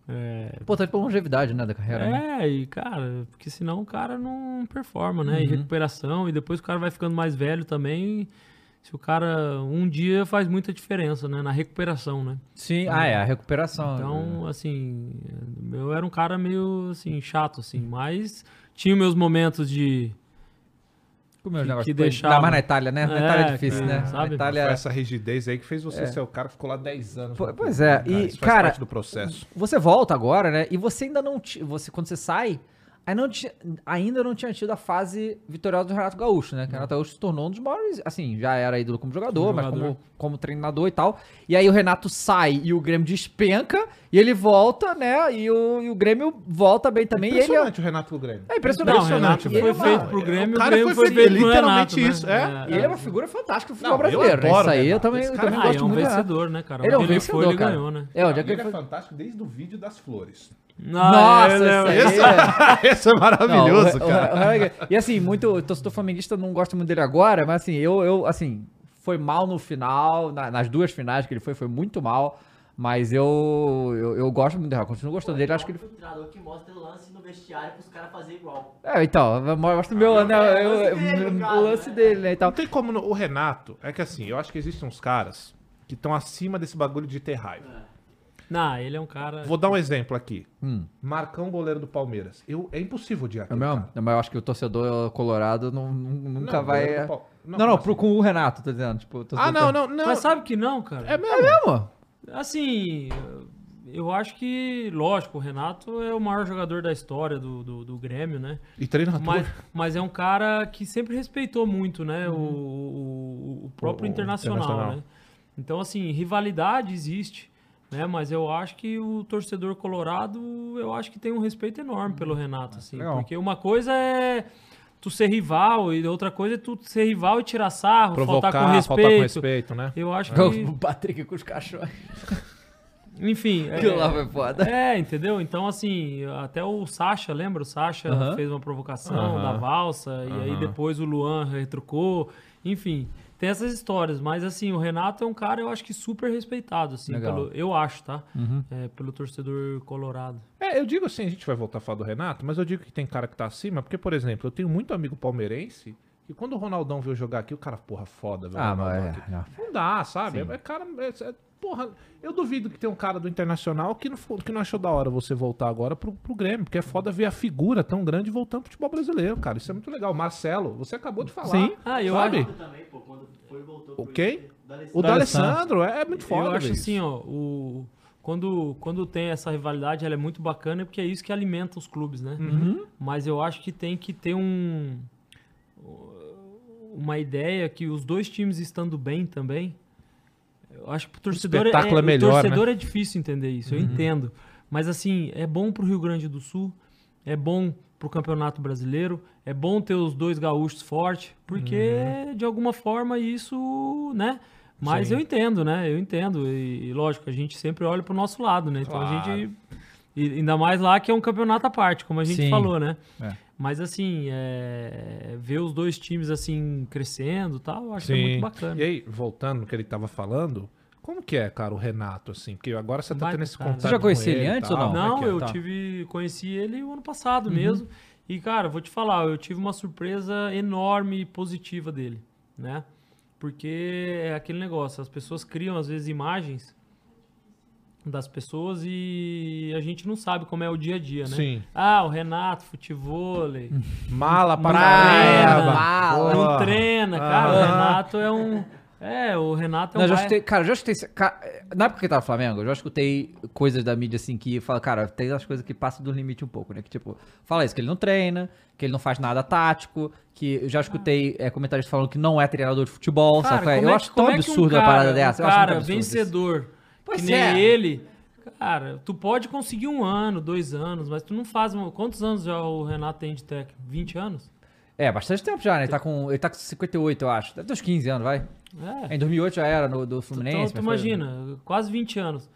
É, Importante pra longevidade, né, da carreira. né? É, e cara, porque senão o cara não performa, né? E Uhum. recuperação, e depois o cara vai ficando mais velho também. Se o cara um dia faz muita diferença, né? Na recuperação, né? Sim, ah, é, a recuperação. Então, assim, eu era um cara meio assim, chato, assim, mas tinha meus momentos de. Como é o negócio? que deixava. Ainda mais na Itália, né? Na É, Itália é difícil, que- né? sabe? Na Itália... Foi essa rigidez aí que fez você ser o cara que ficou lá 10 anos. Po- no pois clube, é, né, e, Isso faz cara, parte do processo. Você volta agora, né? E você ainda não. ti- Você, quando você sai, Aí não tinha- ainda não tinha tido a fase vitoriosa do Renato Gaúcho, né? Que o Renato Gaúcho se tornou um dos maiores, assim, já era ídolo como jogador, Como mas jogador. como, como treinador e tal. E aí o Renato sai e o Grêmio despenca, e ele volta, né? E o, e o Grêmio volta bem também. E ele é, Impressionante o Renato do Grêmio. é impressionante. Não, o Renato ele foi é feito pro Grêmio, o o cara Grêmio foi foi feito literalmente Renato, isso, né? E ele é uma figura fantástica do Não, futebol eu brasileiro, né? adoro Isso aí o eu também, eu cara também Ah, gosto é um muito do Renato. vencedor, né, cara? Ele é um vencedor, foi, ele cara. ganhou, né? É, onde é Ele que é ele foi? fantástico desde o vídeo das flores. Nossa, é- esse aí é- Esse é maravilhoso, Não, o- cara. o- o- o- e assim, muito o torcedor flamenguista não gosta muito dele agora, mas assim, eu, eu assim, foi mal no final, na- nas duas finais que ele foi, foi muito mal. Mas eu, eu, eu gosto muito dele, continuo gostando dele, acho que ele. O treinador que mostra lance no vestiário pros caras fazerem igual. É, então, mostra o meu, né, É, eu- o lance dele, eu- no o caso, lance né? dele, né, e Não tal. tem como. no- O Renato, é que assim, eu acho que existem uns caras que estão acima desse bagulho de ter raiva. Não, ele é um cara. Vou dar um exemplo aqui. Hum. Marcão, goleiro do Palmeiras. Eu, é impossível odiar É mesmo? cara. Mas eu acho que o torcedor colorado não, nu- nunca Não, vai. Pal- Não, Não, não, como pro, com o Renato, tô dizendo. Tipo, Ah, não, tá- não, não. Mas sabe que não, cara? É mesmo? É mesmo? Assim, eu acho que, lógico, o Renato é o maior jogador da história do, do, do Grêmio, né? E treinador. Mas, mas é um cara que sempre respeitou muito, né? O, o, o próprio o internacional, Internacional. né? Então, assim, rivalidade existe, né? Mas eu acho que o torcedor colorado, eu acho que tem um respeito enorme pelo Renato, assim. Legal. Porque uma coisa é tu ser rival e outra coisa é tu ser rival e tirar sarro, Provocar, faltar com respeito. faltar com respeito, né? Eu acho que, O Patrick com os cachorros. enfim... Aquilo é- lá foi foda. é, entendeu? Então, assim, até o Sacha, lembra? O Sacha Aham. fez uma provocação Aham. da valsa, e aí depois o Luan retrucou. Enfim, tem essas histórias. Mas, assim, o Renato é um cara, eu acho que super respeitado, assim, pelo, eu acho, tá? Uhum. É, pelo torcedor colorado. É, eu digo assim, a gente vai voltar a falar do Renato, mas eu digo que tem cara que tá acima, porque, por exemplo, eu tenho muito amigo palmeirense que quando o Ronaldão veio jogar aqui, o cara, porra, foda, velho. Ah, mas. é, não. Não dá, sabe? É, cara, é- é- porra, eu duvido que tem um cara do Internacional que não, que não achou da hora você voltar agora pro, pro Grêmio, porque é foda ver a figura tão grande voltando pro futebol brasileiro, cara. Isso é muito legal. Marcelo, você acabou de falar. Sim. Ah, eu sabe? acho, Também, pô, quando foi e voltou. O D'Alessandro. O D'Alessandro. D'Alessandro é, é muito foda, eu acho assim, ó, o, quando, quando tem essa rivalidade, ela é muito bacana, porque é isso que alimenta os clubes, né? Uhum. Mas eu acho que tem que ter um uma ideia que os dois times estando bem também. Eu acho que o torcedor, é, espetáculo é o melhor, torcedor é difícil entender isso, eu entendo. Mas assim, é bom pro Rio Grande do Sul, é bom pro Campeonato Brasileiro, é bom ter os dois gaúchos fortes, porque de alguma forma isso, né? Mas Sim. eu entendo, né? Eu entendo. E, lógico, a gente sempre olha pro nosso lado, né? Então a gente. E ainda mais lá que é um campeonato à parte, como a gente Sim. falou, né? É. Mas assim, é, ver os dois times assim crescendo e tal, eu acho que é muito bacana. E aí, voltando no que ele tava falando, como que é, cara, o Renato, assim? Porque agora você tá Baita tendo esse cara. contato Você já com conhecia ele e antes ou não? é Não, é? eu Tá. tive, conheci ele o ano passado mesmo. E, cara, vou te falar, eu tive uma surpresa enorme e positiva dele, né? Porque é aquele negócio, as pessoas criam às vezes imagens das pessoas e a gente não sabe como é o dia a dia, né? Sim. Ah, o Renato, futevôlei, Mala Praia, caramba. mala. não treina, cara. O Aham. Renato é um. É, o Renato é um. Não, já escutei, cara, eu já escutei. ca- Na época que ele tava no Flamengo, eu já escutei coisas da mídia assim que fala, cara, tem as coisas que passam do limite um pouco, né? Que tipo, fala isso, que ele não treina, que ele não faz nada tático, que eu já escutei é, comentários falando que não é treinador de futebol, Cara, sabe? como Eu é acho tão é que um absurdo uma cara- parada dessa. Um eu acho cara absurdo isso. Pois que nem é. ele, cara, tu pode conseguir um ano, dois anos, mas tu não faz. Quantos anos já o Renato tem de técnico? 20 anos? É, bastante tempo já, né? Ele tá com, ele tá com 58, eu acho. Deve ter uns 15 anos, vai. É. Em 2008 já era no, do Fluminense. Então, tu foi- imagina, quase 20 anos.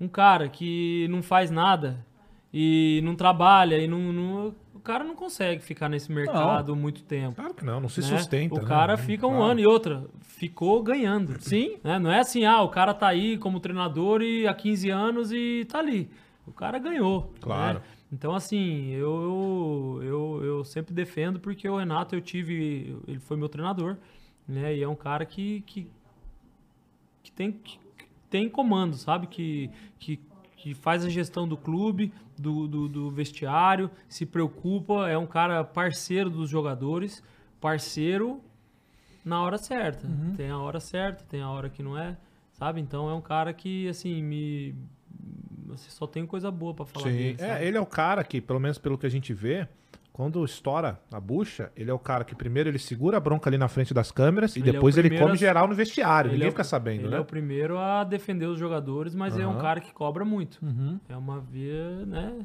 Um cara que não faz nada e não trabalha e não. não- o cara não consegue ficar nesse mercado muito tempo. Claro que não, não se né? sustenta. O né? cara fica um Claro. ano e outra, ficou ganhando. Sim. né? Não é assim, ah, o cara tá aí como treinador e há 15 anos e tá ali. O cara ganhou. Claro. né? Então, assim, eu, eu, eu, eu sempre defendo porque o Renato eu tive. Ele foi meu treinador, né? E é um cara que, que, que tem, que tem comando, sabe? Que, que, que faz a gestão do clube, do, do, do vestiário, se preocupa, é um cara parceiro dos jogadores, parceiro na hora certa. Tem a hora certa, tem a hora que não é, sabe? Então é um cara que, assim, me. você só tem coisa boa pra falar Sim. dele. sabe? É, ele é o cara que, pelo menos pelo que a gente vê, quando estoura a bucha, ele é o cara que primeiro ele segura a bronca ali na frente das câmeras e Ele é o depois ele primeiro come a- geral no vestiário. Ele Ninguém é o- fica sabendo, Ele né? é o primeiro a defender os jogadores, mas é um cara que cobra muito. Uhum. É uma via, né?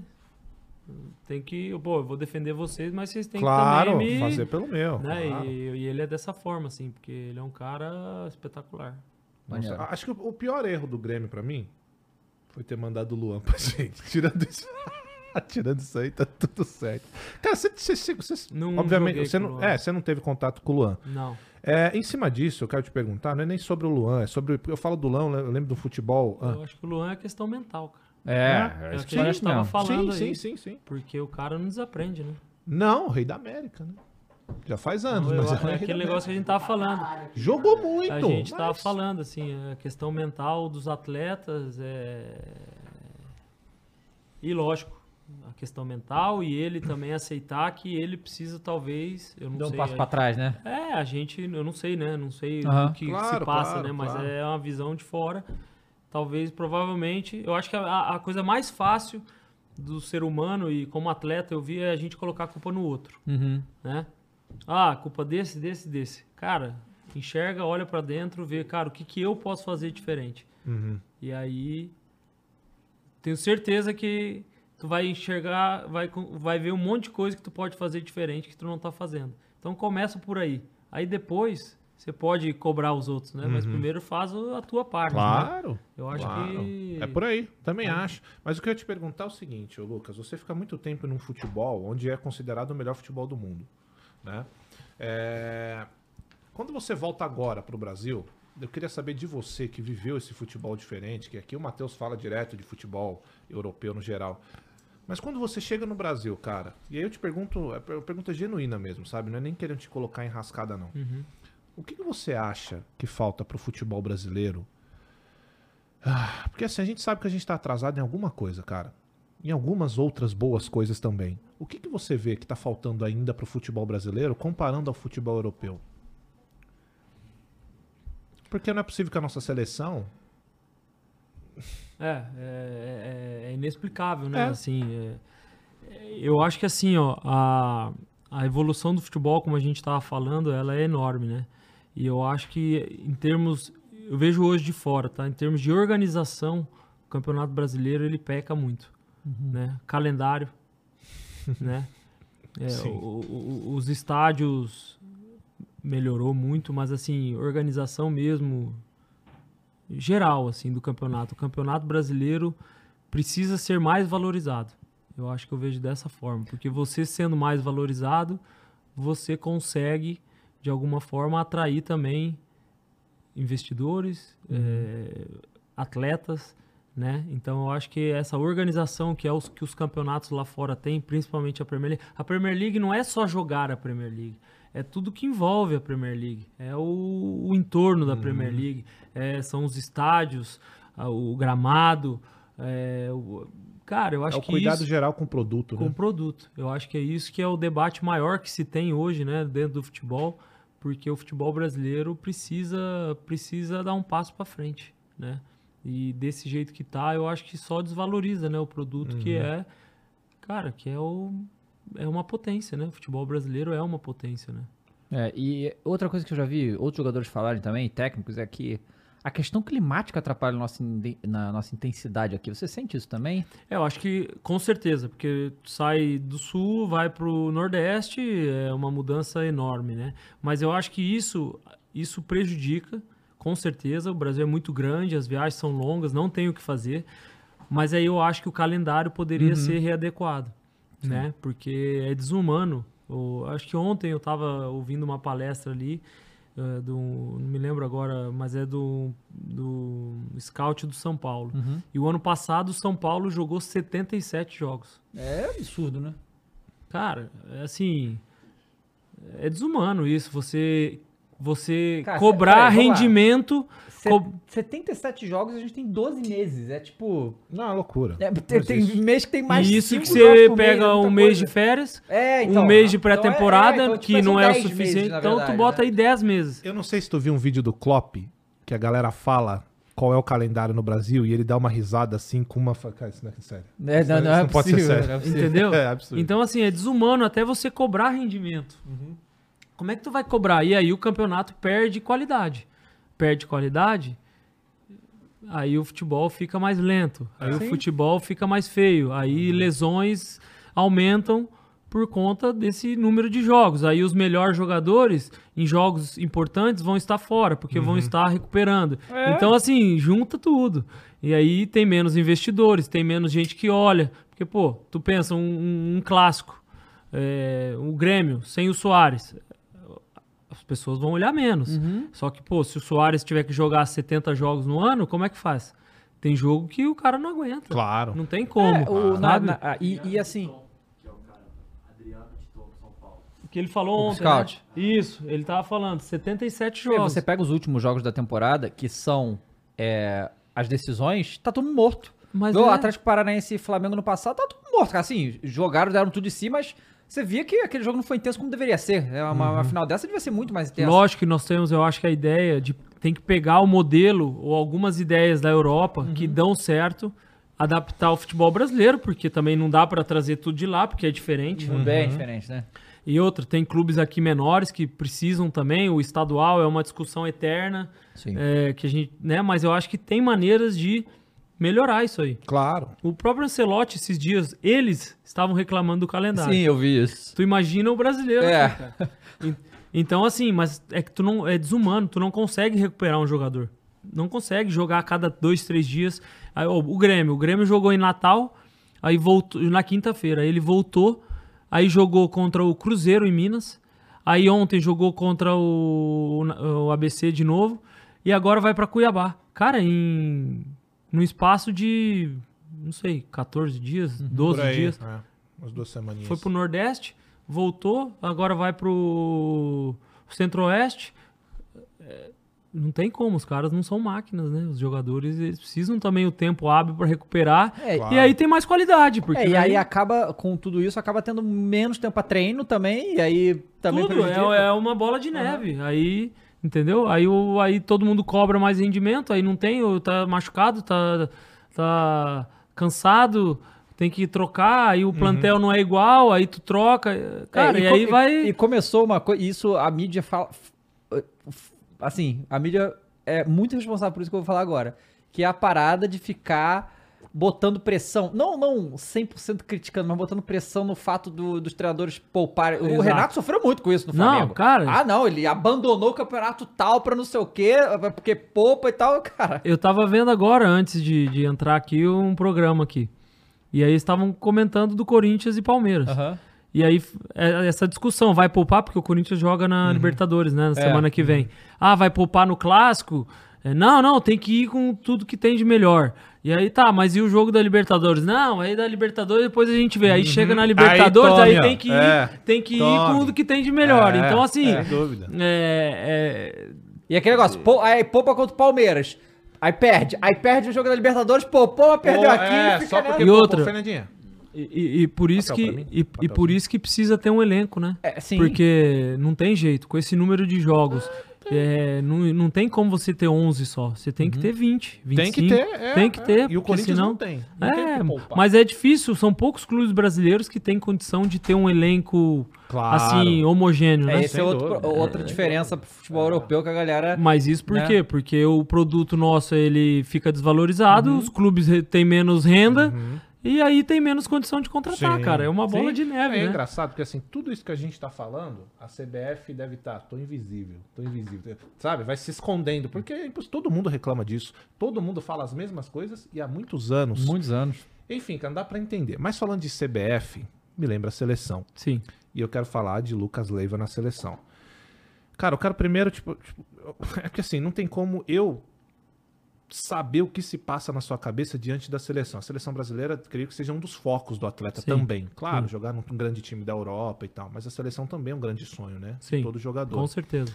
Tem que, pô, eu vou defender vocês, mas vocês têm Claro, que também me... fazer pelo meu. né? claro. E, e ele é dessa forma, assim, porque ele é um cara espetacular. Nossa, acho que o pior erro do Grêmio pra mim foi ter mandado o Luan pra gente. Tirando isso. Tirando isso aí, tá tudo certo. Cara, você. você- você- Não obviamente, você o não, é, você não teve contato com o Luan. Não. É, em cima disso, eu quero te perguntar, não é nem sobre o Luan, é sobre. Eu falo do Luan, eu lembro do futebol. ah, Eu acho que o Luan é questão mental, cara. É, É é o que a gente tava falando sim, aí. sim, sim, sim. Porque o cara não desaprende, né? Não, rei da América, né? Já faz anos, Eu- mas é é, aquele negócio que a gente tava falando. Jogou muito. A gente tava mas- falando, assim, a questão mental dos atletas é. E lógico, a questão mental e ele também aceitar que ele precisa, talvez. Eu não Deu um sei. passo pra trás, né? É, a gente, eu não sei, né? Não sei Aham. o que Claro, se passa, claro, né? Mas claro. é uma visão de fora. Talvez, provavelmente, eu acho que a, a coisa mais fácil do ser humano e como atleta eu vi é a gente colocar a culpa no outro, Uhum. né? Ah, culpa desse, desse, desse. Cara, enxerga, olha pra dentro, vê, cara, o que, que eu posso fazer diferente. Uhum. E aí, tenho certeza que tu vai enxergar, vai, vai ver um monte de coisa que tu pode fazer diferente que tu não tá fazendo. Então começa por aí. Aí depois você pode cobrar os outros, né? Mas primeiro faz a tua parte. Né? Claro. Eu acho claro. que. É por aí, também acho. Mas o que eu ia te perguntar é o seguinte, Lucas, você fica muito tempo num futebol onde é considerado o melhor futebol do mundo, né? É, Quando você volta agora pro Brasil, eu queria saber de você que viveu esse futebol diferente, que aqui o Matheus fala direto de futebol europeu no geral. Mas quando você chega no Brasil, cara, e aí eu te pergunto, é per- pergunta genuína mesmo, sabe? Não é nem querendo te colocar em rascada, não. Uhum. O que, que você acha que falta pro futebol brasileiro? Ah, porque assim, a gente sabe que a gente tá atrasado em alguma coisa, cara. Em algumas outras boas coisas também. O que, que você vê que tá faltando ainda pro futebol brasileiro comparando ao futebol europeu? Porque não é possível que a nossa seleção. É, é, é- é inexplicável, né? É. Assim, é- é- eu acho que assim, ó, a, a evolução do futebol, como a gente estava falando, ela é enorme, né? E eu acho que em termos, eu vejo hoje de fora, tá? Em termos de organização, o Campeonato Brasileiro ele peca muito, né? Calendário, né? É, o- o- os estádios melhorou muito, mas assim, organização mesmo geral assim do campeonato. O campeonato brasileiro precisa ser mais valorizado. Eu acho que eu vejo dessa forma, porque você sendo mais valorizado, você consegue de alguma forma atrair também investidores, eh, atletas, né? Então eu acho que essa organização que é os que os campeonatos lá fora têm, principalmente a Premier League. A Premier League não é só jogar a Premier League, é tudo que envolve a Premier League. É o, o entorno da Premier League, é, são os estádios, o gramado. é, o- cara, eu acho é o que cuidado isso, geral com o produto, com né? o produto. Eu acho que é isso que é o debate maior que se tem hoje, né, dentro do futebol, porque o futebol brasileiro precisa precisa dar um passo para frente, né? E desse jeito que tá, eu acho que só desvaloriza, né, o produto que Uhum. é, cara, que é o é uma potência, né? O futebol brasileiro é uma potência, né? É, e outra coisa que eu já vi outros jogadores falarem também, técnicos, é que a questão climática atrapalha nossa, na nossa intensidade aqui. Você sente isso também? É, eu acho que com certeza, porque sai do sul, vai pro nordeste, é uma mudança enorme, né? Mas eu acho que isso, isso prejudica, com certeza. O Brasil é muito grande, as viagens são longas, não tem o que fazer. Mas aí eu acho que o calendário poderia ser readequado, né? Porque é desumano. O- acho que ontem eu estava ouvindo uma palestra ali, eh, do, não me lembro agora, mas é do, do Scout do São Paulo. E o ano passado o São Paulo jogou 77 jogos. É absurdo, né? Cara, é assim. É desumano isso. Você, você Cara, cobrar lá. rendimento. Co- 77 jogos, a gente tem 12 meses. É tipo. Não, é loucura. é, Não tem, tem mês que tem mais e isso que você mês, pega é um mês coisa. de férias, É, então, um mês de então é- pré-temporada, é, então, tipo, que são não é o 10 suficiente. meses, na então tu verdade, bota né? aí 10 meses. Eu não sei se tu viu um vídeo do Klopp, que a galera fala qual é o calendário no Brasil e ele dá uma risada assim com uma. Cara, isso não é sério. É, Isso não, não, é não pode ser possível, sério. não é. Entendeu? É absurdo. Então, assim, é desumano até você cobrar rendimento. Como é que tu vai cobrar? E aí o campeonato perde qualidade. Perde qualidade, aí o futebol fica mais lento. Aí o futebol fica mais feio. Aí lesões aumentam por conta desse número de jogos. Aí os melhores jogadores em jogos importantes vão estar fora, porque vão estar recuperando. Então, assim, junta tudo. E aí tem menos investidores, tem menos gente que olha. Porque, pô, tu pensa, um, um- um clássico, é, o Grêmio, sem o Soares, pessoas vão olhar menos. Só que, pô, se o Soares tiver que jogar 70 jogos no ano, como é que faz? Tem jogo que o cara não aguenta. Claro. Não tem como. É, o- na- na- ah, e, e assim, Que ele falou ontem. scout. né? Isso, ele tava falando, 77 Meu, jogos. você pega os últimos jogos da temporada, que são é, as decisões, tá todo morto. Mas o é. Atlético Paranaense e Flamengo no passado, tá tudo morto. Assim, jogaram, deram tudo de si, mas você via que aquele jogo não foi intenso como deveria ser. É Uma, uma final dessa devia ser muito mais intensa. Lógico que nós temos, eu acho que a ideia de tem que pegar o modelo ou algumas ideias da Europa Uhum. que dão certo, adaptar ao futebol brasileiro, porque também não dá pra trazer tudo de lá, porque é diferente. Tudo bem diferente, né? E outra, tem clubes aqui menores que precisam também, o estadual é uma discussão eterna, Sim. é, que a gente, né, mas eu acho que tem maneiras de melhorar isso aí. Claro. O próprio Ancelotti esses dias, eles estavam reclamando do calendário. eu vi isso. Tu imagina o brasileiro. É. cara. Então, assim, mas é que tu não. É desumano, tu não consegue recuperar um jogador. Não consegue jogar a cada dois, três dias. Aí, ó, o Grêmio. O Grêmio jogou em Natal, aí voltou. Na quinta-feira. Ele voltou, aí jogou contra o Cruzeiro em Minas. Aí ontem jogou contra o, o ABC de novo. E agora vai pra Cuiabá. Cara, em. No espaço de. Não sei, 14 dias, 12 Por aí, dias. é, umas duas semaninhas. Foi pro Nordeste, voltou, agora vai pro Centro-Oeste. É, Não tem como, os caras não são máquinas, né? Os jogadores eles precisam também o tempo hábil para recuperar. É, Claro. E aí tem mais qualidade, porque É, e daí aí acaba, com tudo isso, acaba tendo menos tempo pra treino também, e aí também tudo é, é uma bola de neve. Aí, entendeu? Aí, o, aí todo mundo cobra mais rendimento, aí não tem, tá machucado, tá, tá cansado, tem que trocar, aí o plantel não é igual, aí tu troca. Cara, É, e, co- aí vai. E começou uma coisa. Isso a mídia fala. Assim, a mídia é muito responsável por isso que eu vou falar agora. Que é a parada de ficar botando pressão. Não, não 100% criticando, mas botando pressão no fato do- dos treinadores pouparem. O Exato. Renato sofreu muito com isso no Não, Flamengo. cara. Ah, não, ele abandonou o campeonato tal pra não sei o quê, porque poupa e tal, cara. Eu tava vendo agora, antes de, de entrar aqui, um programa aqui. E aí estavam comentando do Corinthians e Palmeiras. E aí, é- essa discussão, vai poupar, porque o Corinthians joga na Uhum. Libertadores, né? Na É. semana que vem. Ah, vai poupar no clássico? É, não, não, tem que ir com tudo que tem de melhor. E aí tá, mas e o jogo da Libertadores? Não, aí da Libertadores depois a gente vê. Aí chega na Libertadores, aí, Uhum. tome, ó. tem que ir, É, tem que ir com o que tem de melhor. É, então, assim, Sem dúvida. é, é, E aquele negócio, aí poupa contra o Palmeiras. Aí perde. Aí perde o jogo da Libertadores, poupou, mas perdeu Pô, aqui. é, fica só porque E pô, outra? pô, Fernandinha. E, e- e por isso Papel que e, e por isso que precisa ter um elenco, né? É, sim. Porque não tem jeito com esse número de jogos. É, não, não tem como você ter 11 só. Você tem que ter 20, 25. Tem que ter, é, tem que é. ter. E o porque Corinthians senão... não tem. Não tem É, poupar. mas é difícil. São poucos clubes brasileiros que têm condição de ter um elenco Claro. assim homogêneo, É, né? é Sem outro, dúvida. outra diferença pro futebol europeu que a galera. Mas isso por Né? quê? Porque o produto nosso ele fica desvalorizado, Uhum. os clubes têm menos renda e aí tem menos condição de contratar, Sim. cara. É uma bola Sim. de neve, É né? engraçado, porque assim, tudo isso que a gente tá falando, a CBF deve estar, tô invisível, tô invisível. Sabe? Vai se escondendo, porque é todo mundo reclama disso. Todo mundo fala as mesmas coisas e há muitos anos. Muitos anos. Enfim, cara, não dá pra entender. Mas falando de CBF, me lembra a seleção. Sim. E eu quero falar de Lucas Leiva na seleção. Cara, eu quero primeiro, tipo, tipo, é que assim, não tem como eu saber o que se passa na sua cabeça diante da seleção. A seleção brasileira, creio que seja um dos focos do atleta Sim, também. Claro, sim. jogar num grande time da Europa e tal, mas a seleção também é um grande sonho, né? Sim, Todo jogador. Com certeza.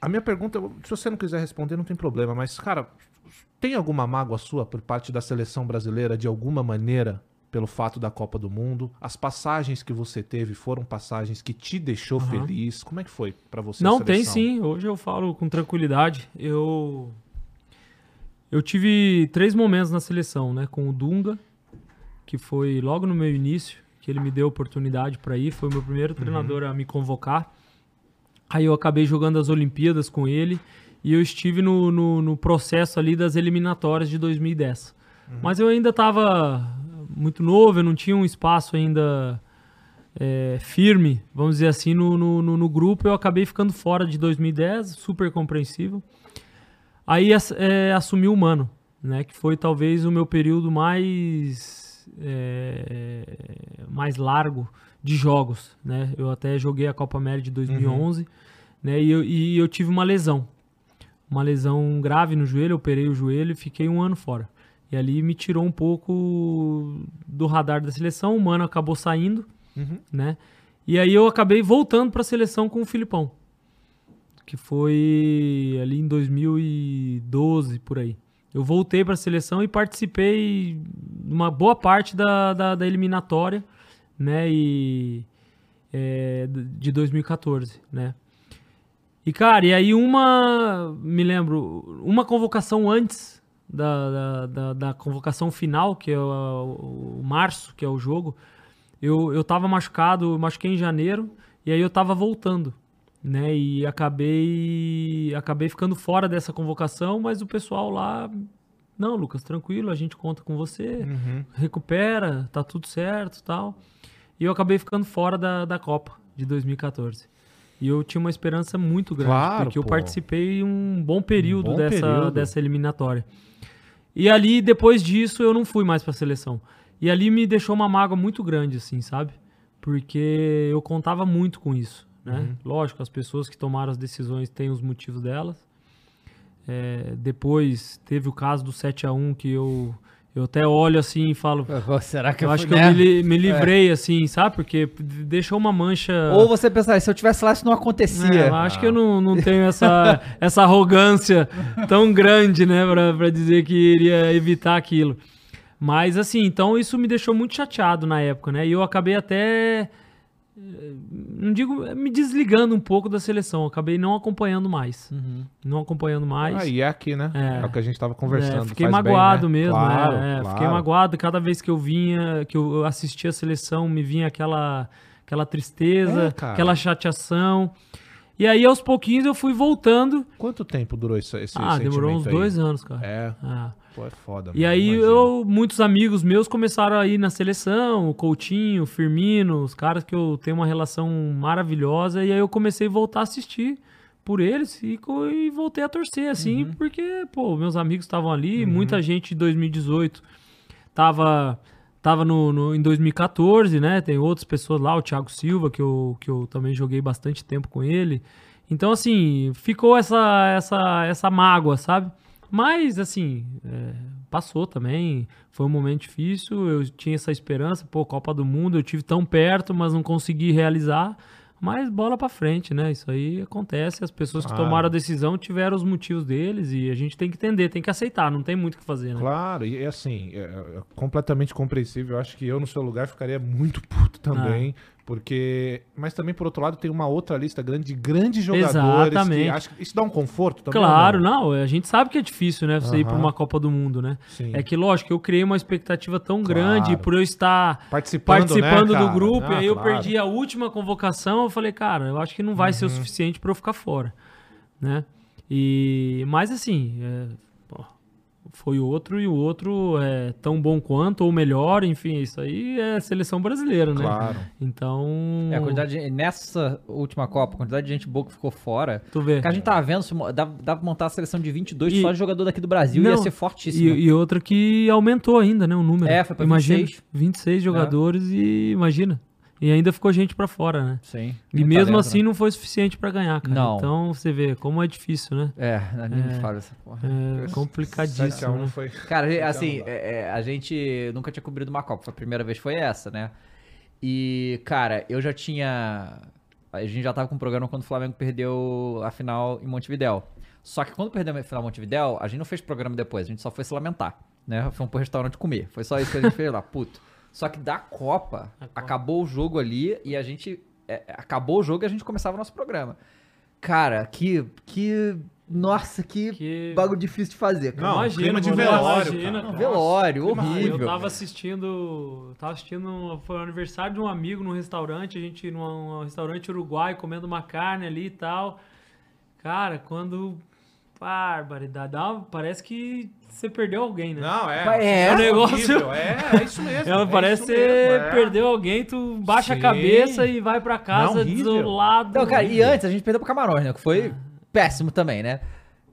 A minha pergunta, se você não quiser responder, não tem problema, mas, cara, tem alguma mágoa sua por parte da seleção brasileira de alguma maneira pelo fato da Copa do Mundo? As passagens que você teve foram passagens que te deixou Aham. feliz? Como é que foi pra você Não, tem sim. Hoje eu falo com tranquilidade. Eu eu tive três momentos na seleção, né? Com o Dunga, que foi logo no meu início, que ele me deu oportunidade para ir, foi o meu primeiro treinador a me convocar. Aí eu acabei jogando as Olimpíadas com ele e eu estive no, no, no processo ali das eliminatórias de 2010. Mas eu ainda estava muito novo, eu não tinha um espaço ainda é, firme, vamos dizer assim, no, no, no- no grupo. Eu acabei ficando fora de 2010, super compreensível. Aí é, assumi o Mano, né? Que foi talvez o meu período mais, é, mais largo de jogos, né? Eu até joguei a Copa América de 2011, né? E eu, e eu tive uma lesão. Uma lesão grave no joelho, eu operei o joelho e fiquei um ano fora. E ali me tirou um pouco do radar da seleção. O Mano acabou saindo, Uhum. né? E aí eu acabei voltando para a seleção com o Filipão, que foi ali em 2012 por aí. Eu voltei para a seleção e participei uma boa parte da, da, da eliminatória, né? E é, de 2014, né? E cara, e aí uma, me lembro, uma convocação antes da, da, da, da convocação final, que é o, o março, que é o jogo, eu, eu tava machucado, machuquei em janeiro, e aí eu tava voltando, né? E acabei, acabei ficando fora dessa convocação, mas o pessoal lá, não, Lucas, tranquilo, a gente conta com você, Uhum. recupera, tá tudo certo tal. E eu acabei ficando fora da, da Copa de 2014. E eu tinha uma esperança muito grande, Claro, porque eu pô. participei um bom período bom dessa, período. dessa eliminatória. E ali, depois disso, eu não fui mais pra seleção. E ali me deixou uma mágoa muito grande, assim, sabe? Porque eu contava muito com isso, né? Uhum. Lógico, as pessoas que tomaram as decisões têm os motivos delas. É, depois teve o caso do 7 a 1 que eu, eu até olho assim e falo, Será que eu eu, acho fui, que né? eu me, me livrei, assim, sabe? Porque deixou uma mancha. Ou você pensar, se eu tivesse lá, isso não É, acontecia. eu acho que eu não, não tenho essa, essa arrogância tão grande, né, pra, pra dizer que iria evitar aquilo. Mas, assim, então isso me deixou muito chateado na época, né? E eu acabei até. Eh, Não digo eh, me desligando um pouco da seleção, acabei não acompanhando mais. Uhum. Não acompanhando mais. Ah, e é aqui, né? É. É, o que a gente tava É, conversando. fiquei faz bem, magoado né? mesmo, Claro, é, é, claro. fiquei magoado cada vez que eu vinha, que eu assistia a seleção, me vinha aquela, aquela tristeza, É, aquela chateação. E aí, aos pouquinhos, eu fui voltando. Quanto tempo durou esse, esse ah, demorou uns aí? dois anos, cara. É, Ah. pô, é foda. E mano, aí, imagina. eu, muitos amigos meus começaram a ir na seleção, o Coutinho, o Firmino, os caras que eu tenho uma relação maravilhosa. E aí, eu comecei a voltar a assistir por eles e, e voltei a torcer, assim, Uhum. porque, pô, meus amigos estavam ali, muita gente de 2018 tava, tava no, no- em 2014, né? Tem outras pessoas lá, o Thiago Silva, que eu, que eu também joguei bastante tempo com ele. Então, assim, ficou essa, essa, essa mágoa, sabe? Mas, assim, é, passou também. Foi um momento difícil. Eu tinha essa esperança, pô, Copa do Mundo, eu tive tão perto, mas não consegui realizar. Mas bola pra frente, né? Isso aí acontece. As pessoas que Claro. tomaram a decisão tiveram os motivos deles e a gente tem que entender, tem que aceitar, não tem muito o que fazer, né? Claro, e assim, é, é completamente compreensível. Eu acho que eu, no seu lugar, ficaria muito puto também. Ah. Porque. Mas também, por outro lado, tem uma outra lista grande de grandes jogadores. Exatamente. Que acho que isso dá um conforto também. Claro, não, a gente sabe que é difícil, né? Você ir pra Aham. uma Copa do Mundo, né? Sim. É que, lógico, eu criei uma expectativa tão Claro. grande por eu estar Participando, participando né, do grupo, Ah, e aí eu claro. perdi a última convocação, eu falei, cara, eu acho que não vai ser Uhum. o suficiente pra eu ficar fora, né? E, mas assim, é, foi outro e o outro é tão bom quanto ou melhor, enfim, isso aí é seleção brasileira, né? Claro. Então, É, a quantidade de- nessa última Copa, a quantidade de gente boa que ficou fora. tu vê. Que a gente tava vendo, dá, dá pra montar a seleção de 22 E- só de jogador daqui do Brasil, ia Não, ser E, fortíssimo. e outra que aumentou ainda, né, o número. É, foi pra imagina, 26. 26 jogadores e imagina. E ainda ficou gente pra fora, né? Sim. E Muito mesmo talento, assim né? não foi suficiente pra ganhar, cara. Não. Então você vê como é difícil, né? É, nem me É. fala essa porra. É 7 a complicadíssimo, 1 né? foi. Cara, assim, é, é, a gente nunca tinha cobrido uma Copa. A primeira vez foi essa, né? E, cara, eu já tinha. A gente já tava com o programa quando o Flamengo perdeu a final em Montevidéu. Só que quando perdeu a final em Montevidéu, a gente não fez programa depois, a gente só foi se lamentar, né? Fomos pro restaurante comer. Foi só isso que a gente fez lá, puto. Só que da Copa, A Copa. acabou o jogo ali e a gente. é, acabou o jogo e a gente começava o nosso programa. Cara, que. que Nossa, que, Que- bagulho difícil de fazer, cara. Não, Imagina, clima de velório, imagina, cara. Velório, clima- horrível. Eu tava assistindo. Tava assistindo. Foi o aniversário de um amigo num restaurante, a gente num restaurante uruguai comendo uma carne ali e tal. Cara, quando. Barbaridade. uma- parece que você perdeu alguém, né? Não, é. É, é o negócio- horrível, É, é isso mesmo. Ela é parece isso que mesmo, você é. perdeu alguém, tu baixa Sim. a cabeça e vai pra casa Não, desolado. Então, cara, e antes a gente perdeu pro Camarões, né? Que foi péssimo também, né?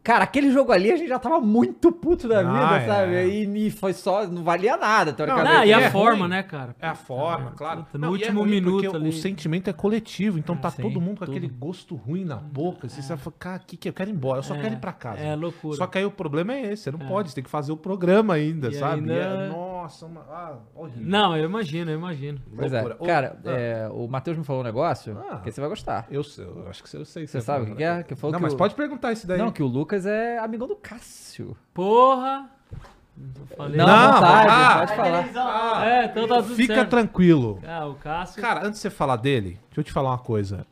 Cara, aquele jogo ali a gente já tava muito puto da Ah, vida, é. sabe? E, e foi só. Não valia nada, teoricamente. Não, e a é forma, ruim. né, cara? É a forma, claro. puta, no e último ruim minuto ali. O sentimento é coletivo, então tá sim, todo mundo com tudo. aquele gosto ruim na boca. Assim, Você fala, cara, que que eu quero ir embora, eu só É, quero ir pra casa. é loucura. Só que aí o problema é esse, você não pode, você tem que fazer o programa ainda, E sabe? ainda- E é- nossa, uma, ah, horrível. Não, eu imagino, eu imagino. Pois é. Loucura. Cara, ah. é, o Matheus me falou um negócio Ah. que você vai gostar. Eu, sei, eu acho que você, eu sei. Você sabe o que que é? Que falou não, que mas o- pode perguntar isso daí. Não, que o Lucas é amigão do Cássio. Porra! Não falei. Não, vontade, ah, pode falar. Ah, É, então tá tudo Fica certo. tranquilo. Ah, o Cássio. Cara, antes de você falar dele, deixa eu te falar uma coisa.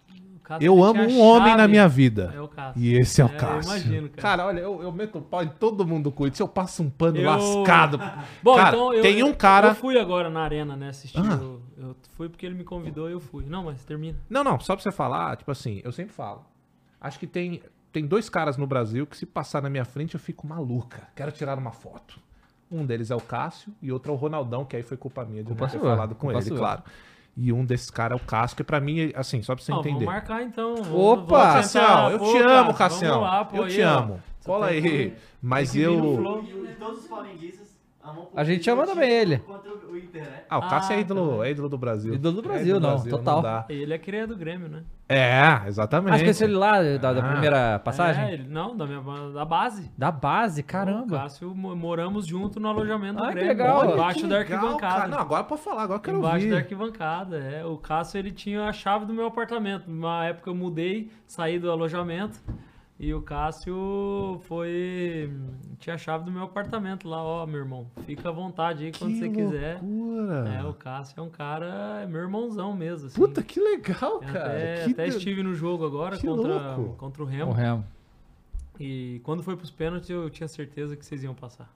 Cássio, Eu amo um homem na minha vida. É o Cássio. E esse é o É, eu Cássio. imagino, cara. Cara, olha, eu, eu meto o pau em todo mundo com isso. Eu passo um pano Eu- lascado. Bom, cara, então eu, tem um eu- cara. Eu fui agora na arena, né? Assistir. Ah. o- Eu fui porque ele me convidou e eu fui. Não, mas termina. Não, não, só pra você falar, tipo assim, eu sempre falo. Acho que tem, tem dois caras no Brasil que se passar na minha frente eu fico maluca. Quero tirar uma foto. Um deles é o Cássio e outro é o Ronaldão, que aí foi culpa minha de Culpa não ter falado com culpa ele, sua. claro. E um desses caras é o Cássio, que pra mim, assim, só pra você Ó, entender. vamos marcar então. Vamos- Opa! vamos Cassião, eu Pô, te amo, Cássio, Cassião. eu te amo. Cola aí. Mas eu. E, e todos os flamenguistas A gente ama também ele. O Inter, né? Ah, o Cássio Ah, é, ídolo, é ídolo do Brasil. Ídolo do É Brasil, não, total. dá. Ele é cria do Grêmio, né? É, exatamente. Acho que esse ele lá da, da Ah. primeira passagem? É, ele, não, da, minha, da base. Da base, O caramba. Cássio, mo- moramos junto no alojamento do Ah, que Grêmio. legal. Olha, Embaixo da arquibancada. cara. Não, agora pode falar, agora eu quero Embaixo da ouvir. arquibancada, é. O Cássio, ele tinha a chave do meu apartamento. Numa época eu mudei, saí do alojamento. E o Cássio foi... Tinha a chave do meu apartamento lá, ó, meu irmão. Fica à vontade aí quando Que você quiser. loucura. É, o Cássio é um cara... É meu irmãozão mesmo, assim. Puta, que legal, Eu cara. Até, que até de- estive no jogo agora que contra, louco. contra o O Remo. Remo. E quando foi pros pênaltis, eu tinha certeza que vocês iam passar.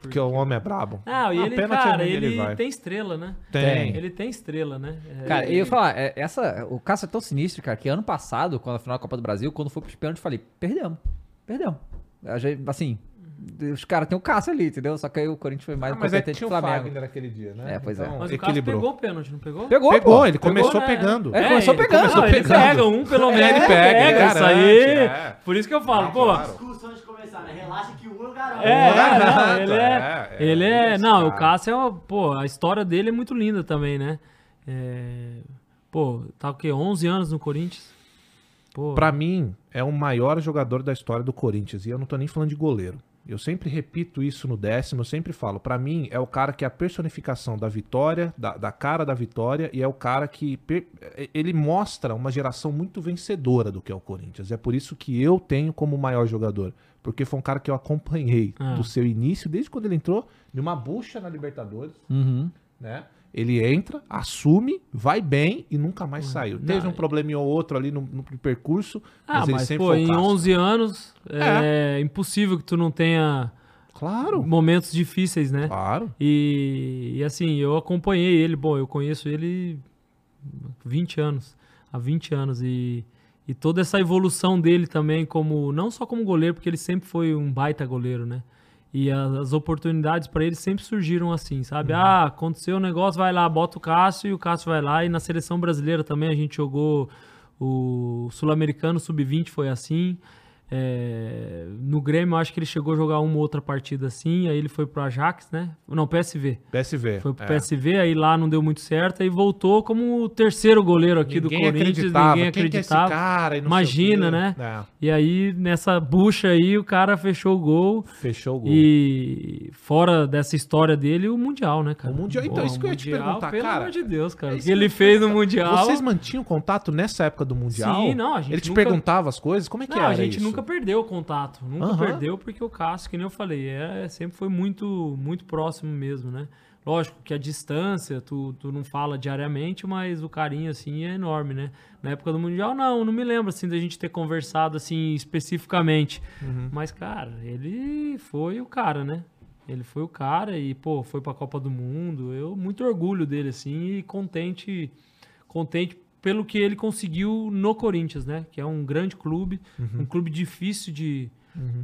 Porque o homem é brabo. Ah, e Ah, ele, pênalti cara, é ele, ele vai. tem estrela, né? Tem. Ele tem estrela, né? É, Cara, e eu ia falar, é, essa, o Cássio é tão sinistro, cara, que ano passado, quando a final da Copa do Brasil, quando foi pros pênaltis, eu falei, perdemos, perdemos. A gente, Assim, os caras tem o Cássio ali, entendeu? Só que aí o Corinthians foi mais Ah, mas é que competente que tinha o Flamengo. Fagner naquele dia, né? É, pois é. Mas o equilibrou. pegou o pênalti, não pegou? Pegou, Pegou, pô. ele começou né? pegando. É, começou ele pegando. Não, ele pegando. pega um pelo menos. ele ele pega, pega, ele isso garante, aí. é. Por isso que eu falo, Não, pô. claro. Começar, né? Relaxa que um eu garanto. É, Não, não, garanto, ele é, é. é, Ele é. esse Não, o. Cássio é uma. Pô, a história dele é muito linda também, né? É, Pô, tá o quê? 11 anos no Corinthians? Pô, Pra mim, é o maior jogador da história do Corinthians. E eu não tô nem falando de goleiro. Eu sempre repito isso no décimo, eu sempre falo. Pra mim, é o cara que é a personificação da vitória, da, da cara da vitória, e é o cara que. per- Ele mostra uma geração muito vencedora do que é o Corinthians. É por isso que eu tenho como o maior jogador. Porque foi um cara que eu acompanhei Ah. do seu início, desde quando ele entrou, de uma bucha na Libertadores. Uhum. né? Ele entra, assume, vai bem e nunca mais saiu. Não, Teve um probleminha ou outro ali no, no percurso, Ah, mas ele mas, sempre pô, foi em Cássio. 11 anos é, impossível que tu não tenha Claro, momentos difíceis, né? claro. E, e assim, eu acompanhei ele, bom, eu conheço ele há 20 anos, há 20 anos e, e toda essa evolução dele também como não só como goleiro, porque ele sempre foi um baita goleiro, né? E as, as oportunidades para ele sempre surgiram assim, sabe? Ah, aconteceu um negócio, vai lá, bota o Cássio e o Cássio vai lá. E na seleção brasileira também a gente jogou o Sul-Americano Sub-20 foi assim. É, no Grêmio, eu acho que ele chegou a jogar uma ou outra partida assim. Aí ele foi pro Ajax, né? Não, PSV. PSV. Foi pro é. PSV, aí lá não deu muito certo, aí voltou como o terceiro goleiro aqui do Corinthians, acreditava. ninguém Quem que é acreditava. cara? Imagina, né? É, E aí, nessa bucha aí, o cara fechou o gol. fechou o gol. E fora dessa história dele, o Mundial, né, cara? O Mundial- então, isso que eu ia te perguntar, pelo cara. amor de Deus, cara. É o que ele fez no Mundial. Vocês mantinham contato nessa época do Mundial? Sim, não, a gente Ele te nunca- perguntava as coisas? Como é que Não, era a gente isso? nunca nunca perdeu o contato. Nunca Aham. perdeu, porque o Cássio, que nem eu falei, é, sempre foi muito, muito próximo mesmo, né? Lógico que a distância, tu, tu não fala diariamente, mas o carinho, assim, é enorme, né? Na época do Mundial, não, não me lembro, assim, da gente ter conversado, assim, especificamente. Mas, cara, ele foi o cara, né? Ele foi o cara e, pô, foi pra Copa do Mundo. Eu, muito orgulho dele, assim, e contente, contente pelo que ele conseguiu no Corinthians, né? Que é um grande clube, um clube difícil de,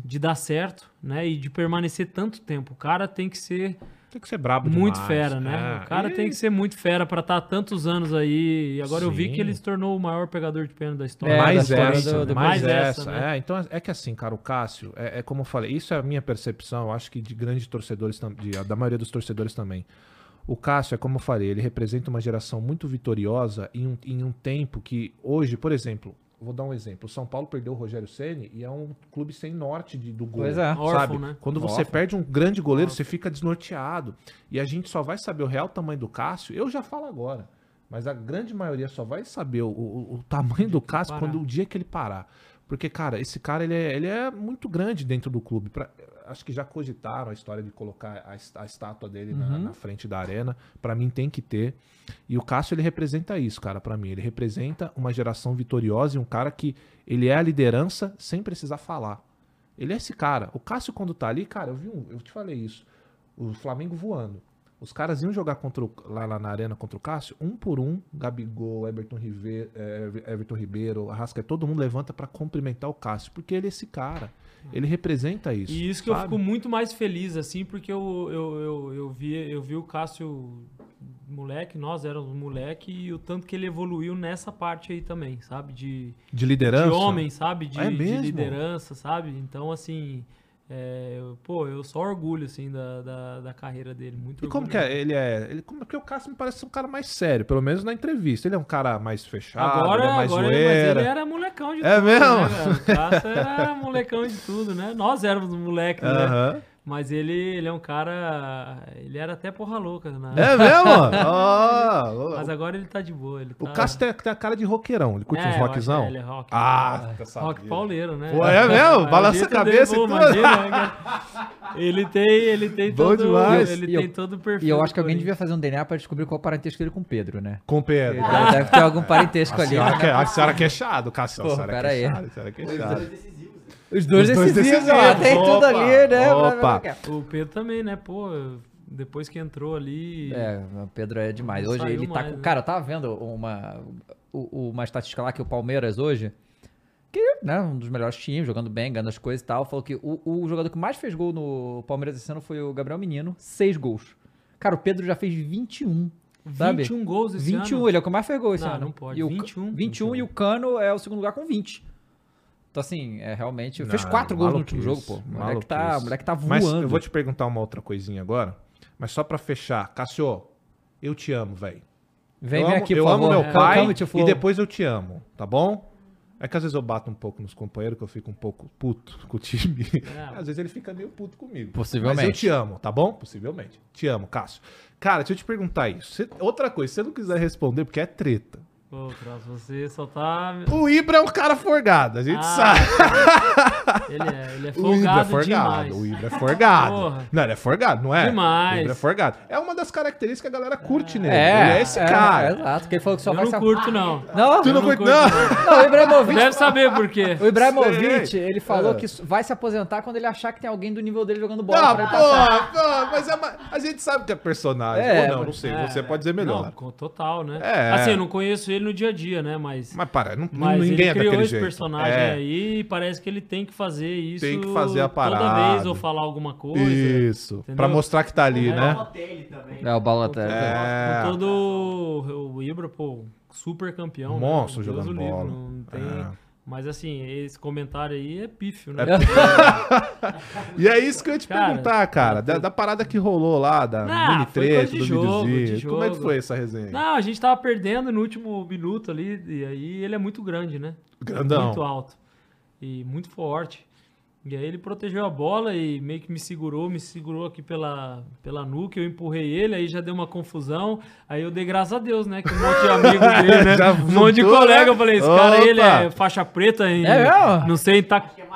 de dar certo, né? E de permanecer tanto tempo. O cara tem que ser Tem que ser brabo muito demais. fera, né? É, O cara e- tem que ser muito fera pra estar tantos anos aí. E agora eu vi Sim. que ele se tornou o maior pegador de pênalti da história. É, mais da história essa, do- do- mais mais essa. essa, né? É, então é que assim, cara, o Cássio, é, é como eu falei, isso é a minha percepção, eu acho que de grandes torcedores, de- da maioria dos torcedores também. O Cássio, é como eu falei, ele representa uma geração muito vitoriosa em um, em um tempo que hoje, por exemplo, vou dar um exemplo, o São Paulo perdeu o Rogério Ceni e é um clube sem norte de, do gol. Pois é. Órfão, sabe? né? Quando você Órfão. perde um grande goleiro, você fica desnorteado. E a gente só vai saber o real tamanho do Cássio, eu já falo agora. Mas a grande maioria só vai saber o, o- o tamanho do Cássio quando o dia que ele parar. Porque, cara, esse cara ele é, ele é muito grande dentro do clube. Pra- acho que já cogitaram a história de colocar a, a estátua dele na, na frente da arena. Pra mim tem que ter. E o Cássio ele representa isso, cara, pra mim. Ele representa uma geração vitoriosa e um cara que ele é a liderança sem precisar falar. Ele é esse cara. O Cássio, quando tá ali, cara, eu vi um. Eu te falei isso. O Flamengo voando. Os caras iam jogar contra o- lá, lá na arena contra o Cássio, um por um, Gabigol, Everton Ribeiro, Everton Ribeiro, Arrasca, todo mundo levanta pra cumprimentar o Cássio, porque ele é esse cara. Ele representa isso. E isso que eu sabe? fico muito mais feliz, assim, porque eu, eu, eu, eu, vi, eu vi o Cássio moleque, nós éramos moleque, e o tanto que ele evoluiu nessa parte aí também, sabe? De, De liderança. de homem, sabe? De, É de liderança, sabe? Então, assim, é, eu- pô, eu só orgulho, assim, da, da, da carreira dele. Muito E como orgulho que é? Ele é. Ele, como, porque o Cássio me parece um cara mais sério, pelo menos na entrevista. Ele é um cara mais fechado, Agora, é mais agora ele, mas zoeira. ele era molecão de É tudo. mesmo? Né, o Cássio era molecão de tudo, né? Nós éramos moleques, né? Mas ele, ele é um cara. Ele era até porra louca, né? É mesmo? Ó, Mas agora ele tá de boa. Ele O tá... Cássio tem, tem a cara de roqueirão. Ele curte É, uns rockzão? ele é rock. Ah, É. sabia. Rock pauleiro, né? Pô, é mesmo? o Balança a cabeça dele, e tudo. imagina, né? Ele tem, ele tem Bom todo, demais. ele E eu- tem todo o perfil. E eu acho que alguém devia fazer um DNA pra descobrir qual o parentesco dele com o Pedro, né? Com Pedro. Ele Deve ter algum parentesco A ali. senhora, né? que, a senhora que é chado, Cássio. Pô, a senhora que é chado, a senhora que é chado. Os dois Os dois decisivos, ó, decisivos. tem tudo ali, né? opa. O Pedro também, né? Pô, depois que entrou ali. É, o Pedro é demais. Hoje ele tá mais, com. né? Cara, eu tava vendo uma, o- uma estatística lá que o Palmeiras hoje, que né, um dos melhores times, jogando bem, ganhando as coisas e tal, falou que o, o jogador que mais fez gol no Palmeiras esse ano foi o Gabriel Menino, seis gols. Cara, o Pedro já fez 21. Sabe? 21 gols esse 21, ano. ele é o que mais fez gol esse Não, ano. não pode. E o, 21? 21 e o Cano é o segundo lugar com 20. Então, assim, é realmente. fez Não, quatro gols no último jogo, pô. O moleque tá, o moleque tá voando. Mas eu vou te perguntar uma outra coisinha agora. Mas só pra fechar. Cássio, eu te amo, velho. Vem, eu vem amo, aqui, eu por amo favor. meu pai to e depois eu te amo, tá bom? É que às vezes eu bato um pouco nos companheiros, que eu fico um pouco puto com o time. É. Às vezes ele fica meio puto comigo. Possivelmente. Mas eu te amo, tá bom? Possivelmente. Te amo, Cássio. Cara, deixa eu te perguntar isso. Você- outra coisa, se você não quiser responder, porque é treta. Você só tá. O Ibra é um cara forgado, a gente Ah, sabe. Ele é, ele é O Ibra é forgado. demais. O Ibra é forgado. Porra. Não, ele é forgado, não é? Demais. O Ibra é forgado. É uma das características que a galera curte nele. É, ele é esse cara. É, exato, que ele falou que só Eu vai não curto, não. Não, Tu não Eu não curte, curto, não? Não, o Ibrahimovic, Deve saber por quê. o Ibrahimovic, Sei. ele falou É. que vai se aposentar quando ele achar que tem alguém do nível dele jogando bola. Não, pô, pô, mas é ma- a gente sabe que é personagem. É, Ou não, não sei. É, você pode dizer melhor. Não, total, né? É. Assim, eu não conheço ele no dia a dia, né? Mas, Mas para, não, mas ninguém ele é criou daquele esse jeito. personagem É. aí e parece que ele tem que fazer isso Tem que fazer a toda parada. vez ou falar alguma coisa. Isso. Entendeu? Pra mostrar que tá ali, É. né? Balotelli também. É, o Balotelli. É. Com todo o- o Ibra, pô, super campeão. né? Monstro Deus jogando o bola. não tem- É. Mas assim, esse comentário aí é pífio, né? E é isso que eu ia te Cara, perguntar, cara. Da, da parada que rolou lá, da Não, mini treta, do jogo, Como é que foi essa resenha? Não, a gente tava perdendo no último minuto ali, e aí ele é muito grande, né? Grandão. Muito alto. E muito forte. E aí ele protegeu a bola e meio que me segurou, me segurou aqui pela, pela nuca, eu empurrei ele, aí já deu uma confusão. Aí eu dei graças a Deus, né? Que um monte de amigo dele, né? Já um monte de juntou, colega, né? eu falei, esse cara aí, ele Opa! é faixa preta em. É mesmo? Não sei, tá. Acho que é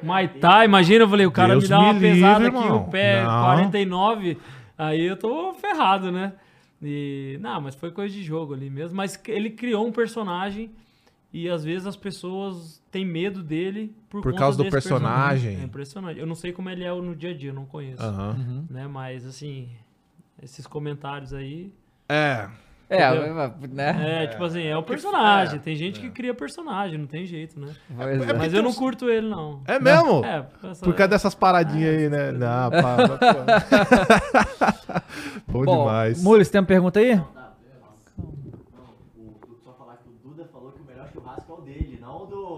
Muay Thai, imagina, eu falei, o cara Deus me dá uma me livre, pesada aqui, irmão. o pé Não. 49, aí eu tô ferrado, né? E, não, mas foi coisa de jogo ali mesmo. Mas ele criou um personagem e às vezes as pessoas têm medo dele por, Por conta causa do desse personagem. É impressionante. Eu não sei como ele é no dia a dia, eu não conheço. Aham. Né? Mas assim, esses comentários aí. É. É, Entendeu? né? É, tipo assim, é o personagem. Tem gente que cria personagem, não tem jeito, né? É. Mas eu não curto ele, não. É mesmo? É, essa- Por causa dessas paradinhas aí, né? Não, pá, pá. Bom, Bom, demais. Mules, tem uma pergunta aí? Não, o, só falar que o Duda falou que o melhor churrasco é o dele,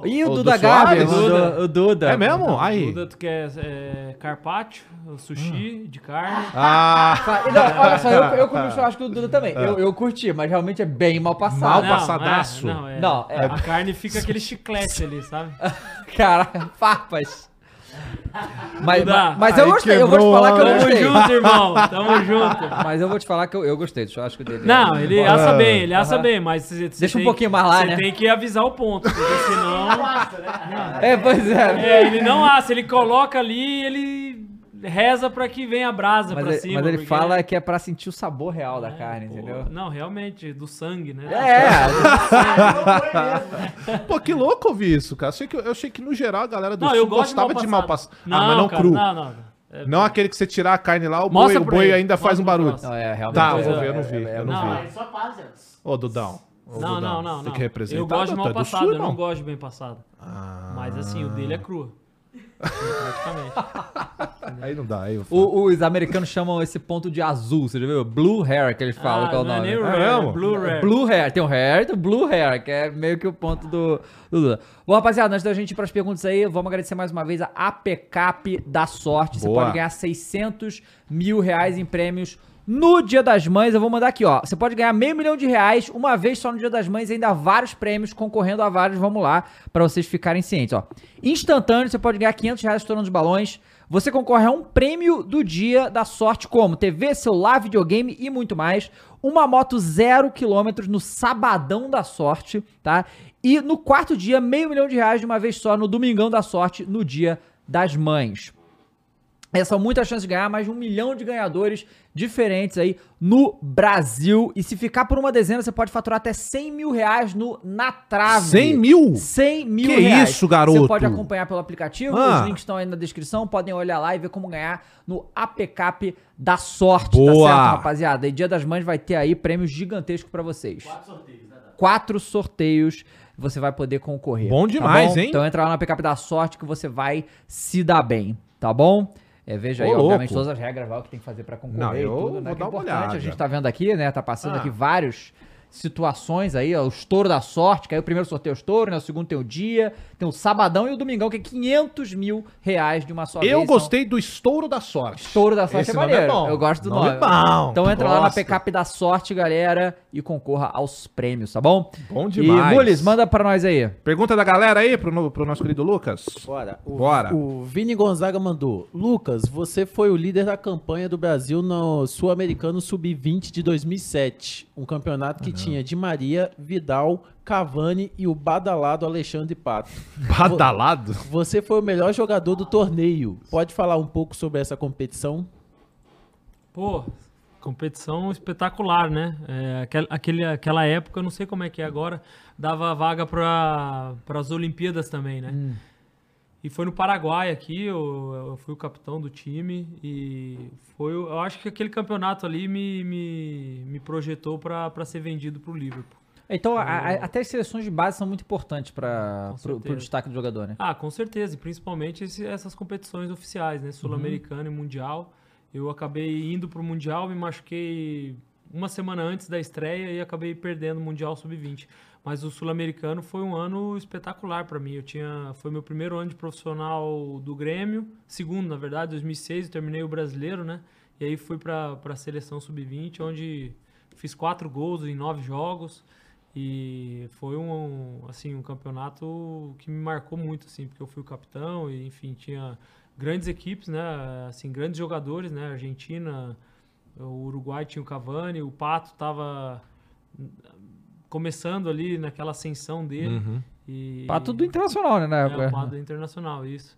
não o o, O Duda Gabi, o? Duda. O Duda. É mesmo? Aí. Duda, tu quer é, carpaccio, sushi de carne. Ah, Não, olha só, eu, eu comi o churrasco do Duda também. Eu, eu curti, mas realmente é bem mal Mal passado. Não, passadaço. É, não, é, Não, é. A carne fica aquele chiclete ali, sabe? Cara, farpas. Mas, mas, mas eu aí gostei, eu vou te quebrou, falar que eu? Tamo gostei. junto, irmão. Tamo junto. Mas eu vou te falar que eu, eu gostei do churrasco dele. Não, ele Bora. assa bem, ele assa bem, mas você você Deixa um tem- pouquinho mais lá, você né? tem que avisar o ponto, porque senão... Né? É, pois é. É, ele não assa, ele coloca ali e ele reza pra que venha a brasa ele- cima. mas ele porque- fala que é pra sentir o sabor real da É, carne, pô, entendeu? Não, realmente, do sangue, né? É, pô, que louco ouvir isso, cara. Eu achei que, eu achei que no geral a galera do Não, sul eu gostava de de mal passado. passado. Ah, mas não cara, cru. Não, não. É, Não aquele que você tirar a carne lá, o boi, o boi ainda faz um barulho. Não, é realmente. Tá, Pois vou é, ver, eu não é, vi. é, eu não não, vi. Mas só passa. Ô, Dudão. Ô, Não, Dudão, não, não, Tem não. que representar. Eu gosto de mal é do passado, eu não gosto de bem passado. Ah, Mas assim, o dele é crua. Praticamente. Aí não dá, aí eu O- os americanos chamam esse ponto de azul, você já viu? Blue hair, que eles falam Ah, que é o não nome. É rare, é Blue Rare. Blue hair, tem o hair e tem o blue hair, que é meio que o ponto do, do. Bom, rapaziada, antes da gente ir pras perguntas aí, vamos agradecer mais uma vez a APCAP da Sorte. Você Boa. pode ganhar 600 mil reais em prêmios no Dia das Mães. Eu vou mandar aqui, ó. Você pode ganhar meio milhão de reais uma vez só no Dia das Mães, ainda vários prêmios concorrendo a vários. Vamos lá, pra vocês ficarem cientes, ó. Instantâneo, você pode ganhar 500 reais estourando os balões. Você concorre a um prêmio do dia da sorte, como TV, celular, videogame e muito mais. Uma moto zero quilômetros no sabadão da sorte, tá? E no quarto dia, meio milhão de reais de uma vez só no domingão da sorte, no dia das mães. Essas são muitas chances de ganhar, mais de um milhão de ganhadores diferentes aí no Brasil. E se ficar por uma dezena, você pode faturar até 100 mil reais no Na Trave. 100 mil? 100 mil Que reais. isso, garoto? Você pode acompanhar pelo aplicativo, Ah. os links estão aí na descrição, podem olhar lá e ver como ganhar no APCAP da sorte, Boa. tá certo, rapaziada? E Dia das Mães vai ter aí prêmios gigantescos pra vocês. Quatro sorteios, né? Quatro sorteios você vai poder concorrer. Bom demais, hein? Então entra lá no APCAP da sorte que você vai se dar bem, tá bom? É, veja aí, Ô, obviamente, louco. todas as regras lá, que tem que fazer pra concorrer Não, e eu tudo, né? vou Que dar é uma importante, olhada. a gente tá vendo aqui, né? Tá passando Ah. aqui vários situações aí, ó, o estouro da sorte, que aí o primeiro sorteio é o estouro, né? O segundo tem o dia, tem o sabadão e o domingão, que é 500 mil reais de uma só vez. Eu Então, gostei do estouro da sorte. Estouro da sorte Esse é maneiro. bom. Eu gosto do Nome nome. é bom. Então entra lá na. PCAP da sorte, galera, e concorra aos prêmios, tá bom? Bom E demais. Mules, manda pra nós aí. Pergunta da galera aí pro, pro nosso querido Lucas. Bora. O, Bora. O Vini Gonzaga mandou. Lucas, você foi o líder da campanha do Brasil no Sul-Americano Sub-20 de 2007. Um campeonato que tinha Di Maria, Vidal, Cavani e o badalado Alexandre Pato. Badalado? Você foi o melhor jogador do torneio. Pode falar um pouco sobre essa competição? Pô, competição espetacular, né? É, aquel- aquele, aquela época, não sei como é que é agora, dava vaga para as Olimpíadas também, né? E foi no Paraguai aqui, eu, eu fui o capitão do time e foi, o- eu acho que aquele campeonato ali me, me, me projetou para ser vendido para o Liverpool. Então, a- a- até as seleções de base são muito importantes para certeza. destaque do jogador, né? Ah, com certeza, e principalmente esse- essas competições oficiais, né? Sul-Americano e Mundial. Eu acabei indo pro Mundial, me machuquei uma semana antes da estreia e acabei perdendo o Mundial Sub-20. Mas o Sul-Americano foi um ano espetacular para mim. Eu tinha, foi meu primeiro ano de profissional do Grêmio, segundo, na verdade, 2006, eu terminei o Brasileiro, né? E aí fui para a seleção Sub-20, onde fiz quatro gols em nove jogos. E foi um, assim, um campeonato que me marcou muito, assim, porque eu fui o capitão e, enfim, tinha grandes equipes, né? Assim, grandes jogadores, né? Argentina, o Uruguai tinha o Cavani, o Pato estava começando ali naquela ascensão dele. Uhum. E, Pra tudo internacional, né, na é, época. o Pato internacional, isso.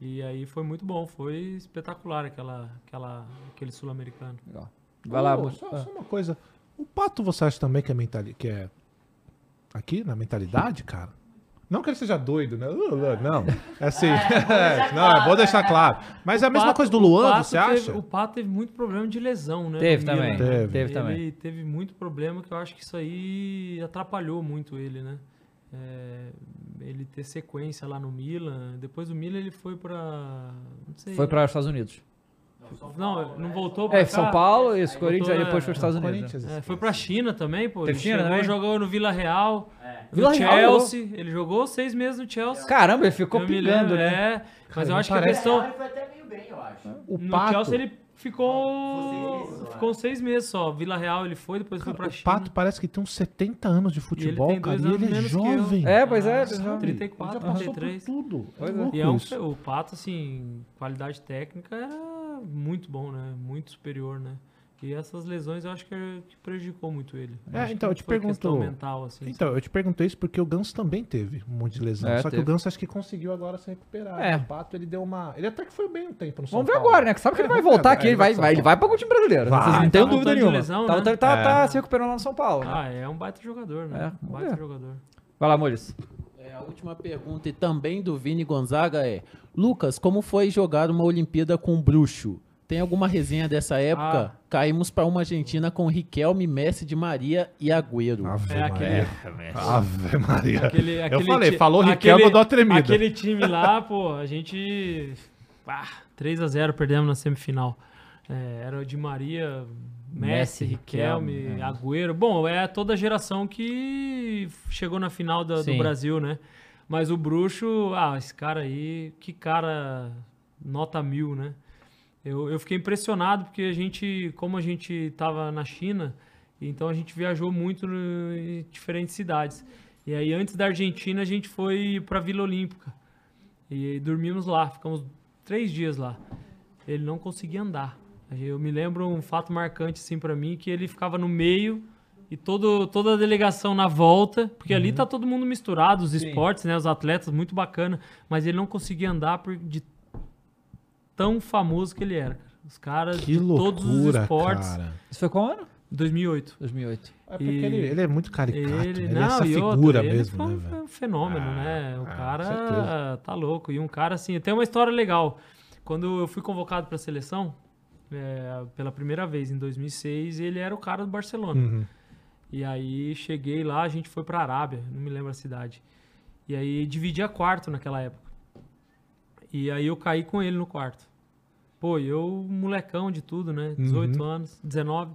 E aí foi muito bom, foi espetacular aquela, aquela, aquele sul-americano. Vai lá, Mo- só, ah. só uma coisa. O Pato você acha também que é mentali que é aqui na mentalidade, cara? Não que ele seja doido, né? Uh, uh, Não, é assim. não, é bom deixar claro. Mas é a mesma Pato- coisa do Luan, você teve- acha? O Pato teve muito problema de lesão, né? Teve Milan. também. Teve. Teve ele também. teve muito problema que eu acho que isso aí atrapalhou muito ele, né? É, ele ter sequência lá no Milan. Depois do Milan ele foi pra. Não sei. Foi para os Estados Unidos. Não, não voltou pra É, cá. São Paulo, isso, Corinthians, aí voltou, depois foi é, para os Estados Unidos. Corinthians, É, foi pra China também, pô. Ele China chegou, também? jogou no Vila Real. No Vila Real Chelsea. Ele jogou seis meses no Chelsea. Caramba, ele ficou Eu pingando, né? É, mas eu não acho que a questão. Ele foi até meio bem, eu acho. O No Pato, Chelsea ele Ficou meses só, Ficou seis meses só. Vila Real ele foi, depois foi cara, pra o China. Pato parece que tem uns 70 anos de futebol, tem cara. dois E ele é eu. jovem. É, pois é, sabe? jovem. 34, Ele já passou 33. por tudo. É. E é um, isso. o Pato, assim, qualidade técnica era muito bom, né? Muito superior, né? E essas lesões eu acho que, é- que prejudicou muito ele. É, Acho então, que eu te pergunto- mental, assim. Então, eu te perguntei isso porque o Ganso também teve um monte de lesão. É, só que teve. o Ganso acho que conseguiu agora se recuperar. É. O Pato, ele deu uma. Ele até que foi bem um tempo no São Vamos ver Paulo. agora, né? Que sabe que ele vai voltar aqui, ele vai, vai, ele vai para o time brasileiro. Vai. Vocês não Tá tenham voltando dúvida de nenhuma. lesão, tá, né? tá, tá- É. tá se recuperando lá no São Paulo. né? Ah, é um baita jogador, né? É, um baita jogador. Vai lá, Maurício. É, a última pergunta e também do Vini Gonzaga é: Lucas, como foi jogar uma Olimpíada com o Bruxo? Tem alguma resenha dessa época? Ah. Caímos para uma Argentina com Riquelme, Messi de Maria e Agüero. Ave É Maria. aquele, Ave Maria. aquele, aquele falei, ti- falou aquele- Riquelme, eu dou uma tremida. Aquele time lá, pô, a gente. Ah, 3x0 perdemos na semifinal. É, era o de Maria, Messi, Messi, Riquelme, Riquelme, é. Agüero. Bom, é toda a geração que chegou na final da- do Sim. Brasil, né? Mas o Bruxo, ah, esse cara aí, que cara nota mil, né? Eu, eu fiquei impressionado porque a gente, como a gente tava na China, então a gente viajou muito no- em diferentes cidades. E aí antes da Argentina a gente foi pra Vila Olímpica e dormimos lá, ficamos três dias lá. Ele não conseguia andar. Eu me lembro um fato marcante assim para mim que ele ficava no meio e todo, toda a delegação na volta, porque ali tá todo mundo misturado, os esportes, né, os atletas, muito bacana, mas ele não conseguia andar por, de tão famoso que ele era. cara. Os caras Que de todos os loucura, esportes. cara. Isso foi qual ano? 2008. 2008. É porque E- ele, ele é muito caricato. Ele, Ele, não, é essa e outra, figura ele mesmo, foi né, um fenômeno, Ah, né? O ah, cara tá louco. E um cara assim, tem uma história legal. Quando eu fui convocado para a seleção, é, pela primeira vez em 2006, ele era o cara do Barcelona. Uhum. E aí cheguei lá, a gente foi pra Arábia, não me lembro a cidade. E aí dividia quarto naquela época. E aí eu caí com ele no quarto. Pô, eu molecão de tudo, né? 18 anos, 19.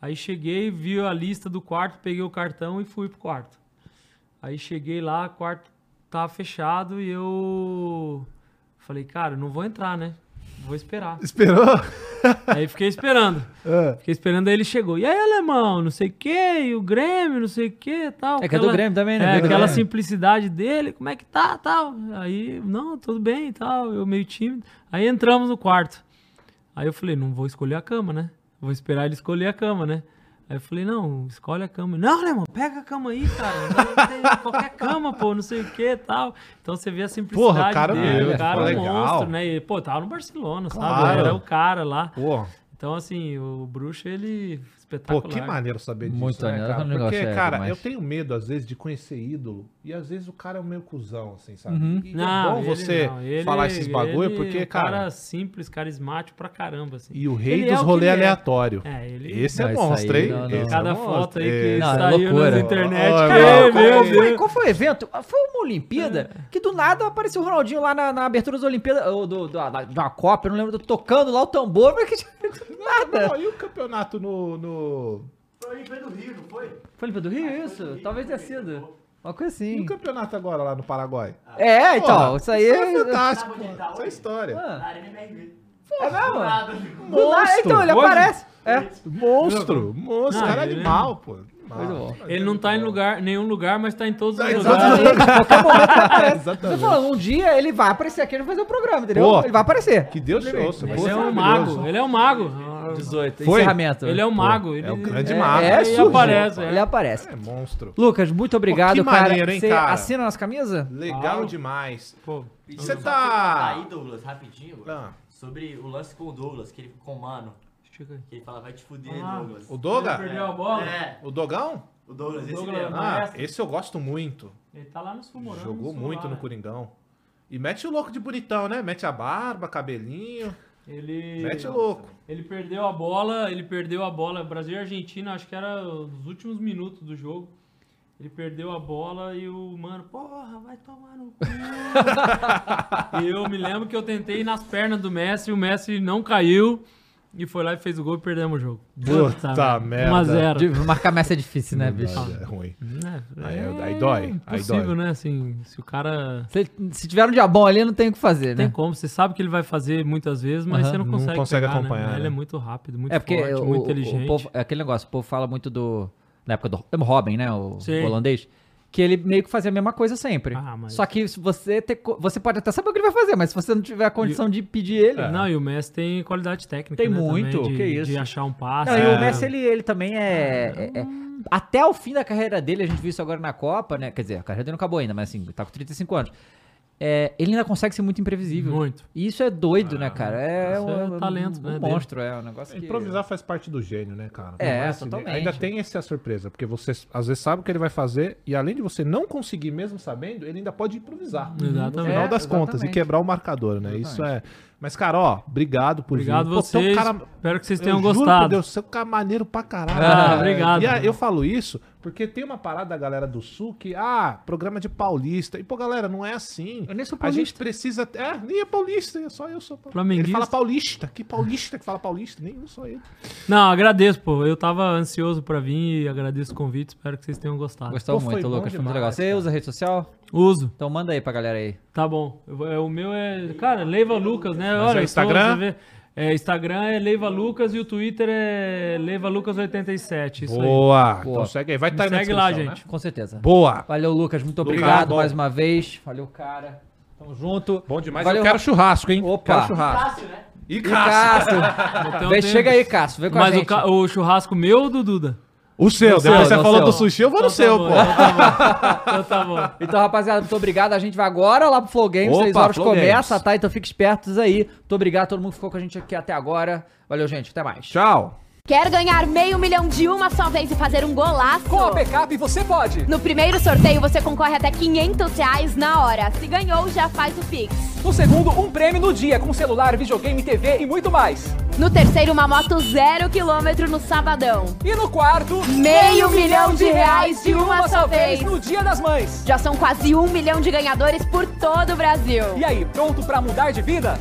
Aí cheguei, vi a lista do quarto, peguei o cartão e fui pro quarto. Aí cheguei lá, o quarto tava fechado e eu falei, cara, não vou entrar, né? Vou esperar. Esperou? Aí fiquei esperando. É. Fiquei esperando, aí ele chegou. E aí, alemão, não sei o quê, e o Grêmio, não sei o quê, tal. É que é do Grêmio também, né? É, aquela Grêmio. simplicidade dele, como é que tá, tal. Aí, não, tudo bem, tal, eu meio tímido. Aí entramos no quarto. Aí eu falei, não vou escolher a cama, né? Vou esperar ele escolher a cama, né? Aí eu falei, não, escolhe a cama. Não, alemão, pega a cama aí, cara. Qualquer cama, pô, não sei o que tal. Então você vê a simplicidade Porra, o cara dele. mesmo, o cara é um monstro, né? E, pô, tava no Barcelona, Claro. sabe? Era o cara lá. Pô, Então, assim, o bruxo, ele pô, espetacular. que maneiro saber disso, Muito né, maneiro, cara? é Porque, cara, demais. eu tenho medo, às vezes, de conhecer ídolo. E às vezes o cara é meio cuzão, assim, sabe? Uhum. E Não, é bom você não, ele- falar esses bagulho, ele porque, é um cara... cara simples, carismático pra caramba, assim. E o rei Ele é dos o que rolê ele é. aleatório. É, ele... Esse é monstro, hein? não, não. Esse é Cada monstro. foto aí que Não, é saiu loucura. na internet. Ó, que, meu, meu qual foi, qual foi o evento? Ah, Foi uma Olimpíada que do nada apareceu o Ronaldinho lá na, na abertura das Olimpíadas, ou do, do, da- de uma Copa, eu não lembro, tocando lá o tambor, mas que nada. Não, e o campeonato no... no... Foi ali, foi do Rio, não foi? Foi Olimpíada do Rio, isso? Talvez tenha sido. Uma coisa E o assim. campeonato agora lá no Paraguai? É, então, isso aí Isso é... é fantástico, ele tá pô. Essa é história. Ah, Na Arena MRV. é mesmo? Nada. Do nada, então, ele Hoje? aparece. É. Monstro, monstro, Não, cara ele- animal, pô. Bom. Ele não tá em lugar, nenhum lugar, mas tá em todos os Tá, lugares. Exatamente. Qualquer momento ele aparece. Tô Exatamente. falando, um dia ele vai aparecer aqui e vai fazer o programa, entendeu? Pô. ele vai aparecer. Que Deus te ouça. Ele é um mago, ele é um mago. Foi. 18. Foi? Encerramento. Ele é um mago. Ele, é o grande É, mago. é, ele surge. aparece. Ele É. aparece. É monstro. Lucas, muito obrigado, que cara. maneiro, hein, Você cara? assina nossa camisa? Legal demais. Pô, Você tá- Aí, Douglas, rapidinho, Ah, sobre o lance com o Douglas, que ele ficou com o mano, que ele fala, vai te fuder, Ah. Douglas. o Doga? Ele perdeu a bola. É, O Dogão? o Douglas, esse Douglas, mesmo. ah, esse eu gosto muito. Ele tá lá nos Fumorãs. Jogou no muito no lá, Coringão. E mete o louco de bonitão, né? Mete a barba, cabelinho. Ele. Mete louco. Ele perdeu a bola, ele perdeu a bola. Brasil e Argentina, acho que era os últimos minutos do jogo. Ele perdeu a bola e o mano, porra, vai tomar no cu. e eu me lembro que eu tentei ir nas pernas do Messi, o Messi não caiu. E foi lá e fez o gol e perdemos o jogo. Puta merda. 1x0. De- Marcar Messi é difícil, né, bicho? É ruim. É, Aí- é aí dói, aí impossível, dói. né? Assim, se o cara. Se, se tiver um dia bom ali, não tem o que fazer, Tem né? como, você sabe que ele vai fazer muitas vezes, mas Aham. você não Não consegue, consegue pegar, acompanhar, Né? Mas Ele né? é muito rápido, muito É porque forte, o, muito o inteligente. povo, é aquele negócio, o povo fala muito do. Na época do Robin, né? O, o holandês. Que ele meio que fazia a mesma coisa sempre. Ah, mas- Só que se você ter. Você pode até saber o que ele vai fazer, mas se você não tiver a condição de pedir ele. É. Não, e o Messi tem qualidade técnica. Tem né, muito, também, de, que isso. De achar um passe. Não, e né? o Messi, ele, ele também é, é- é- Até o fim da carreira dele, a gente viu isso agora na Copa, né? Quer dizer, a carreira dele não acabou ainda, mas assim, tá com 35 anos. É, ele ainda consegue ser muito imprevisível. Muito. E isso é doido, né, cara? É, isso um, é talento, um né, dele. monstro, é um negócio que... Improvisar faz parte do gênio, né, cara? É, Não assim, totalmente. Ainda tem essa surpresa, porque você às vezes sabe o que ele vai fazer e além de você não conseguir mesmo sabendo, ele ainda pode improvisar. Exatamente. No final É, das contas e exatamente. quebrar o marcador, né? Isso é. Mas, cara, ó, obrigado por Obrigado vir. Pô, um vocês. cara- Espero que vocês Eu tenham juro por gostado. Deus, você é um cara maneiro pra caralho. Ah, cara. obrigado. E a- eu falo isso porque tem uma parada da galera do Sul que, ah, programa de paulista. E, pô, galera, não é assim. Eu nem sou A gente paulista. precisa. É, nem é paulista, é só eu sou paulista. Flamenguista. Ele fala paulista. Que paulista que fala paulista? Nenhum, só ele. Não, agradeço, pô. Eu tava ansioso pra vir e agradeço o convite. Espero que vocês tenham gostado. Gostou Pô, muito, Lucas. Foi muito legal. Você cara. usa rede social? Uso. Então manda aí pra galera aí. Tá bom. Eu é, o meu é. Cara, Leiva Lucas, né? Mas Olha, é Instagram? você vê. É, Instagram é Leiva Lucas e o Twitter é Leiva Lucas87. Isso aí. Boa. Boa. Então segue aí. Vai estar aí na segue lá, descrição, né? gente. Com certeza. Boa. Valeu, Lucas. Muito Lucas, obrigado bom. mais uma vez. Valeu, cara. Tamo junto. Bom demais. Valeu, eu quero churrasco, hein? Opa. Quero churrasco. Fácil, né? E E Cássio. Cássio. Então Vem, tem- chega aí, Cássio. Vem com a Mas o, gente. ca- o churrasco meu ou do Duda? O seu. No Depois seu, você no falou seu. do sushi, eu vou no Então tá seu, bom, pô. Então tá bom. Então tá bom. Então, rapaziada, muito obrigado. A gente vai agora lá pro Flow Games. Opa, 6 horas Flow começa, Games. tá? Então fique espertos aí. Muito obrigado a todo mundo que ficou com a gente aqui até agora. Valeu, gente. Até mais. Tchau. Quer ganhar meio milhão de uma só vez e fazer um golaço? Com a Backup você pode! No primeiro sorteio você concorre até 500 reais na hora. Se ganhou, já faz o Pix. No segundo, um prêmio no dia com celular, videogame, TV e muito mais. No terceiro, uma moto zero quilômetro no sabadão. E no quarto, Meio milhão de reais de uma só vez. no Dia das Mães. Já são quase um milhão de ganhadores por todo o Brasil. E aí, pronto pra mudar de vida?